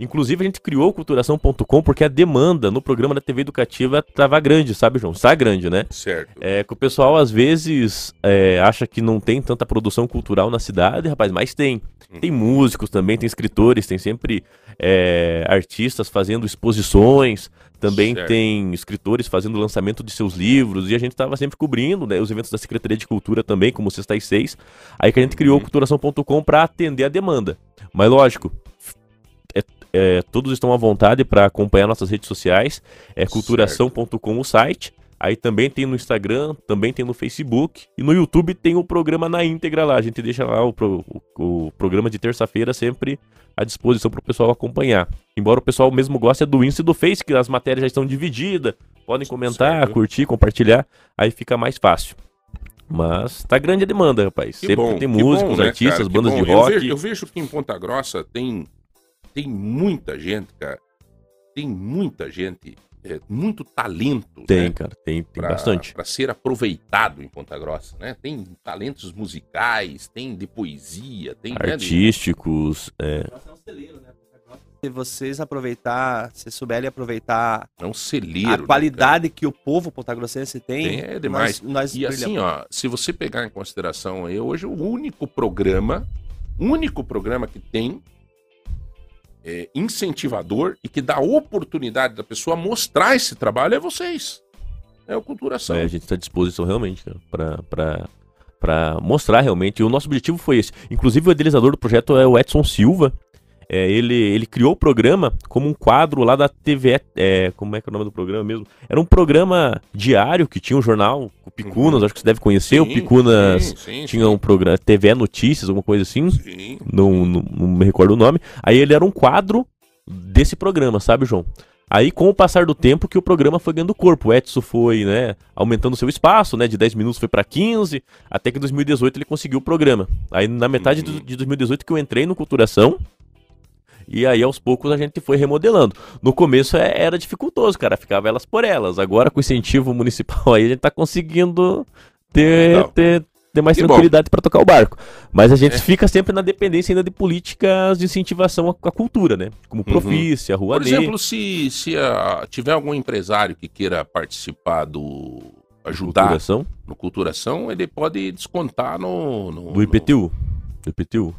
D: Inclusive, a gente criou culturação.com porque a demanda no programa da TV Educativa tava grande, sabe, João? Está grande, né?
B: Certo.
D: É que o pessoal às vezes é, acha que não tem tanta produção cultural na cidade, rapaz, mas tem. Tem músicos também, tem escritores, tem sempre é, artistas fazendo exposições, também
B: Certo.
D: tem escritores fazendo lançamento de seus livros, e a gente estava sempre cobrindo né, os eventos da Secretaria de Cultura também, como Sexta e Seis. Aí que a gente criou o culturação.com para atender a demanda. Mas lógico, é- é, todos estão à vontade para acompanhar nossas redes sociais. É culturação.com o site. Aí também tem no Instagram, também tem no Facebook. E no YouTube tem o programa na íntegra lá. A gente deixa lá o, pro- o- o programa de terça-feira sempre à disposição para o pessoal acompanhar. Embora o pessoal mesmo goste do Insta e do Face, que as matérias já estão divididas. Podem comentar,
B: Certo.
D: curtir, compartilhar. Aí fica mais fácil. Mas tá grande a demanda, rapaz.
B: Que
D: sempre
B: bom,
D: tem músicos,
B: bom, né,
D: artistas?
B: Que
D: bandas
B: bom.
D: de
B: Eu
D: rock.
B: vejo, eu vejo que em Ponta Grossa tem, tem muita gente, cara. Tem muita gente, é, muito talento.
D: Tem,
B: né?
D: cara, tem, tem
B: pra-
D: bastante.
B: Pra ser aproveitado em Ponta Grossa, né? Tem talentos musicais, tem de poesia, tem né, de-
D: Artísticos, é,
F: Se vocês aproveitar, se souberem aproveitar
B: é um celeiro.
F: a
B: né,
F: qualidade que o povo pontagrossense tem,
B: Tem, é demais.
F: nós, nós
B: E assim,
F: brilhamos.
B: ó, se você pegar em consideração aí, hoje o único programa, único programa que tem é, incentivador e que dá oportunidade da pessoa mostrar esse trabalho é vocês. É o Culturação.
D: é, a gente está à disposição realmente pra para mostrar realmente. E o nosso objetivo foi esse. Inclusive, o idealizador do projeto é o Edson Silva. É, ele, ele criou o programa como um quadro lá da TV. É, como é que é o nome do programa mesmo? Era um programa diário que tinha um jornal, o Picunas, acho que você deve conhecer. o
B: Sim,
D: Picunas
B: sim, sim,
D: tinha um programa, TV Notícias, alguma coisa assim.
B: Sim.
D: não, não, não me recordo o nome. Aí ele era um quadro desse programa, sabe, João? Aí, com o passar do tempo, que o programa foi ganhando corpo. O Edson foi, né, aumentando seu espaço, né, de 10 minutos foi pra 15, até que em 2018 ele conseguiu o programa. Aí, na metade
B: Uhum.
D: de 2018 que eu entrei no Culturação, e aí, aos poucos, a gente foi remodelando. No começo é- era dificultoso, cara, ficava elas por elas. Agora, com o incentivo municipal aí, a gente tá conseguindo ter, ter, ter mais
B: Que
D: tranquilidade pra tocar o barco. Mas a gente fica sempre na dependência ainda de políticas de incentivação à, à cultura, né? Como Profícia, Rua
B: Uhum. Por
D: D.
B: exemplo, se, se tiver algum empresário que queira participar do. ajudar
D: Culturação,
B: no Culturação, ele pode descontar no. no-
D: do IPTU. Do IPTU.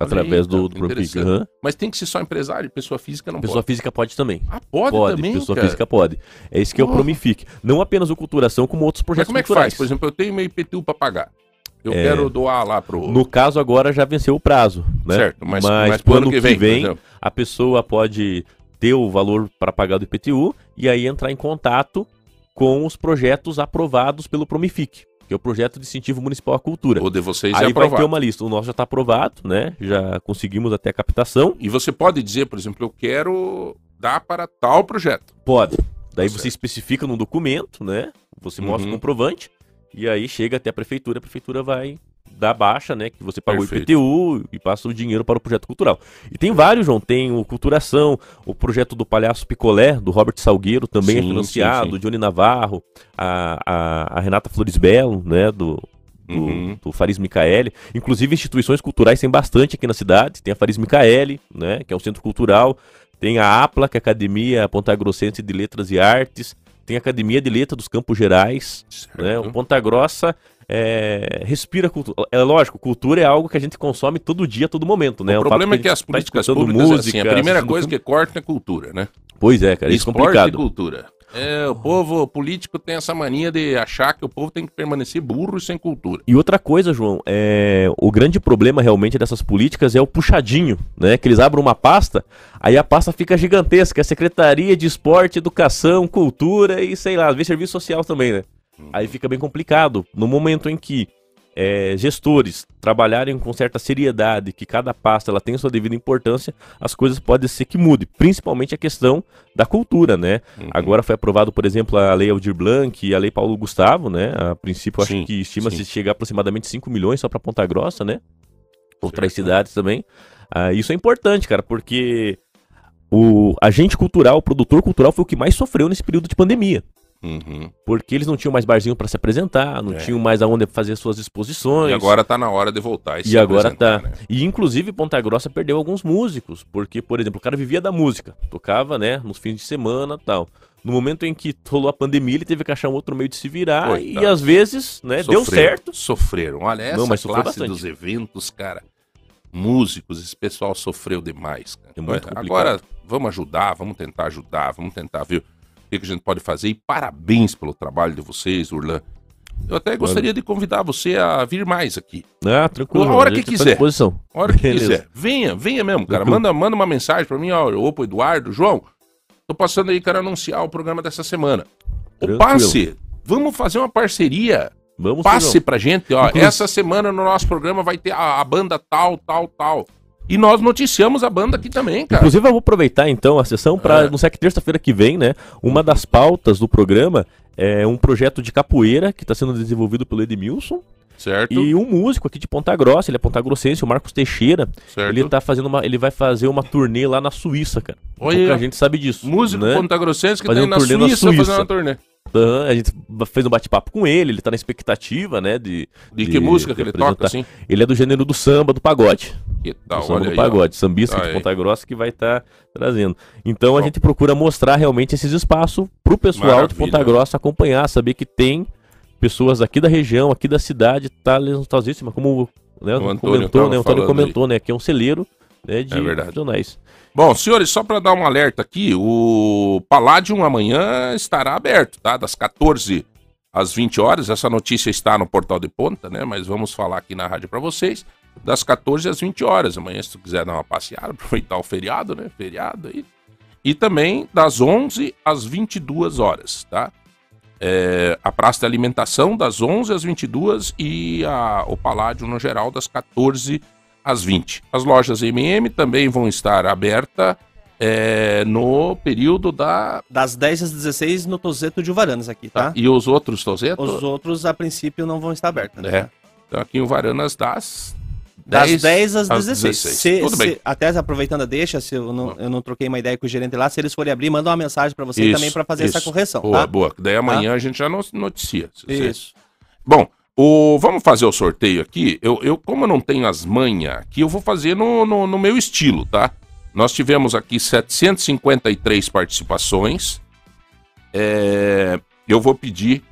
D: Através do,
B: cara,
D: do aham.
B: no- Mas tem que ser só empresário, pessoa física não
D: Pessoa
B: pode.
D: física pode também.
B: Ah, pode,
D: Pode,
B: também.
D: pessoa
B: cara.
D: física pode. É isso que é o. Promific. Não apenas o Culturação, como outros
B: Mas
D: projetos
B: como é que
D: culturais.
B: faz? Por exemplo, eu tenho meu IPTU pra pagar. Eu
D: É.
B: quero doar lá pro.
D: No caso, agora já venceu o prazo, né?
B: Certo, mas,
D: mas,
B: mas
D: pro ano que vem,
B: por exemplo.
D: a pessoa pode ter o valor para pagar do IPTU e aí entrar em contato com os projetos aprovados pelo Promific, que é o projeto de incentivo municipal à cultura.
B: O de vocês é
D: Aí vai
B: aprovado.
D: ter uma lista. O nosso já está aprovado, né? Já conseguimos até a captação.
B: E você pode dizer, por exemplo, eu quero dar para tal projeto.
D: Pode. Daí
B: Tá
D: você especifica no documento, né? Você mostra o
B: Uhum.
D: comprovante e aí chega até a prefeitura, a prefeitura vai dar baixa, né? Que você pagou
B: Perfeito.
D: IPTU e passa o dinheiro para o projeto cultural. E tem vários, João. Tem o Culturação, o projeto do Palhaço Picolé, do Robert Salgueiro, também é
B: Sim,
D: financiado,
B: sim, sim.
D: o Johnny Navarro, a, a, a Renata Flores Belo, né? Do, do,
B: Uhum.
D: do Faris Micaeli. Inclusive, instituições culturais tem bastante aqui na cidade. Tem a Faris Micaeli, né? Que é um centro cultural. Tem a APLA, que é a Academia Ponta Grossense de Letras e Artes. Tem a Academia de Letras dos Campos Gerais. Né? O Ponta Grossa é, respira cultura. É lógico, cultura é algo que a gente consome todo dia, todo momento, né?
B: o
D: fato
B: problema é que as
D: tá
B: políticas
D: escutando
B: públicas, é assim, a primeira coisa que corta é cultura, né?
D: Pois é, cara, isso é
B: Esporte e
D: complicado.
B: cultura. É, o povo o político tem essa mania de achar que o povo tem que permanecer burro e sem cultura.
D: E outra coisa, João, é... o grande problema realmente dessas políticas é o puxadinho, né? Que eles abrem uma pasta, aí a pasta fica gigantesca, é Secretaria de Esporte, Educação, Cultura e sei lá, às vezes serviço social também, né? Aí fica bem complicado. No momento em que é, gestores trabalharem com certa seriedade, que cada pasta ela tem sua devida importância, as coisas podem ser que mude, principalmente a questão da cultura, né? Uhum. Agora foi aprovado, por exemplo, a Lei Aldir Blanc e a Lei Paulo Gustavo, né? A princípio, acho sim, que estima-se chegar a aproximadamente 5 milhões só para Ponta Grossa, né? Outras certo. cidades também. Ah, isso é importante, cara, porque o agente cultural, o produtor cultural foi o que mais sofreu nesse período de pandemia. Uhum. Porque eles não tinham mais barzinho para se apresentar, não é. tinham mais aonde fazer suas exposições.
B: E agora tá na hora de voltar.
D: E, e agora tá. Né? E inclusive Ponta Grossa perdeu alguns músicos, porque, por exemplo, o cara vivia da música, tocava, né, nos fins de semana tal. No momento em que rolou a pandemia, ele teve que achar um outro meio de se virar Coitado. e às vezes, né,
B: sofreram,
D: deu certo.
B: Sofreram. Olha, essa não, mas classe bastante. dos eventos, cara, músicos, esse pessoal sofreu demais. Cara. É agora, vamos ajudar, vamos tentar ajudar, vamos tentar, viu? O que a gente pode fazer. E parabéns pelo trabalho de vocês, Urlan. Eu até gostaria de convidar você a vir mais aqui.
D: Ah, tranquilo.
B: A hora que quiser. A hora que Beleza. quiser. Venha, venha mesmo, cara. Manda, manda uma mensagem para mim, ó. Pro Eduardo, João. Tô passando aí, quero anunciar o programa dessa semana. O passe, vamos fazer uma parceria. Vamos Passe pra gente, ó. Inclusive... Essa semana no nosso programa vai ter a, a banda tal, tal, tal. E nós noticiamos a banda aqui também, cara.
D: Inclusive, eu vou aproveitar então a sessão para, é. não sei que terça-feira que vem, né? Uma das pautas do programa é um projeto de capoeira que está sendo desenvolvido pelo Edmilson.
B: Certo.
D: E um músico aqui de Ponta Grossa, ele é Ponta Grossense, o Marcos Teixeira. Certo. Ele tá fazendo uma. Ele vai fazer uma turnê lá na Suíça, cara.
B: Olha,
D: a gente sabe disso.
B: Músico né? Ponta Grossense que tá na, Suíça, na Suíça fazendo uma turnê.
D: Então, a gente fez um bate-papo com ele, ele tá na expectativa, né? De,
B: de, de que música que ele toca, assim?
D: Ele é do gênero do samba, do pagode.
B: Que tal,
D: do samba do aí, pagode, ó. sambista tá de Ponta Grossa que vai estar tá trazendo. Então a gente procura mostrar realmente esses espaços pro pessoal Maravilha. de Ponta Grossa acompanhar, saber que tem pessoas aqui da região, aqui da cidade, talentosíssima, como né, o Antônio comentou, né? O Antônio comentou, aí. né? Que é um celeiro né, de
B: é jornais. Bom, senhores, só para dar um alerta aqui, o Palladium amanhã estará aberto, tá? Das 14 às 20 horas. Essa notícia está no portal de ponta, né? Mas vamos falar aqui na rádio para vocês. Das 14 às 20 horas. Amanhã, se tu quiser dar uma passeada, aproveitar o feriado, né? Feriado aí. E também das 11 às 22 horas, tá? É, a praça de alimentação das 11 às 22 e a, o Paládio no geral das 14 às 20. As lojas MM também vão estar abertas é, no período da.
F: Das 10 às 16 no Tozeto de Varanas aqui, tá? tá?
B: E os outros Tozetos?
F: Os outros, a princípio, não vão estar abertos,
B: né? É. Então aqui em Varanas das.
F: Das 10, 10 às 16. 16. Se, Tudo se, bem. Até aproveitando a deixa, se eu não, eu não troquei uma ideia com o gerente lá, se eles forem abrir, manda uma mensagem para você isso, também para fazer isso. essa correção.
B: Boa,
F: tá?
B: boa. Daí amanhã tá? a gente já noticia.
F: Isso.
B: Bom, o, vamos fazer o sorteio aqui. Eu, eu, como eu não tenho as manhas aqui, eu vou fazer no, no, no meu estilo, tá? Nós tivemos aqui 753 participações. É, eu vou pedir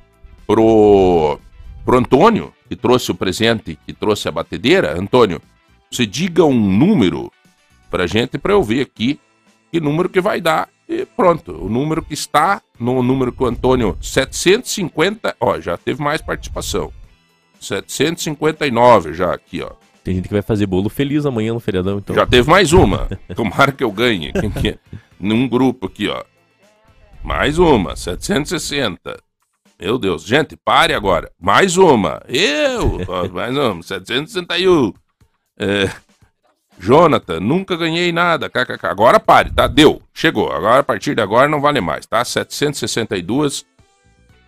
B: pro, pro Antônio, que trouxe o presente, que trouxe a batedeira. Antônio, você diga um número pra gente, pra eu ver aqui que número que vai dar. E pronto, o número que está no número que o Antônio, 750, ó, já teve mais participação. 759 já aqui, ó.
D: Tem gente que vai fazer bolo feliz amanhã no feriadão, então.
B: Já teve mais uma. Tomara que eu ganhe. Quem que é? Num grupo aqui, ó. Mais uma, 760. Meu Deus, gente, pare agora. Mais uma. Eu! Mais uma, 761. É... Jonathan, nunca ganhei nada. KKK. Agora pare, tá? Deu. Chegou. Agora, a partir de agora, não vale mais, tá? 762.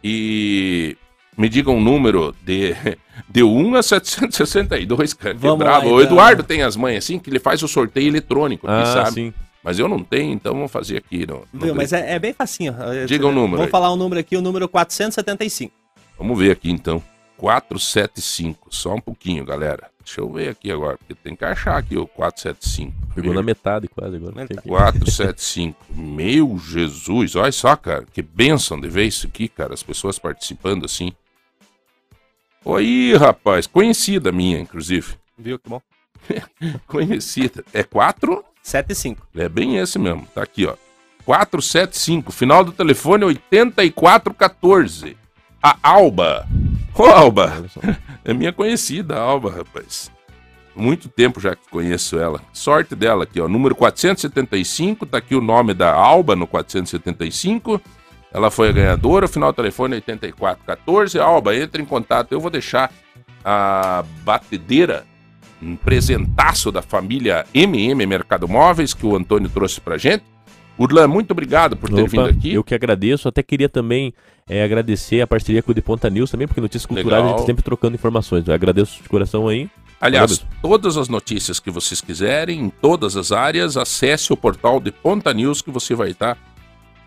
B: E me diga um número de, de 1 a 762, cara. Que bravo. Lá, então. O Eduardo tem as mães assim, que ele faz o sorteio eletrônico ah, sabe? Sim. Mas eu não tenho, então vamos fazer aqui. No,
F: no Viu, mas é, é, bem facinho.
B: Diga o um número.
F: Vamos aí. falar o um número aqui, o número 475.
B: Vamos ver aqui então. 475. Só um pouquinho, galera. Deixa eu ver aqui agora, porque tem que achar aqui o 475.
D: Pegou na metade quase agora.
B: 475. Meu Jesus, olha só, cara. Que bênção de ver isso aqui, cara. As pessoas participando assim. Oi, rapaz. Conhecida minha, inclusive.
F: Viu que bom?
B: Conhecida. É 4?
F: 7 e 5.
B: É bem esse mesmo. Tá aqui, ó. 475. Final do telefone 8414. A Alba. Ô, Alba. É minha conhecida, a Alba, rapaz. Muito tempo já que conheço ela. Sorte dela aqui, ó. Número 475, tá aqui o nome da Alba no 475. Ela foi a ganhadora, o final do telefone é 8414. Alba, entre em contato. Eu vou deixar a batedeira, um presentaço da família MM Mercado Móveis que o Antônio trouxe pra gente. Urlan, muito obrigado por ter
D: Opa,
B: vindo aqui.
D: Eu que agradeço. Até queria também é, agradecer a parceria com o De Ponta News também, porque notícias culturais
B: Legal.
D: a gente sempre trocando informações. Eu agradeço de coração aí.
B: Aliás, todas as notícias que vocês quiserem, em todas as áreas, acesse o portal de Ponta News que você vai estar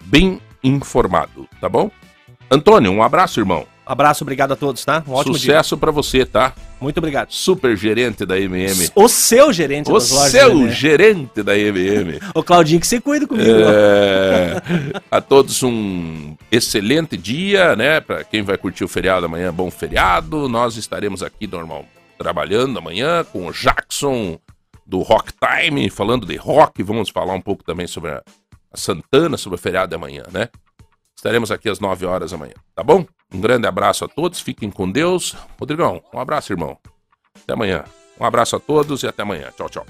B: bem informado, tá bom? Antônio, um abraço, irmão.
F: Abraço, obrigado a todos, tá? Um ótimo.
B: Sucesso pra você, tá?
F: Muito obrigado.
B: Super gerente da MM.
F: O seu gerente
B: O
F: das lojas,
B: seu
F: né?
B: gerente da MM.
F: O Claudinho que você cuida comigo.
B: É, a todos um excelente dia, né? Para quem vai curtir o feriado amanhã, bom feriado. Nós estaremos aqui normal trabalhando amanhã com o Jackson do Rock Time, falando de rock. Vamos falar um pouco também sobre a, Santana, sobre o feriado amanhã, né? Estaremos aqui às 9 horas amanhã, tá bom? Um grande abraço a todos, fiquem com Deus. Rodrigão, um abraço, irmão. Até amanhã. Um abraço a todos e até amanhã. Tchau, tchau.